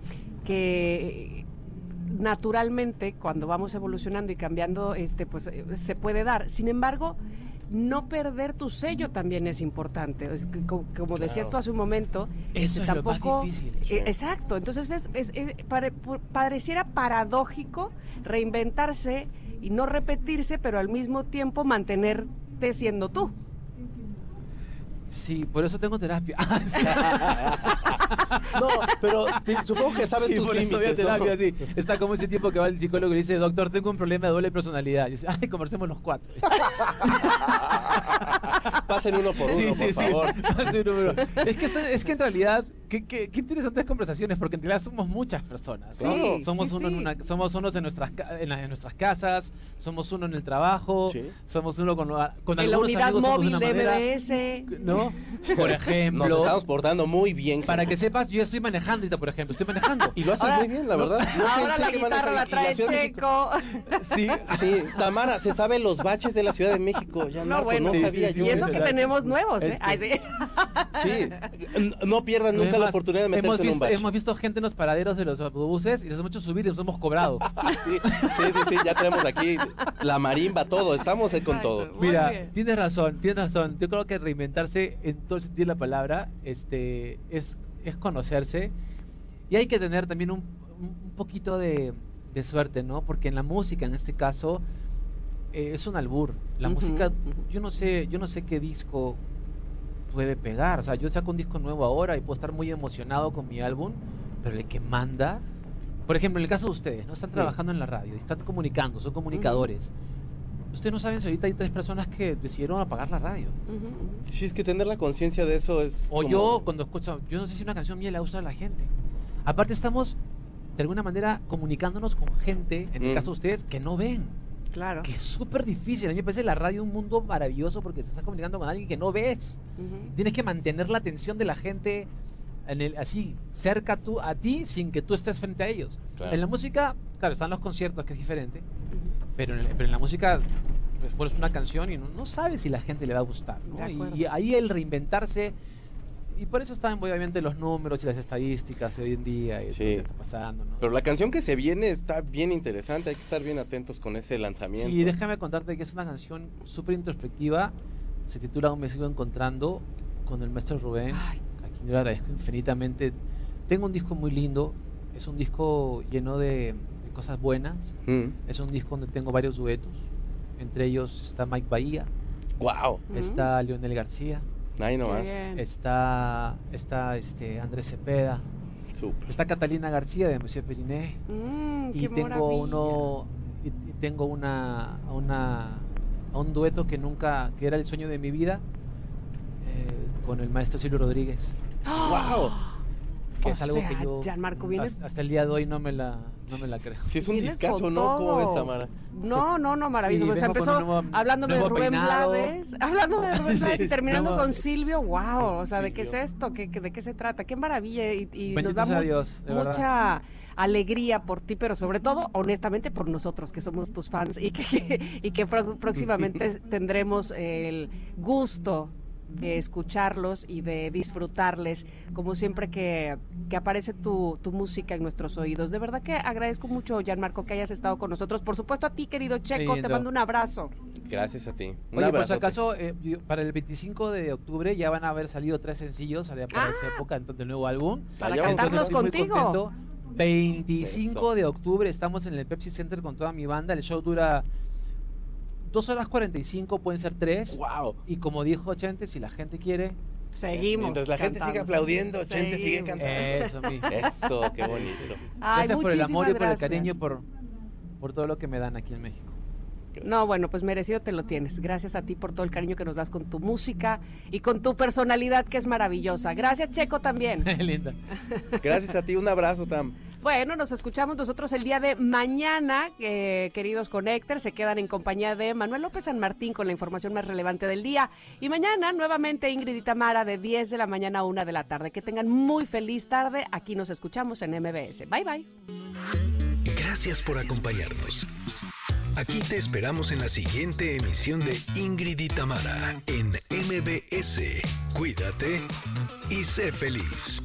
que naturalmente cuando vamos evolucionando y cambiando este pues se puede dar sin embargo no perder tu sello también es importante es que, como, como claro. decías tú hace un momento eso este, es tampoco lo más difícil, eh, exacto entonces es, es, es pare, pareciera paradójico reinventarse y no repetirse pero al mismo tiempo mantenerte siendo tú Sí, por eso tengo terapia. no, pero sí, supongo que sabes sí, tus por límites. Eso terapia, ¿no? sí. Está como ese tipo que va al psicólogo y le dice, doctor, tengo un problema de doble personalidad. Y dice, ay, conversemos los cuatro. Pasen uno por uno, sí, por sí, favor. Es, que, es que en realidad, qué, qué, qué, interesantes conversaciones, porque en realidad somos muchas personas. Sí, ¿no? somos, uno en una, somos unos en nuestras, en, la, en, nuestras casas, somos uno en el trabajo, somos uno con, con en algunos la unidad amigos móvil de manera, MBS. ¿no? Por ejemplo. Nos estamos portando muy bien. Para que sepas, yo estoy manejando ahorita, por ejemplo. Estoy manejando. Y lo haces muy bien, la verdad. No, no ahora la guitarra la trae Checo. Sí, sí. Tamara, se sabe los baches de la Ciudad de México. Ya, Marco, no, bueno, no sí, sabía sí, yo. Y eso que tenemos nuevos, ¿eh? Este, Ay, sí. sí. No pierdan nunca Además, la oportunidad de meterse hemos visto, en un bache. Hemos visto gente en los paraderos de los autobuses y nos hemos hecho subir y nos hemos cobrado. sí, sí, sí, sí, ya tenemos aquí la marimba, todo. Estamos con Exacto, todo. Mira, tienes razón, tienes razón. Yo creo que reinventarse en todo el sentido de la palabra este, es, es conocerse y hay que tener también un, un poquito de, de, suerte, ¿no? Porque en la música, en este caso, eh, es un albur. La uh -huh, música, uh -huh. yo no sé, yo no sé qué disco puede pegar. O sea, yo saco un disco nuevo ahora y puedo estar muy emocionado con mi álbum, pero el que manda, por ejemplo, en el caso de ustedes, ¿no? Están trabajando sí. en la radio, están comunicando, son comunicadores. Uh -huh. Ustedes no saben si ahorita hay tres personas que decidieron apagar la radio. Uh -huh. Sí, es que tener la conciencia de eso es. O como... yo, cuando escucho, yo no sé si una canción mía le gusta a la gente. Aparte, estamos de alguna manera comunicándonos con gente, en el caso de ustedes, que no ven. Claro. Que es súper difícil. A mí me parece la radio un mundo maravilloso porque se está comunicando con alguien que no ves. Uh -huh. Tienes que mantener la atención de la gente en el, así, cerca tú, a ti sin que tú estés frente a ellos. Claro. En la música, claro, están los conciertos, que es diferente. Uh -huh. Pero, en el, pero, en la música, pues pones una canción y no, no sabes si la gente le va a gustar. ¿no? Y, y, ahí el reinventarse. Y por eso están obviamente los números y las estadísticas de hoy en día y sí. lo que está pasando. ¿no? Pero la canción que se viene está bien interesante, hay que estar bien atentos con ese lanzamiento. Sí, déjame contarte que es una canción súper introspectiva. Se titula me sigo encontrando con el maestro Rubén, Ay. a quien yo le agradezco infinitamente. Tengo un disco muy lindo, es un disco lleno de cosas buenas. Mm. Es un disco donde tengo varios duetos. Entre ellos está Mike Bahía. ¡Wow! Está mm. Leonel García. Ahí nomás. Está, está este, Andrés Cepeda. Super. Está Catalina García de Monsieur Periné. Mm, y tengo maravilla. uno y, y, tengo una, una un dueto que nunca que era el sueño de mi vida eh, con el maestro Silvio Rodríguez. ¡Wow! O Que es algo sea, que yo Gianmarco, vienes... hasta, hasta, el día de hoy no me la, no me la creo. Si es un discazo, ¿no? ¿Cómo ves, Tamara? No, no, no, maravilloso. Sí, pues empezó nuevo, hablando nuevo de Rubén peinado. Blades, hablando de Rubén Blades sí, y terminando nuevo. con Silvio. ¡Wow! O sea, ¿de qué es esto? ¿Qué, ¿De qué se trata? ¡Qué maravilla! Y, y nos da mu Dios, mucha verdad. alegría por ti, pero sobre todo, honestamente, por nosotros, que somos tus fans y que, y que próximamente tendremos el gusto de escucharlos y de disfrutarles, como siempre que, que aparece tu, tu, música en nuestros oídos. De verdad que agradezco mucho, Gianmarco, que hayas estado con nosotros. Por supuesto, a ti, querido Checo, te mando un abrazo. Gracias a ti. Un Oye, por si acaso, eh, para el 25 de octubre ya van a haber salido tres sencillos, para esa ah. época, entonces el nuevo álbum. Para cantarlos contigo. 25 de octubre estamos en el Pepsi Center con toda mi banda. El show dura 2 horas 45, pueden ser 3. ¡Wow! Y como dijo Chente, si la gente quiere. Seguimos. Mientras la gente sigue aplaudiendo, Chente sigue cantando. Eso, mi. Eso, qué bonito. gracias por el amor y por el cariño, por, por todo lo que me dan aquí en México. No, bueno, pues merecido te lo tienes. Gracias a ti por todo el cariño que nos das con tu música y con tu personalidad que es maravillosa. Gracias, Checo, también. Linda. Gracias a ti, un abrazo, Tam. Bueno, nos escuchamos nosotros el día de mañana, eh, queridos Connectors. Se quedan en compañía de Manuel López San Martín con la información más relevante del día. Y mañana, nuevamente, Ingrid y Tamara de 10 de la mañana a 1 de la tarde. Que tengan muy feliz tarde. Aquí nos escuchamos en MBS. Bye, bye. Gracias por acompañarnos. Aquí te esperamos en la siguiente emisión de Ingrid y Tamara en MBS. Cuídate y sé feliz.